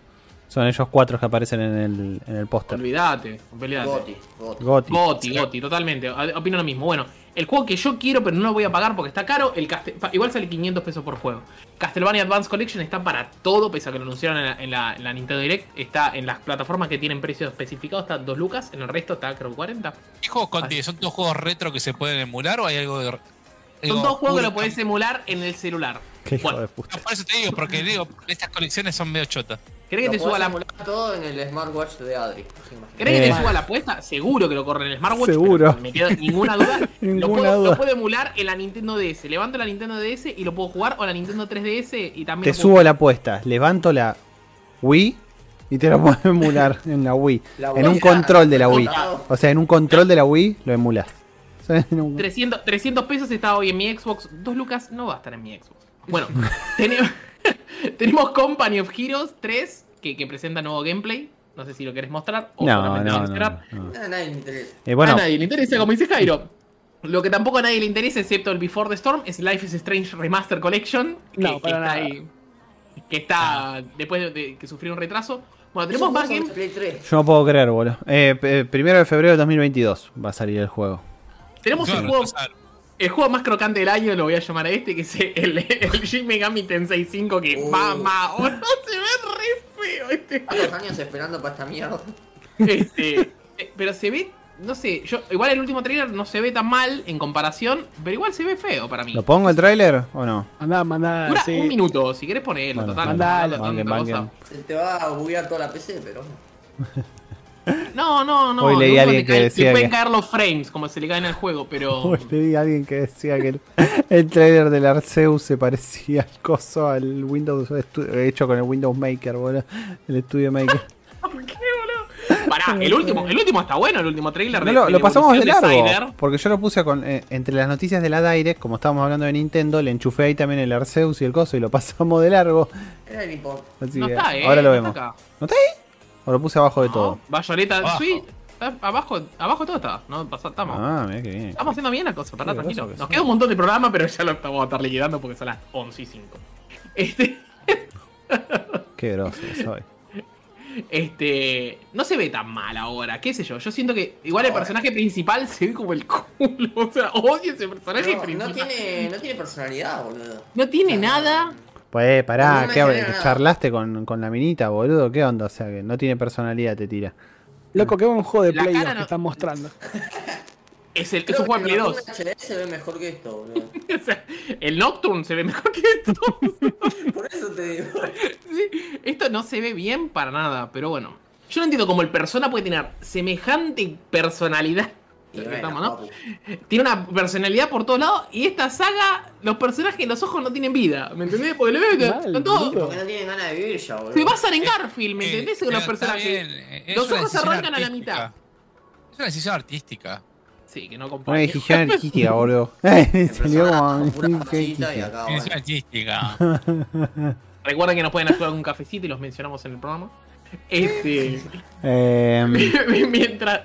Son ellos cuatro que aparecen en el, en el póster. Olvídate, olvídate. Goti, Goti. Goti. Goti, Goti, totalmente. Opino lo mismo. Bueno, el juego que yo quiero, pero no lo voy a pagar porque está caro, el Castel- igual sale 500 pesos por juego. Castlevania Advance Collection está para todo, pese a que lo anunciaron en la, en la- en la Nintendo Direct. Está en las plataformas que tienen precios especificados, está 2 lucas. En el resto está, creo, 40. ¿Qué juegos contiene? ¿Son todos juegos retro que se pueden emular o hay algo de.? Son dos juegos que lo podés emular en el celular. Qué hijo Bueno, de puta. No, por eso te digo, porque digo, estas colecciones son medio chotas. ¿querés que Lo te suba la emular todo en el smartwatch de Adri. ¿Querés que Eh. te suba la apuesta? Seguro que lo corre en el smartwatch. Seguro. pero Me queda ninguna duda. lo, Ninguna puedo, duda. lo puedo emular en la Nintendo DS. Levanto la Nintendo DS y lo puedo jugar o la Nintendo 3DS y también Te lo subo la apuesta, levanto la Wii y te lo puedo emular en la Wii. La En un control de la Wii. O sea, en un control de la Wii lo emulas. O sea, en un- 300, 300 pesos está hoy en mi Xbox. 2 lucas no va a estar en mi Xbox. Bueno, tenemos, tenemos Company of Heroes 3 que, que presenta nuevo gameplay. No sé si lo querés mostrar o No, solamente no, vas a no, esperar. no. A nadie le interesa. Eh, bueno, A nadie le interesa, como dice Jairo. Lo que tampoco a nadie le interesa, excepto el Before the Storm, es Life is Strange Remaster Collection. Que, No, que para está ahí. Que está después de, de que sufrió un retraso. Bueno, tenemos más juegos game. son de Play 3. yo no puedo creer, boludo. Eh, primero de febrero de 2022 va a salir el juego. Tenemos el Claro, juego, o sea, el juego más crocante del año, lo voy a llamar a este, que es el, el Shin Megami Tensei 5, que Uh. mamá, boludo, se ve re feo este. ¿Cuántos años esperando para esta mierda? Este, eh, pero se ve, no sé, yo igual el último trailer no se ve tan mal en comparación, pero igual se ve feo para mí. ¿Lo pongo el tráiler o no? Mandá, mandá. Dura sí. un minuto, si querés ponerlo, Bueno, total. no, cosa. Se te va a buguear toda la PC, pero. no, no, no. Hoy leí a alguien que decía pueden que- caer los frames, como se le caen en el juego, pero. Uy, le di a alguien que decía que el, el trailer del Arceus se parecía al coso al Windows hecho con el Windows Maker, boludo. El Studio Maker. ¿Por qué, boludo? Pará, el último, el último está bueno, el último trailer. No, de- lo, de lo la pasamos de largo. Porque yo lo puse con, eh, entre las noticias de la Direct, como estábamos hablando de Nintendo, le enchufé ahí también el Arceus y el coso y lo pasamos de largo. Era el. Así No que está, eh. ahora lo no vemos. está. ¿No está ahí? ¿O lo puse abajo de todo? Bayonetta, Abajo. abajo, abajo todo está. No, estamos. Ah, mira qué bien. Estamos haciendo bien la cosa, pará, tranquilo. que Nos queda un montón de programa, pero ya lo estamos a estar liquidando porque son las 11 y 5. Este, Qué grosso que soy. este, no se ve tan mal ahora, qué sé yo. Yo siento que igual el personaje principal se ve como el culo. O sea, odio ese personaje No, principal. no tiene, no tiene personalidad, boludo. No tiene nada. Pues pará, No ¿qué charlaste con, con la minita, boludo? ¿Qué onda? O sea, que no tiene personalidad, te tira. Loco, qué buen juego de La Play cara 2 que están mostrando. Es, el, es un juego de que Play el 2. Nocturne HD se ve mejor que esto, boludo. O sea, el Nocturne se ve mejor que esto. Por eso te digo. Sí, Esto no se ve bien para nada, pero bueno. Yo no entiendo cómo el persona puede tener semejante personalidad. Que. Tiene una personalidad por todos lados y esta saga, los personajes, los ojos no tienen vida. ¿Me entendés? Porque le veo están todos. Porque no tienen ganas de vivir ya, boludo. Se basan en Garfield, ¿me eh, entendés? Con los personajes. Los una ojos decisión arrancan a la mitad. Es una decisión artística. Sí, que no Una acompaña. decisión artística, boludo. Salió como. una decisión artística. Recuerden que nos pueden ayudar con un cafecito y los mencionamos en el programa. Este. Eh, mientras.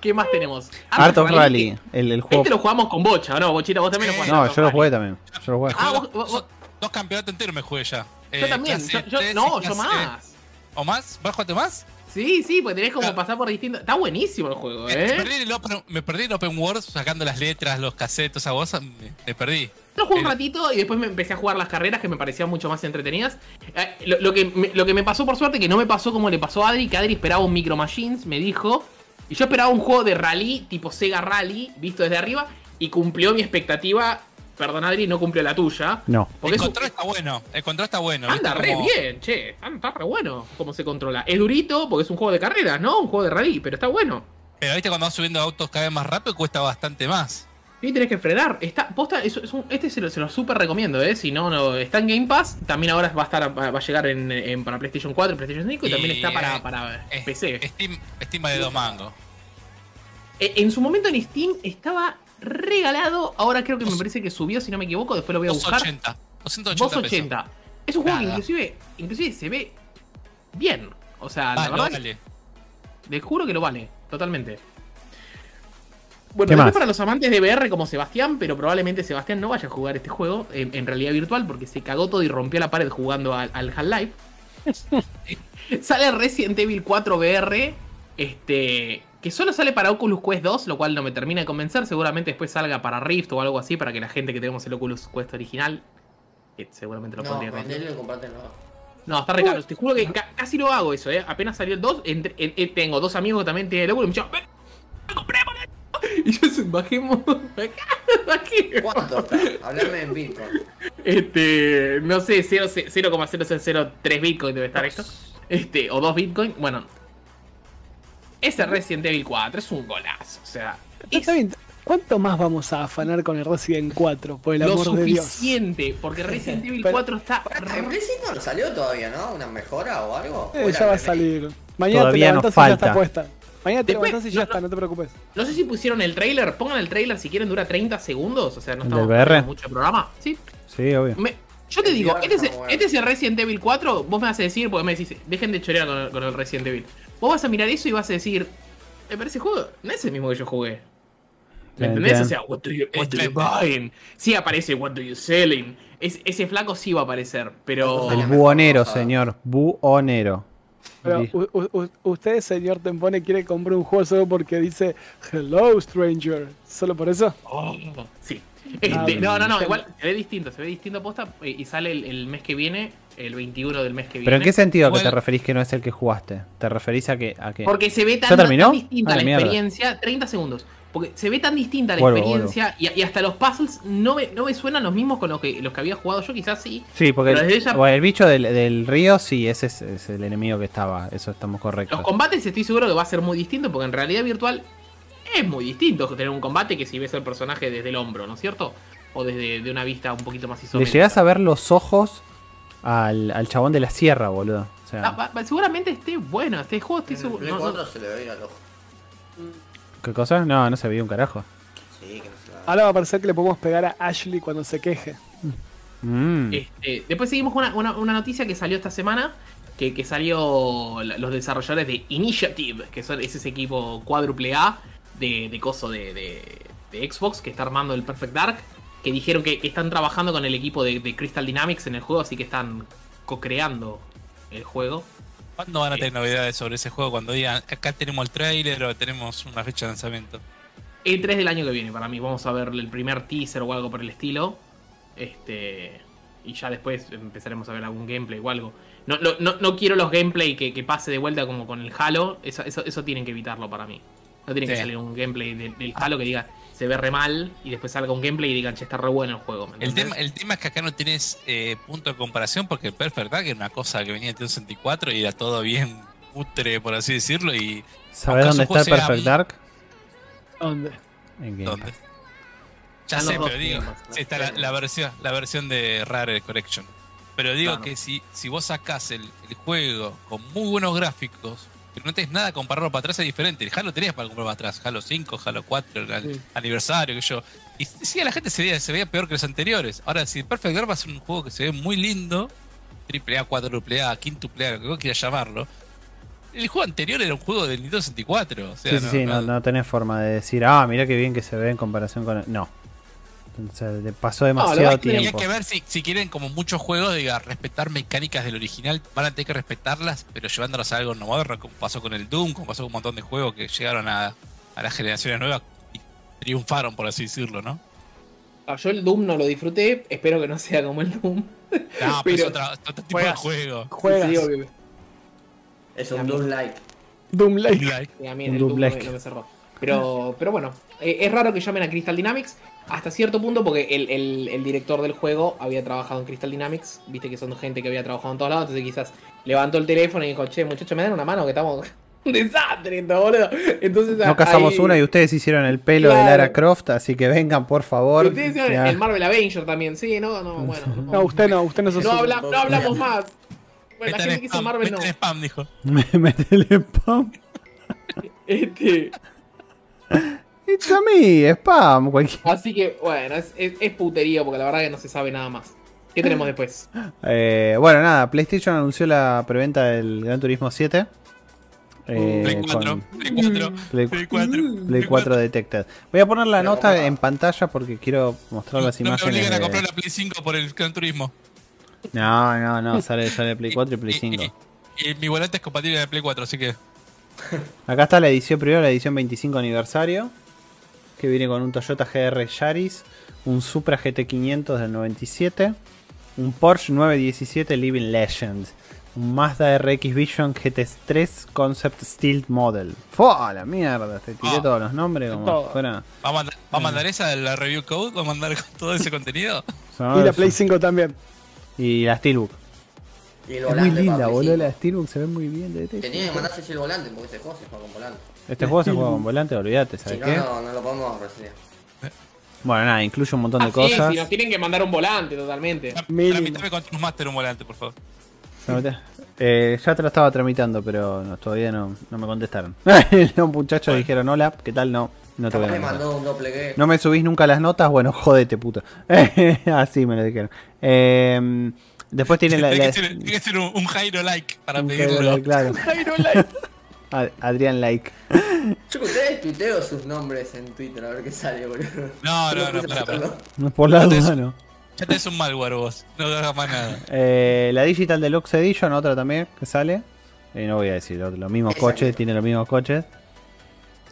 ¿Qué más tenemos? Art of Rally, el, el juego. Este lo jugamos con Bocha, ¿no? Bochita, vos también lo jugaste. No, yo lo Rally. jugué también. Yo lo jugué. Ah, vos- vos- dos campeonatos enteros me jugué ya. Yo eh, también. yo- no, yo clase- más. ¿O más? ¿Vas a jugarte más? Sí, sí, pues tenés como Claro. pasar por distintos. Está buenísimo el juego, Me, ¿eh? perdí en el open, me perdí en Open World sacando las letras, los cassettes, esa cosa. Me, me perdí. Lo jugué un Eh, ratito y después me empecé a jugar las carreras que me parecían mucho más entretenidas. Eh, lo, lo que me, lo que me pasó por suerte, que no me pasó como le pasó a Adri, que Adri esperaba un Micro Machines, me dijo. Y yo esperaba un juego de rally, tipo Sega Rally, visto desde arriba, y cumplió mi expectativa. Perdón, Adri, no cumplió la tuya. No. Porque el es control está bueno. El control está bueno. anda ¿viste? re Como- bien, che. Está, está re bueno cómo se controla. Es durito porque es un juego de carreras, ¿no? Un juego de rally, pero está bueno. Pero viste cuando vas subiendo autos cada vez más rápido cuesta bastante más. Y tenés que frenar. Está, posta, es, es un- este se lo, se lo súper recomiendo, ¿eh? Si no, no, está en Game Pass. También ahora va a estar va a llegar en, en- para PlayStation 4, PlayStation 5 y, Y, también está para, eh, para Es- PC. Steam, Steam de dos mangos. Eh, En su momento en Steam estaba regalado. Ahora creo que me parece que subió, si no me equivoco. Después lo voy a buscar. 280. 280 pesos. 280. Es un juego que inclusive, inclusive se ve bien. O sea, Ah, la verdad, vale. les juro que lo vale. Totalmente. Bueno, ¿Qué después más? para los amantes de VR como Sebastián, pero probablemente Sebastián no vaya a jugar este juego en, en realidad virtual porque se cagó todo y rompió la pared jugando al, al Half-Life. sale Resident Evil 4 VR, este, que solo sale para Oculus Quest 2, lo cual no me termina de convencer. Seguramente después salga para Rift o algo así para que la gente que tenemos el Oculus Quest original, que seguramente lo No, no, está re caro. Te juro que ca- casi no hago eso, ¿eh? Apenas salió el 2, entre- en- en- tengo dos amigos que también tienen el Oculus y me dijeron, ven, ven, compremos esto". Y yo se- bajemos, bajemos. ¿Cuánto está? Hablame en Bitcoin. Este, no sé, 0, 0,0003 Bitcoin debe estar esto. Este, o 2 Bitcoin. Bueno, ese Resident Evil 4 es un golazo. O sea, es Está bien. ¿Cuánto más vamos a afanar con el Resident 4? Por el lo amor de Dios. suficiente. Porque Resident Evil Pero- 4 está. En Play 5 no salió todavía, ¿no? ¿Una mejora o algo? Eh, ¿O ya va a salir. Mañana Todavía te nos levantás y ya está falta. puesta. Mañana te Después- y ya no, está, no te preocupes. No sé si pusieron el trailer. Pongan el trailer si quieren, dura 30 segundos. O sea, no ¿El estamos VR? mucho programa. Sí. Sí, obvio. Me- yo te El digo, este es, está bueno. este es el Resident Evil 4, vos me vas a decir, porque me decís, dejen de chorear con el, con el Resident Evil. Vos vas a mirar eso y vas a decir, me parece juego, no es el mismo que yo jugué. ¿Me entendés? bien. O sea, what do you, what do you buying? Sí aparece what do you selling. Es- ese flaco sí va a aparecer, pero... El buonero, señor. Buonero. Pero usted, señor Tempone, quiere comprar un juego solo porque dice Hello Stranger. ¿Solo por eso? Oh, sí. Este, Ah, no, no, no, bien. igual se ve distinto, se ve distinto posta eh, y sale el, el mes que viene, el 21 del mes que viene. ¿Pero en qué sentido que te referís que no es el que jugaste? ¿Te referís a que.? A que... Porque se ve tan, distinta Ah, la mierda. experiencia. 30 segundos. Porque se ve tan distinta la experiencia y, y hasta los puzzles no me, no me suenan los mismos con los que, los que había jugado yo, quizás sí. Sí, porque el, desde ella- bueno, el bicho del, del río, sí, ese es, es el enemigo que estaba. Eso estamos correctos. Los combates estoy seguro que va a ser muy distinto porque en realidad virtual es muy distinto tener un combate que si ves al personaje desde el hombro, ¿no es cierto? O desde de una vista un poquito más Le isométrica. llegás a ver los ojos al, al chabón de la sierra, boludo. O sea, Ah, va- va- seguramente esté bueno, este juego estoy En el seguro. No- no- 4 se le ve al ojo. ¿Qué cosa? No, no se vio un carajo. Sí, que no se Ahora va a parecer que le podemos pegar a Ashley cuando se queje. Mm. Este, después seguimos con una, una- una noticia que salió esta semana. Que, que salió los desarrolladores de Initiative, que son, es ese equipo cuádruple A de, de coso de, de- de Xbox que está armando el Perfect Dark. Que dijeron que, que están trabajando con el equipo de, de Crystal Dynamics en el juego, así que están co-creando el juego. ¿Cuándo van a tener novedades sobre ese juego? Cuando digan, acá tenemos el trailer o tenemos una fecha de lanzamiento. El 3 del año que viene, para mí. Vamos a ver el primer teaser o algo por el estilo. Este. Y ya después empezaremos a ver algún gameplay o algo. No, no, no, no quiero los gameplay que, que pase de vuelta como con el Halo. Eso, eso, eso tienen que evitarlo para mí. No tiene que salir un gameplay de- del Halo que diga se ve re mal y después salga un gameplay y digan che está re bueno el juego. ¿me El tema, el tema es que acá no tienes eh, punto de comparación porque el Perfect Dark era una cosa que venía de 64 y era todo bien putre, por así decirlo, y ¿Sabés aunque dónde está el Perfect Dark? ¿Dónde? En Game. Ya sé, pero digo, está la, la versión, la versión de Rare Correction. Pero digo Claro. que si, si vos sacás el, el juego con muy buenos gráficos, pero no tenés nada compararlo para atrás, es diferente. El Halo tenías para compararlo para atrás. Halo 5, Halo 4, el Sí. aniversario, que yo. Y sí, a la gente se veía, se veía peor que los anteriores. Ahora, si Perfect Dark va a ser un juego que se ve muy lindo, triple A, cuádruple A, quintuple A, lo que vos quieras llamarlo. El juego anterior era un juego del Nintendo 64. O sea, Sí, sí, sí, no, no tenés forma de decir, ah, mira qué bien que se ve en comparación con. el-". No. O sea, le pasó demasiado Tendría tiempo. que ver si, si quieren, como muchos juegos, diga, respetar mecánicas del original, van a tener que respetarlas, pero llevándolas a algo moderno, como pasó con el Doom, como pasó con un montón de juegos que llegaron a, a las generaciones nuevas y triunfaron, por así decirlo, ¿no? Ah, Yo el Doom no lo disfruté, espero que no sea como el Doom. No, pero, Pero es otro tipo de juego. Juegas. Sí. Es un Doom like. Doom Like. Like. Sí, a mí Un el Doom no me, Doom-like. no me cerró. Pero, pero bueno, eh, es raro que llamen a Crystal Dynamics hasta cierto punto porque el, el- el director del juego había trabajado en Crystal Dynamics. Viste que son gente que había trabajado en todos lados, entonces quizás levantó el teléfono y dijo, che, muchachos, me dan una mano que estamos... Un desastre esto, boludo. Entonces, No cazamos ahí- una y ustedes hicieron el pelo de. Lara Croft, así que vengan por favor. Ustedes hicieron Ya. el Marvel Avenger también, sí, no, no, bueno. No, usted no, usted no se No, habla- no hablamos más. Bueno, la gente que hizo Marvel no. spam, dijo. Métele spam. Este, It's a me, spam, cualquier. así que, bueno, es, es, es puterío porque la verdad que no se sabe nada más. ¿Qué tenemos después? Eh, bueno, nada, PlayStation anunció la preventa del Gran Turismo 7. eh, Play 4, con Play 4, Play, Play 4. Play 4 Detected. Voy a poner la Pero nota compra. en pantalla porque quiero mostrar las No me imágenes. obligan a comprar la Play 5 por el Gran Turismo. No, no, no, sale, sale Play 4 y Play Y- 5. Y, y mi volante es compatible de Play 4, así que. Acá está la edición primero, la edición 25 aniversario. Que viene con un Toyota GR Yaris, un Supra GT500 del 97, un Porsche 917 Living Legend, un Mazda RX Vision GT3 Concept Steel Model. ¡Fua! La mierda, te tiré Ah. todos los nombres como Todo. si fuera. ¿Va a, mandar, ¿Va a mandar esa la review code? ¿Va a mandar todo ese contenido? Y la Play 5 también. Y la Steelbook. Y el Es muy linda, boludo. 5. La Steelbook se ve muy bien. de Te tiene que mandar ese el volante porque ese juego se juega con volante. Este juego se juega con volante, olvídate, Si ¿sabes no, qué? no, no lo podemos reseñar. Bueno, nada, incluye un montón de Ah, sí, cosas. si nos tienen que mandar un volante totalmente. Tramitame con True Master un volante, por favor. Eh, ya te lo estaba tramitando, pero no, todavía no, no me contestaron. Los muchachos dijeron hola, ¿qué tal? No, no te voy a mandó un doble. No me subís nunca las notas, bueno, jodete, puto. Así me lo dijeron. Eh, después tiene la... Tiene que ser, un, un Jairo like para un pedirlo. claro. Jairo Light. Ad- Adrián Like. Yo que ustedes tuiteo sus nombres en Twitter a ver qué sale, boludo. No, no, no, puse pará, a hacerlo. No, Por la duda, no. Ya tenés un malware vos. No hagas más nada. Eh, la Digital Deluxe Edition, otra también que sale. Eh, no voy a decir, los, mismos coches, tiene los mismos coches.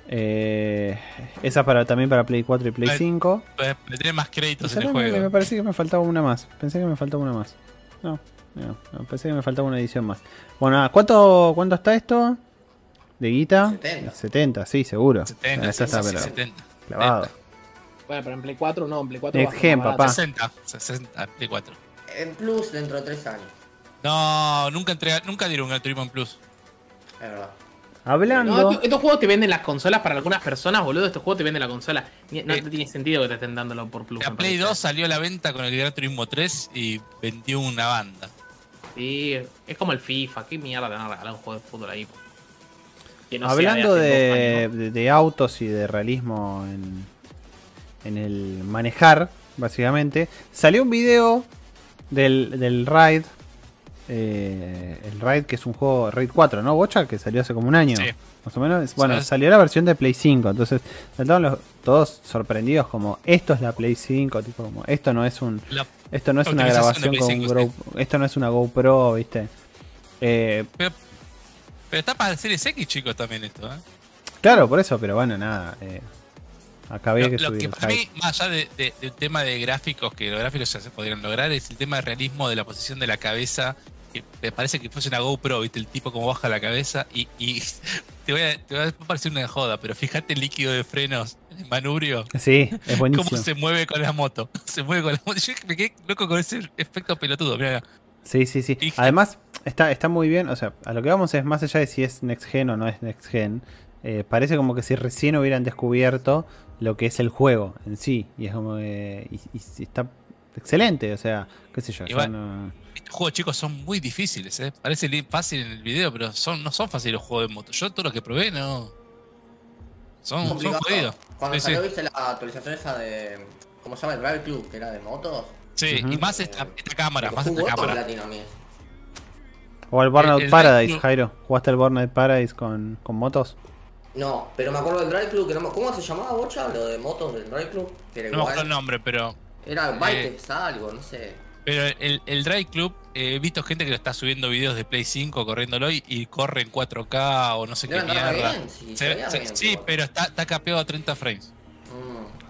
Eh, esa para, también para Play 4 y Play Vale. 5. Le le tenés más créditos en el Me, me juego. parece que me faltaba una más. Pensé que me faltaba una más. No, no, no, pensé que me faltaba una edición más. Bueno, nada, ¿cuánto, ¿cuánto está esto? ¿De guita? 70. 70, sí, seguro. 70, Esa está, sí, sí, pero 70. clavado. Bueno, pero en Play 4 no, en Play 4 Next Gen, papá. 60, 60, Play 4. En Plus dentro de 3 años. No, nunca, entrega, nunca dieron un Gran Turismo en Plus. Es verdad. Hablando. No, estos, juegos te venden las consolas para algunas personas, boludo. Estos juegos te venden la consola. No Eh, tiene sentido que te estén dándolo por Plus. La Play parece. 2 salió a la venta con el Gran Turismo 3 y vendió una banda. Sí, es como el FIFA. ¿Qué mierda te van a regalar un juego de fútbol ahí? Que no sea Hablando de, de- de autos y de realismo en, en el manejar, básicamente, salió un video del, del Raid. eh, el Raid, que es un juego Raid 4, ¿no? Bocha, que salió hace como un año. Sí. Más o menos. Bueno, ¿Sabes? salió la versión de Play 5. Entonces, los- todos sorprendidos como esto es la Play 5, tipo como esto no es un La- esto no es una grabación con Play un 5, Gro- esto no es una GoPro, ¿viste? Eh, pero, pero está para Series X, chicos, también esto. ¿eh? Claro, por eso, pero bueno, nada. Eh, acá había Lo, que lo que para mí, más allá de, de- del tema de gráficos, que los gráficos ya se podrían lograr, es el tema de realismo de la posición de la cabeza. Que me parece que fuese una GoPro, ¿viste? El tipo como baja la cabeza y, y te, voy a, te va a parecer una joda, pero fíjate el líquido de frenos, el manubrio, Sí, es buenísimo. cómo se mueve con la moto. Se mueve con la moto. Yo me quedé loco con ese efecto pelotudo. Mira, Sí, sí, sí. Y- Además, está, está muy bien. O sea, a lo que vamos es más allá de si es Next Gen o no es Next Gen. eh, parece como que si recién hubieran descubierto lo que es el juego en sí. Y es como que. Y, y está excelente. O sea, qué sé yo. yo no- estos juegos, chicos, son muy difíciles, ¿eh? Parece fácil en el video, pero son, no son fáciles los juegos de moto. Yo todo lo que probé, no. Son, son jodidos. Cuando Sí, sí. salió, viste la actualización esa de. ¿Cómo se llama? El Drive Club, que era de motos. Sí, Ujú. y más esta, esta cámara, más esta cámara. platino eso. O el Burnout el- el Paradise, Drive- Jairo. ¿Jugaste el Burnout Paradise con, con motos? No, pero me acuerdo del Drive Club, que no me... ¿Cómo se llamaba, Bocha? Lo de motos del Drive Club. Que era No me acuerdo el nombre, pero. Era Eh. Bikex, algo, no sé. Pero el, el Drive Club, eh, he visto gente que lo está subiendo videos de Play 5 corriéndolo y, y corre en 4K o no sé qué Debe mierda. bien, sí, Se- se veía se- bien, sí, pero- pero está, está capeado a 30 frames.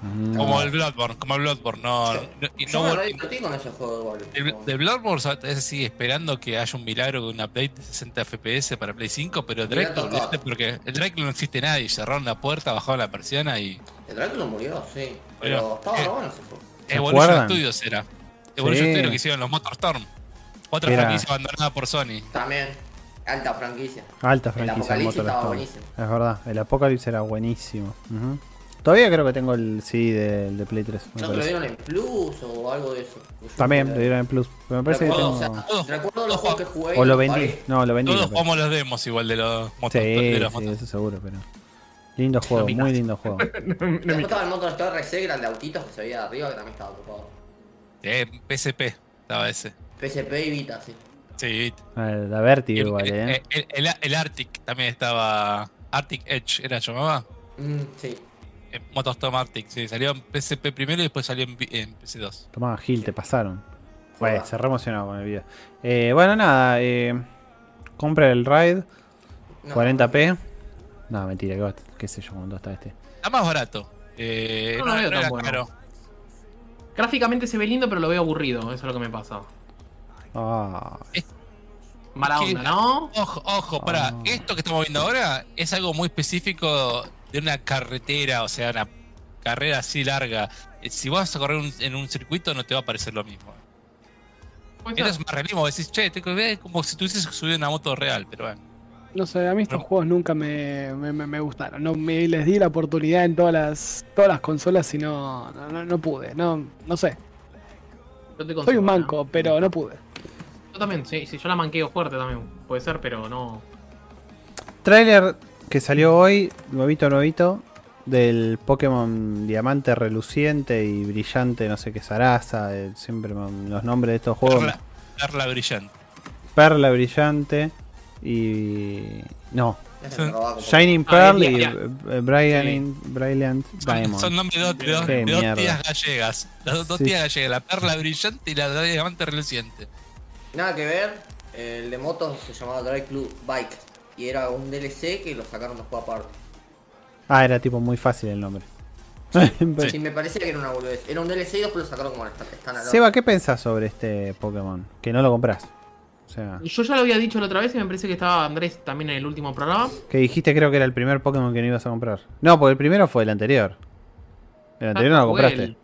Mm. Como el Bloodborne, como el Bloodborne. No, no- y Yo no- me re divertí con ese juego el, del Bloodborne ese sigue esperando que haya un milagro con un update de 60 FPS para Play 5, pero el tocado. olvidate, porque el Club no existe nadie. Cerraron la puerta, bajaron la persiana y. El Drive Club murió, sí. Pero Pero, estaba eh, bueno ese juego. ¿Se Evolution? Studios era. Evolution Sí. Studios que hicieron los Motorstorm. Otra Era- franquicia abandonada por Sony. También. Alta franquicia. Alta El franquicia el Apocalipsis Motor estaba Storm. buenísimo. Es verdad, el Apocalypse era buenísimo. Ujú. Todavía creo que tengo el CD de, de Play 3. me ¿No te lo dieron en Plus o algo de eso? También lo dieron en Plus. pero Me parece que Recuerdo, tengo. o sea, Todos- recuerdo los juegos que jugué. O lo vendí. paré. No, lo vendí. Todos jugamos los demos igual de los motos. Sí, de los sí, motos. eso seguro, pero. Lindo juego, muy lindo juego. Después estaba el Motor RC, era el de autitos que se veía de arriba, que también estaba ocupado. Eh, PSP estaba ese. PSP y Vita, sí. Sí. Ah, La Vertigo El, igual, el- eh. el- el- el Arctic también estaba. Arctic Edge, ¿era llamaba? Mm, sí. Eh, Motostorm Arctic, sí. Salió en PSP primero y después salió en, en PC2. Tomá, Gil, te pasaron. Bueno, Joda. se re emocionado con el video. Eh, bueno, nada. Eh, compra el Ride No, 40p. No, mentira, qué, va- qué sé yo cuánto está este. Está más barato. Eh, No no, lo veo no tan bueno. caro. Gráficamente se ve lindo, pero lo veo aburrido. Eso es lo que me pasa. Ah, Mala onda, ¿no? Ojo, ojo, para. Ah. Esto que estamos viendo ahora es algo muy específico de una carretera, o sea, una carrera así larga. Eh, Si vas a correr un- en un circuito no te va a parecer lo mismo. Puede Esto ser. es más realismo, decís, che, te es como si tuvieses subido una moto real, pero bueno. No sé, a mí estos juegos nunca me, me, me- me gustaron. No me les di la oportunidad en todas las todas las consolas y no, no, no- no pude. No, no sé. Yo te Soy un ¿no? manco, pero no pude. Yo también, sí, sí, yo la manqueo fuerte también. Puede ser, pero no. Trailer que salió hoy, nuevito, nuevito, del Pokémon Diamante reluciente y brillante, no sé qué zaraza, eh, siempre los nombres de estos juegos. Perla, perla brillante. Perla brillante y. No, Shining Ah, Pearl y eh, Brilliant, Brilliant Son, Diamond. son nombres de dos, de de dos tías gallegas. Las dos, dos Sí. tías gallegas, la perla brillante y la diamante reluciente. Nada que ver, el de motos se llamaba Drive Club Bike. Y era un DLC que lo sacaron después aparte. Ah, era tipo muy fácil el nombre. Sí, me parecía que era una boludez. Era un DLC y después lo sacaron como están Seba, ¿qué pensás sobre este Pokémon? Que no lo compras. O sea, Yo ya lo había dicho la otra vez y me parece que estaba Andrés también en el último programa. que dijiste creo que era el primer Pokémon que no ibas a comprar. No, porque el primero fue el anterior. El anterior no lo compraste. El,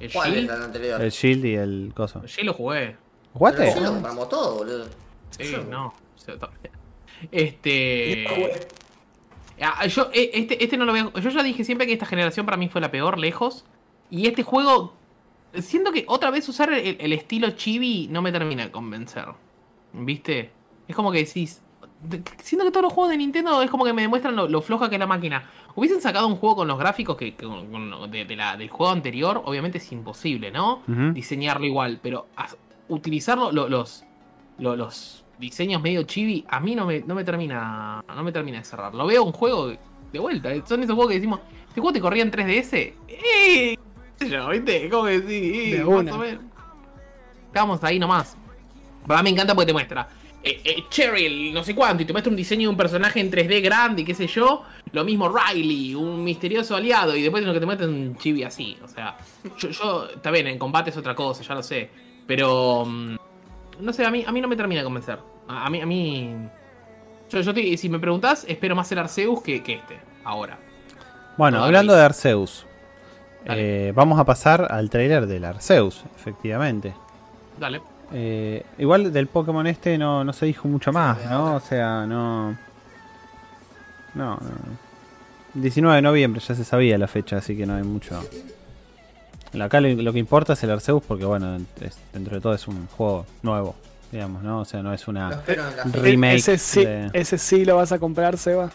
el ¿Cuál Shield. es el anterior? El Shield y el coso. El Shield lo jugué. ¿Jugaste? Pero nosotros compramos todo, boludo. Sí, no. Este. Ah, Yo, eh, este, este no lo veo. Yo ya dije siempre que esta generación para mí fue la peor, lejos. Y este juego. Siento que otra vez usar el, el estilo chibi no me termina de convencer. ¿Viste? Es como que decís. de- Siento que todos los juegos de Nintendo es como que me demuestran lo, lo floja que es la máquina. Hubiesen sacado un juego con los gráficos que, que- con- de, de la, del juego anterior, obviamente es imposible, ¿no? Diseñarlo igual, pero as- utilizarlo, lo- los, lo- los diseños medio chibi, a mí no me, no me termina no me termina de cerrar. Lo veo un juego de vuelta. eh, Son esos juegos que decimos, ¿este juego te corría en 3DS? ¡Eh! yo, ¿viste? ¿Cómo que sí? De una. Estamos ahí nomás. Pero a mí me encanta porque te muestra. Eh, eh, Cheryl, no sé cuánto, y te muestra un diseño de un personaje en 3D grande y qué sé yo. Lo mismo Riley, un misterioso aliado, y después lo que te muestra es un chibi así. O sea, yo, yo, está bien, en combate es otra cosa, ya lo sé. Pero, mm, no sé, a mí, a mí no me termina de convencer. A, a mí, a mí. Yo, yo te- si me preguntás, espero más el Arceus que, que este, ahora. Bueno, Todavía. hablando de Arceus. Eh, vamos a pasar al trailer del Arceus, efectivamente. Dale. Eh, igual del Pokémon este no, no se dijo mucho más, ¿no? O sea, no... No, no. 19 de noviembre ya se sabía la fecha, así que no hay mucho... Acá lo, lo que importa es el Arceus porque, bueno, es- dentro de todo es un juego nuevo, digamos, ¿no? O sea, no es una... espero en la Re- fecha. Remake ese, sí, de- ese sí lo vas a comprar, Seba.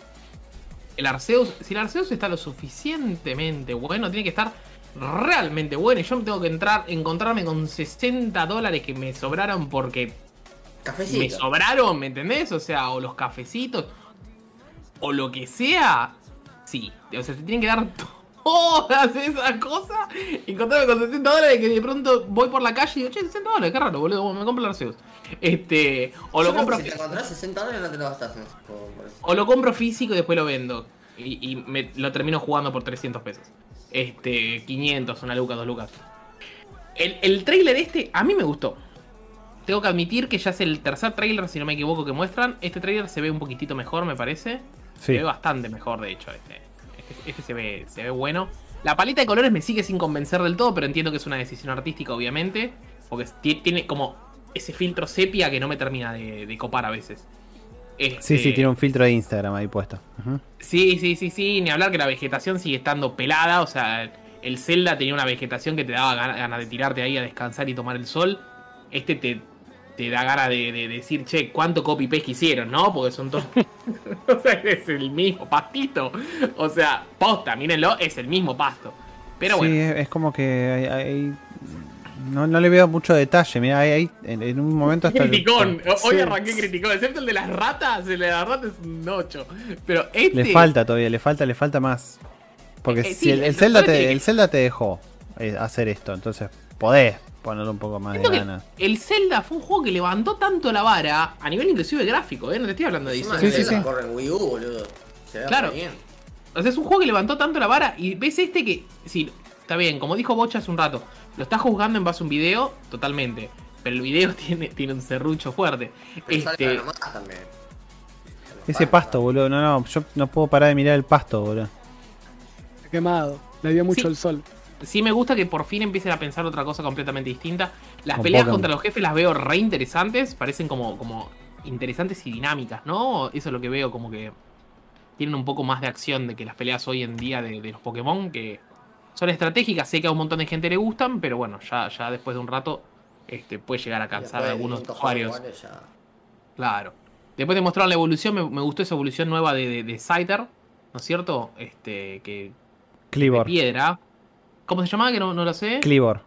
El Arceus, si el Arceus está lo suficientemente bueno, tiene que estar realmente bueno. Y yo tengo que entrar, encontrarme con 60 dólares que me sobraron porque me Cafecito. sobraron, ¿me entendés? O sea, o los cafecitos, o lo que sea. Sí, o sea, te tienen que dar todas esas cosas. Encontrarme con 60 dólares que de pronto voy por la calle y digo, che, 60 dólares, qué raro, boludo, me compro los Arceus. Este, o Yo lo compro Si te encontrás 60 dólares no te lo gastas o lo compro físico y después lo vendo. Y, y me, lo termino jugando por 300 pesos. Este, 500, una luca, dos lucas. El, el trailer este, a mí me gustó. Tengo que admitir que ya es el tercer trailer, si no me equivoco, que muestran. Este trailer se ve un poquitito mejor, me parece. Se ve bastante mejor, de hecho, este. Este, este se, ve, se ve bueno. La paleta de colores me sigue sin convencer del todo, pero entiendo que es una decisión artística, obviamente. Porque ti- tiene como ese filtro sepia que no me termina de, de copar a veces. Sí, sí, Este, tiene un filtro de Instagram ahí puesto. Sí, sí, sí, sí. Ni hablar que la vegetación sigue estando pelada. O sea, el Zelda tenía una vegetación que te daba gana- ganas de tirarte ahí a descansar y tomar el sol. Este te, te da ganas de, de decir, che, ¿cuánto copy paste hicieron, no? Porque son todos. o sea, es el mismo pastito. O sea, posta, mírenlo, es el mismo pasto. Pero sí, bueno. es, es como que hay, hay- no, no le veo mucho detalle. Mira, hay- en, en un momento hasta. el- Criticón, hoy Sí. arranqué criticón, excepto el de las ratas, el de las ratas es un 8. Pero este. Le falta todavía, le falta, le falta más. Porque Eh, eh, si sí, el, el el Zelda te, que- el Zelda te dejó eh, hacer esto, entonces podés ponerle un poco más de ganas. el Zelda fue un juego que levantó tanto la vara a nivel inclusive gráfico, ¿eh? No te estoy hablando de diseño. sí, Zelda sí. corre en Wii U, boludo. Se ve Claro. bien. O sea, es un juego que levantó tanto la vara y ves este que, sí, está bien, como dijo Bocha hace un rato, lo estás juzgando en base a un video, totalmente. Pero el video tiene, tiene un serrucho fuerte. Pero Este, también. Ese pasto, boludo, no, no, yo no puedo parar de mirar el pasto, boludo. Quemado. Le dio mucho Sí. el sol. Sí me gusta que por fin empiecen a pensar otra cosa completamente distinta. Las Con peleas Pokémon. contra los jefes las veo re interesantes, parecen como, como interesantes y dinámicas, ¿no? Eso es lo que veo, como que tienen un poco más de acción de que las peleas hoy en día de, de los Pokémon, que son estratégicas, sé que a un montón de gente le gustan, pero bueno, ya, ya después de un rato este, puede llegar a cansar a algunos 500 usuarios. ya- Claro. Después de mostrar la evolución, me, me gustó esa evolución nueva de, de, de Scyther, ¿no es cierto? Este, que de Clibor. piedra. ¿Cómo se llamaba? Que no, no lo sé. Clibor.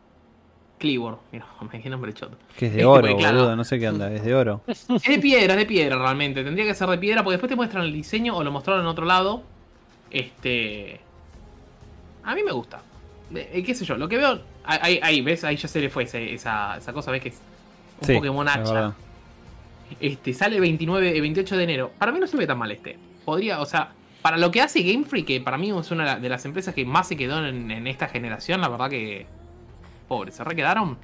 Clibor. Mira, qué nombre choto. Que es de Este, oro, porque, claro. boludo, no sé qué onda, es de oro. Es de piedra, es de piedra realmente. Tendría que ser de piedra porque después te muestran el diseño o lo mostraron en otro lado. Este. A mí me gusta. Eh, ¿Qué sé yo? Lo que veo. Ahí, ahí, ¿ves? Ahí ya se le fue esa, esa cosa, ¿ves? Que es un Sí, Pokémon hacha. Este, sale 29, eh, 28 de enero. Para mí no se ve tan mal este. Podría, o sea, para lo que hace Game Freak, que para mí es una de las empresas que más se quedó en, en esta generación, la verdad que. Pobre, se re quedaron.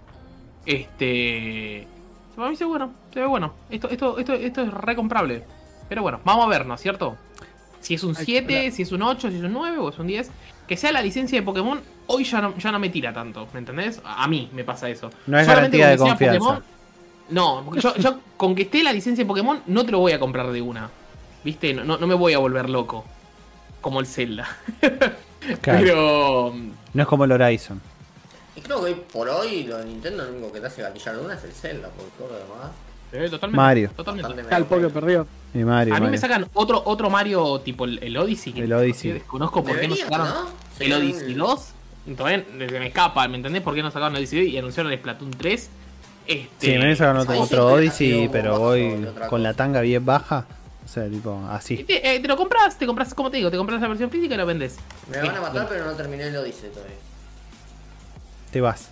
Este. Para mí se ve bueno, se ve bueno. Esto, esto, esto, esto es re comprable. Pero bueno, vamos a ver, ¿no es cierto? Si es un Hay que 7, esperar. si es un 8, si es un 9 o es un 10. Que sea la licencia de Pokémon, hoy ya no, ya no me tira tanto, ¿me entendés? A mí me pasa eso. No es Solamente garantía de confianza. no, porque yo, yo con que esté la licencia de Pokémon no te lo voy a comprar de una. ¿Viste? No, no, no me voy a volver loco. Como el Zelda. Claro. Pero. No es como el Horizon. Y creo que hoy por hoy lo de Nintendo lo único que te hace gatillar una es el Zelda, porque todo lo demás. eh, totalmente. Mario. Totalmente. el Poké perdió. Y Mario. A mí me sacan otro, otro Mario tipo el, el Odyssey. Que El Odyssey. que Desconozco por qué no sacaron ¿no? el Odyssey 2. Todavía se me escapa, ¿me entendés? ¿Por qué no sacaron el Odyssey 2 y anunciaron el Splatoon 3? Este, Sí, me sacaron otro, otro Odyssey, pero voy con la tanga bien baja. O sea, tipo, así. Te, eh, te lo compras, te compras, como te digo, te compras la versión física y lo vendes. Me van a matar, pero no terminé el Odyssey todavía. Te vas.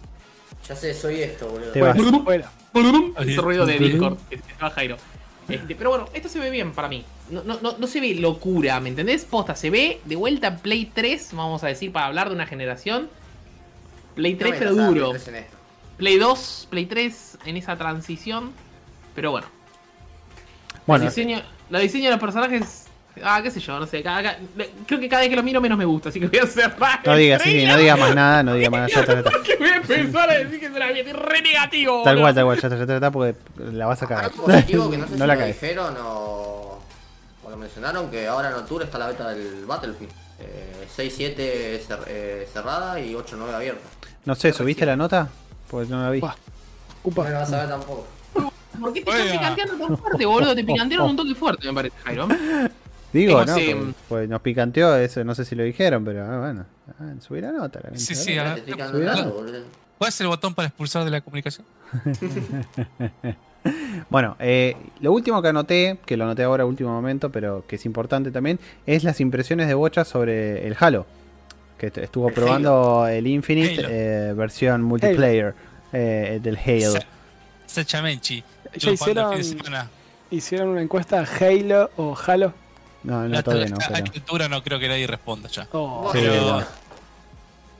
Ya sé, soy esto, boludo. Te vas. Fuera. Ese ruido de Discord. va Jairo. Este, pero bueno, esto se ve bien para mí. No, no, no, no se ve locura, ¿me entendés? Posta, se ve de vuelta Play 3, vamos a decir, para hablar de una generación. Play 3, No pero la duro. Play 2, Play 3 en esa transición. Pero bueno. Bueno, el diseño, la diseño de los personajes. Ah, qué sé yo, no sé. cada- cada- creo que cada vez que lo miro menos me gusta, así que voy a cerrar. no digas, sí, sí, no digas más nada, no digas más nada. Ya está, porque voy a empezar a decir que es una mierda re negativo. Tal cual, tal cual, ya está, ya está, porque la vas a cagar. Algo positivo que no sé si la lo dijeron o, o lo mencionaron, que ahora en octubre está la beta del Battlefield. Eh, 6-7 cer- eh, cerrada y 8-9 abierta. No sé, ¿subiste la nota? Pues no la vi. Buah. No Upa. la vas a ver tampoco. ¿Por qué te estás picanteando tan fuerte, boludo? Te picantearon un toque fuerte, me parece, Jairo. Digo, ¿no? Pues, pues nos picanteó eso, no sé si lo dijeron, pero ah, bueno. Ah, subí la nota. La Sí, sí, ¿verdad? a Te ver, estoy quedando cuidado. tanto, boludo. ¿Cuál es el botón para expulsar de la comunicación? Bueno, eh, lo último que anoté, que lo anoté ahora último momento, pero que es importante también, es las impresiones de Bocha sobre el Halo. Que estuvo El probando el Infinite eh, versión multiplayer eh, del Halo. Sa- Sachamenchi. Ya hicieron, semana. hicieron una encuesta Halo o Halo. No, no, A todavía no. esta pero- altura no creo que nadie responda ya. Oh, Sí, Pero-.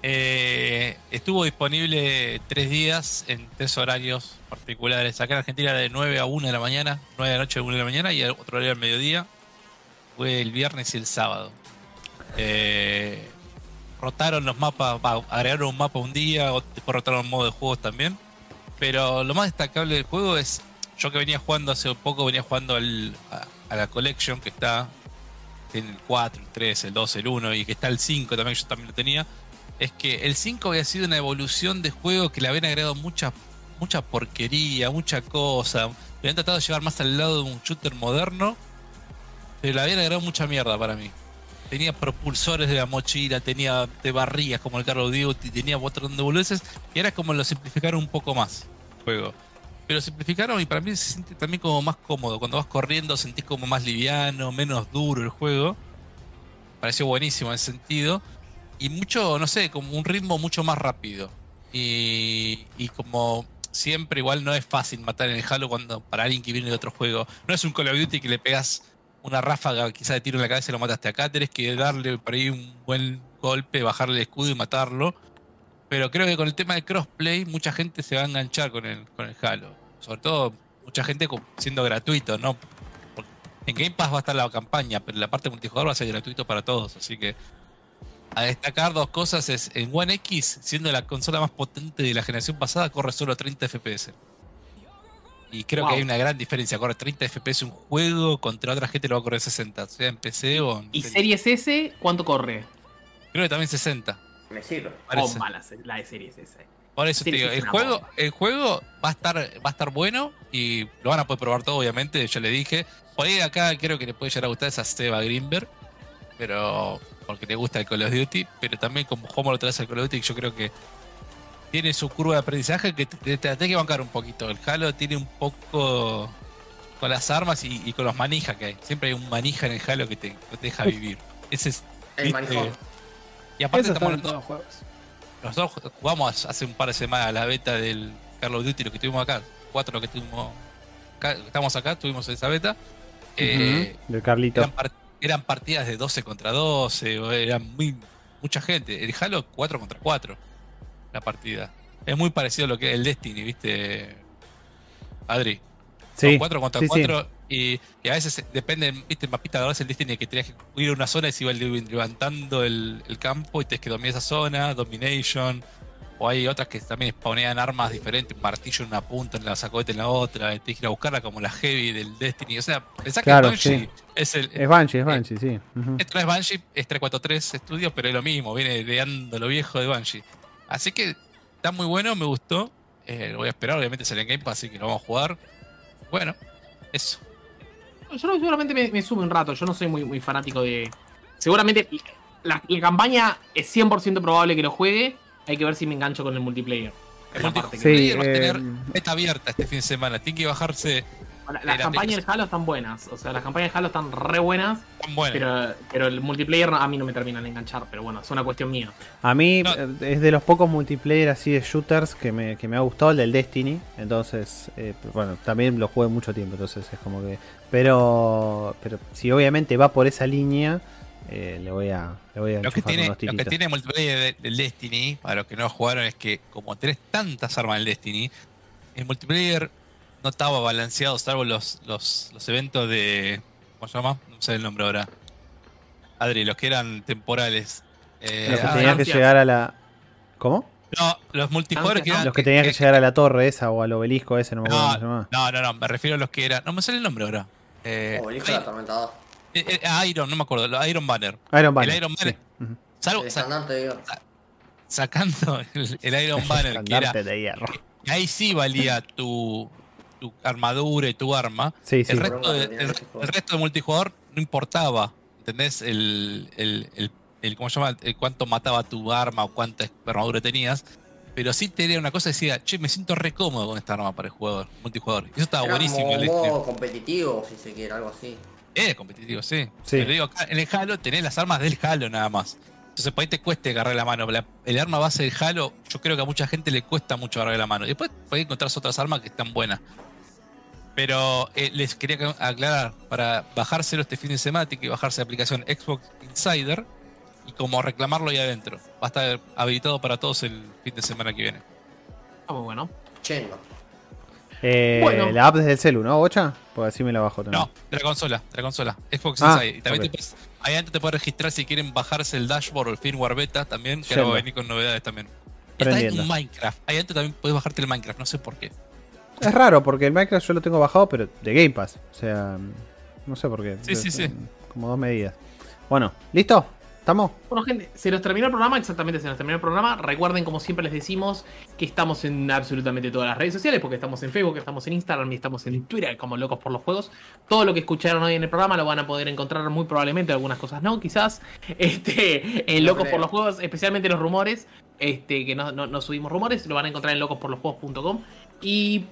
Eh, estuvo disponible tres días en tres horarios particulares. Acá en Argentina era de 9 a 1 de la mañana, 9 de la noche a 1 de la mañana y otro horario al mediodía. Fue el viernes y el sábado. Eh, rotaron los mapas, va, agregaron un mapa un día, después rotaron un modo de juegos también. Pero lo más destacable del juego es, yo que venía jugando hace poco, venía jugando al- a, la Collection que está en el 4, el 3, el 2, el 1 y que está el 5 también, yo también lo tenía. Es que el 5 había sido una evolución de juego que le habían agregado mucha, mucha porquería, mucha cosa. Le habían tratado de llevar más al lado de un shooter moderno, pero le habían agregado mucha mierda para mí. Tenía propulsores de la mochila, tenía de barrías como el Call of Duty, tenía un montón de boludeces, y era como lo simplificaron un poco más el juego. Pero simplificaron y para mí se siente también como más cómodo. Cuando vas corriendo sentís como más liviano, menos duro el juego. Pareció buenísimo en ese sentido. Y mucho, no sé, como un ritmo mucho más rápido. Y, y como siempre, igual no es fácil matar en el Halo cuando para alguien que viene de otro juego. No es un Call of Duty que le pegas una ráfaga quizá de tiro en la cabeza y lo mataste acá. Tenés que darle por ahí un buen golpe, bajarle el escudo y matarlo. Pero creo que con el tema de crossplay, mucha gente se va a enganchar con el, con el Halo. Sobre todo, mucha gente siendo gratuito, ¿no? En Game Pass va a estar la campaña, pero la parte multijugador va a ser gratuito para todos. Así que a destacar dos cosas es en One X, siendo la consola más potente de la generación pasada, corre solo 30 FPS. Y creo Wow. que hay una gran diferencia. Corre 30 FPS un juego contra otra gente lo va a correr 60, sea en PC o en ¿Y. Series S cuánto corre? Creo que también 60. Me sirve. parece. Bomba la, la de Series S. Por eso te Series digo, S el juego, el juego va a estar, va a estar bueno y lo van a poder probar todo, obviamente. Ya le dije. Por ahí acá creo que le puede llegar a gustar esa Seba Greenberg, pero porque le gusta el Call of Duty, pero también como jugamos otra vez al Call of Duty, yo creo que tiene su curva de aprendizaje que te, te, tenés que bancar un poquito. El Halo tiene un poco con las armas y, y con los manijas que hay. Siempre hay un manija en el Halo que te, que te deja vivir. Ese es. El manijón. Y aparte Eso está estamos en todos los juegos. Nosotros jugamos hace un par de semanas la beta del Call of Duty, lo que tuvimos acá. Cuatro que tuvimos. acá- estamos acá, tuvimos esa beta. Eh, Ujú, del Carlito. eran, par- eran partidas de 12 contra 12, o eran muy mucha gente. El Halo 4 contra 4, la partida. Es muy parecido a lo que es el Destiny, ¿viste? Adri. Son Sí, 4 contra sí, sí. 4 y, y a veces depende, viste, el mapita de el Destiny que tenías que ir a una zona y se iba levantando el, el campo y tenés que dominar esa zona, Domination. O hay otras que también spawnean armas diferentes, un martillo en una punta, en la sacoeta en la otra, y tenés que ir a buscarla como la heavy del Destiny. O sea, pensá Claro, que Banshee sí. es el. Es Banshee, es Banshee, sí. Esto no es Banshee, es 343 Studios, pero es lo mismo, viene ideando lo viejo de Banshee. Así que está muy bueno, me gustó. Eh, lo voy a esperar, obviamente sale en Game Pass, así que lo vamos a jugar. Bueno, eso. Yo no- seguramente me, me sume un rato, yo no soy muy, muy fanático de... Seguramente la, la campaña es 100% probable que lo juegue, hay que ver si me engancho con el multiplayer. El Esa multi- parte que- Sí, va a tener eh, Está abierta este fin de semana, tiene que bajarse La- la las campañas aplicación. de Halo están buenas, o sea, las campañas de Halo están re buenas, pero, pero el multiplayer a mí no me terminan de enganchar, pero bueno, es una cuestión mía. A mí No. eh, es de los pocos multiplayer así de shooters que me, que me ha gustado el del Destiny. Entonces, eh, bueno, también lo jugué mucho tiempo. Entonces es como que. Pero, pero si obviamente va por esa línea, eh, le voy a, le voy a Lo que, tiene, lo que tiene el multiplayer de- del Destiny, para los que no lo jugaron, es que como tenés tantas armas en el Destiny, el multiplayer no estaba balanceado, salvo los, los, los eventos de. ¿Cómo se llama? No sé el nombre ahora. Adri, los que eran temporales. Eh, Los que ah, tenías que llegar a la. ¿Cómo? no, los multijugadores que eran. Los que tenías que llegar a la torre esa o al obelisco ese, no me acuerdo cómo se llama. No, no, no, me refiero a los que eran. No me sale el nombre ahora. Eh, del atormentador. eh, eh, Iron, no me acuerdo, los Iron Banner. Iron Banner. el Iron Banner. sí. Salvo, El sa- estandarte, digo. sacando el, el Iron Banner, que era de hierro. Y ahí sí valía tu, tu armadura y tu arma. Sí, sí. el, resto de, Tenía el, ese juego. el resto de multijugador no importaba. ¿Entendés? El, el, el, el- ¿cómo se llama? El cuánto mataba tu arma o cuánta armadura tenías. pero sí tenía una cosa decía, che, me siento re cómodo con esta arma para el jugador, multijugador. Y eso estaba Era buenísimo. como modo competitivo, si se quiere, algo así. Es competitivo, sí. Sí. Pero digo, acá en el Halo tenés las armas del Halo nada más. Entonces por ahí te cueste agarrar la mano. La- el arma base del Halo, yo creo que a mucha gente le cuesta mucho agarrar la mano. Después podés encontrar otras armas que están buenas. Pero eh, les quería aclarar, para bajárselo este fin de semana, tiene que bajarse la aplicación Xbox Insider y como reclamarlo ahí adentro. Va a estar habilitado para todos el fin de semana que viene. Está muy bueno. Chengo. Eh, Bueno. La app desde el celu, ¿no, Bocha? Pues así me la bajo también. No, de la consola, de la consola. Xbox Ah, Insider. Y también te puedes- ahí adentro te puedes registrar si quieren bajarse el dashboard o el firmware beta también, que ahora va a venir con novedades también. Está en Minecraft. Ahí adentro también puedes bajarte el Minecraft, no sé por qué. Es raro porque el Minecraft yo lo tengo bajado, pero de Game Pass. O sea, no sé por qué. Sí, sí, sí. Como dos medidas. Bueno, ¿listo? ¿Estamos? Bueno, gente, se nos terminó el programa, exactamente se nos terminó el programa. Recuerden, como siempre les decimos, que estamos en absolutamente todas las redes sociales, porque estamos en Facebook, estamos en Instagram y estamos en Twitter como locos por los juegos. Todo lo que escucharon hoy en el programa lo van a poder encontrar muy probablemente, algunas cosas no, quizás, este, en Locos por los Juegos, especialmente los rumores, este, que no, no- no subimos rumores, lo van a encontrar en locosporlosjuegos.com. Y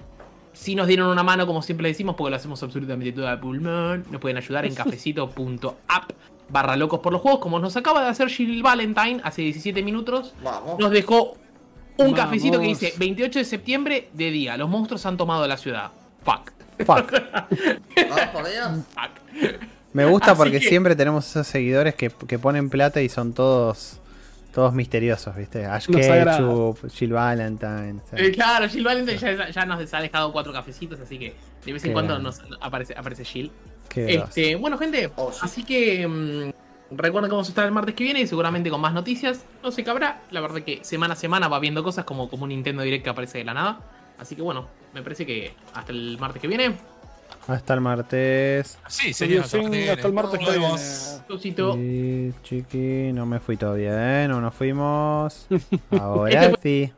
si nos dieron una mano, como siempre decimos, porque lo hacemos absolutamente todo a pulmón, nos pueden ayudar en cafecito.app barra locos por los juegos, como nos acaba de hacer Jill Valentine hace 17 minutos. Vamos. Nos dejó un Vamos. cafecito que dice 28 de septiembre de día. Los monstruos han tomado la ciudad. Fuck. Fuck. Vamos por Dios. Fuck. Me gusta Así porque que- siempre tenemos esos seguidores que, que ponen plata y son todos todos misteriosos, ¿viste? Ash Los Ketchup, Jill Valentine. Eh, claro, Jill Valentine ya, ya nos ha dejado cuatro cafecitos, así que de vez en Qué cuando nos aparece, aparece Jill. Este, bueno, gente, Oh, sí. así que mm, recuerden que vamos a estar el martes que viene y seguramente con más noticias. No sé qué habrá. La verdad que semana a semana va viendo cosas como, como un Nintendo Direct que aparece de la nada. Así que bueno, me parece que hasta el martes que viene. Hasta el martes. Sí, Sería hasta el martes Nos vemos. Sí, chiqui, no me fui todavía, ¿eh? No nos fuimos. Ahora Este sí.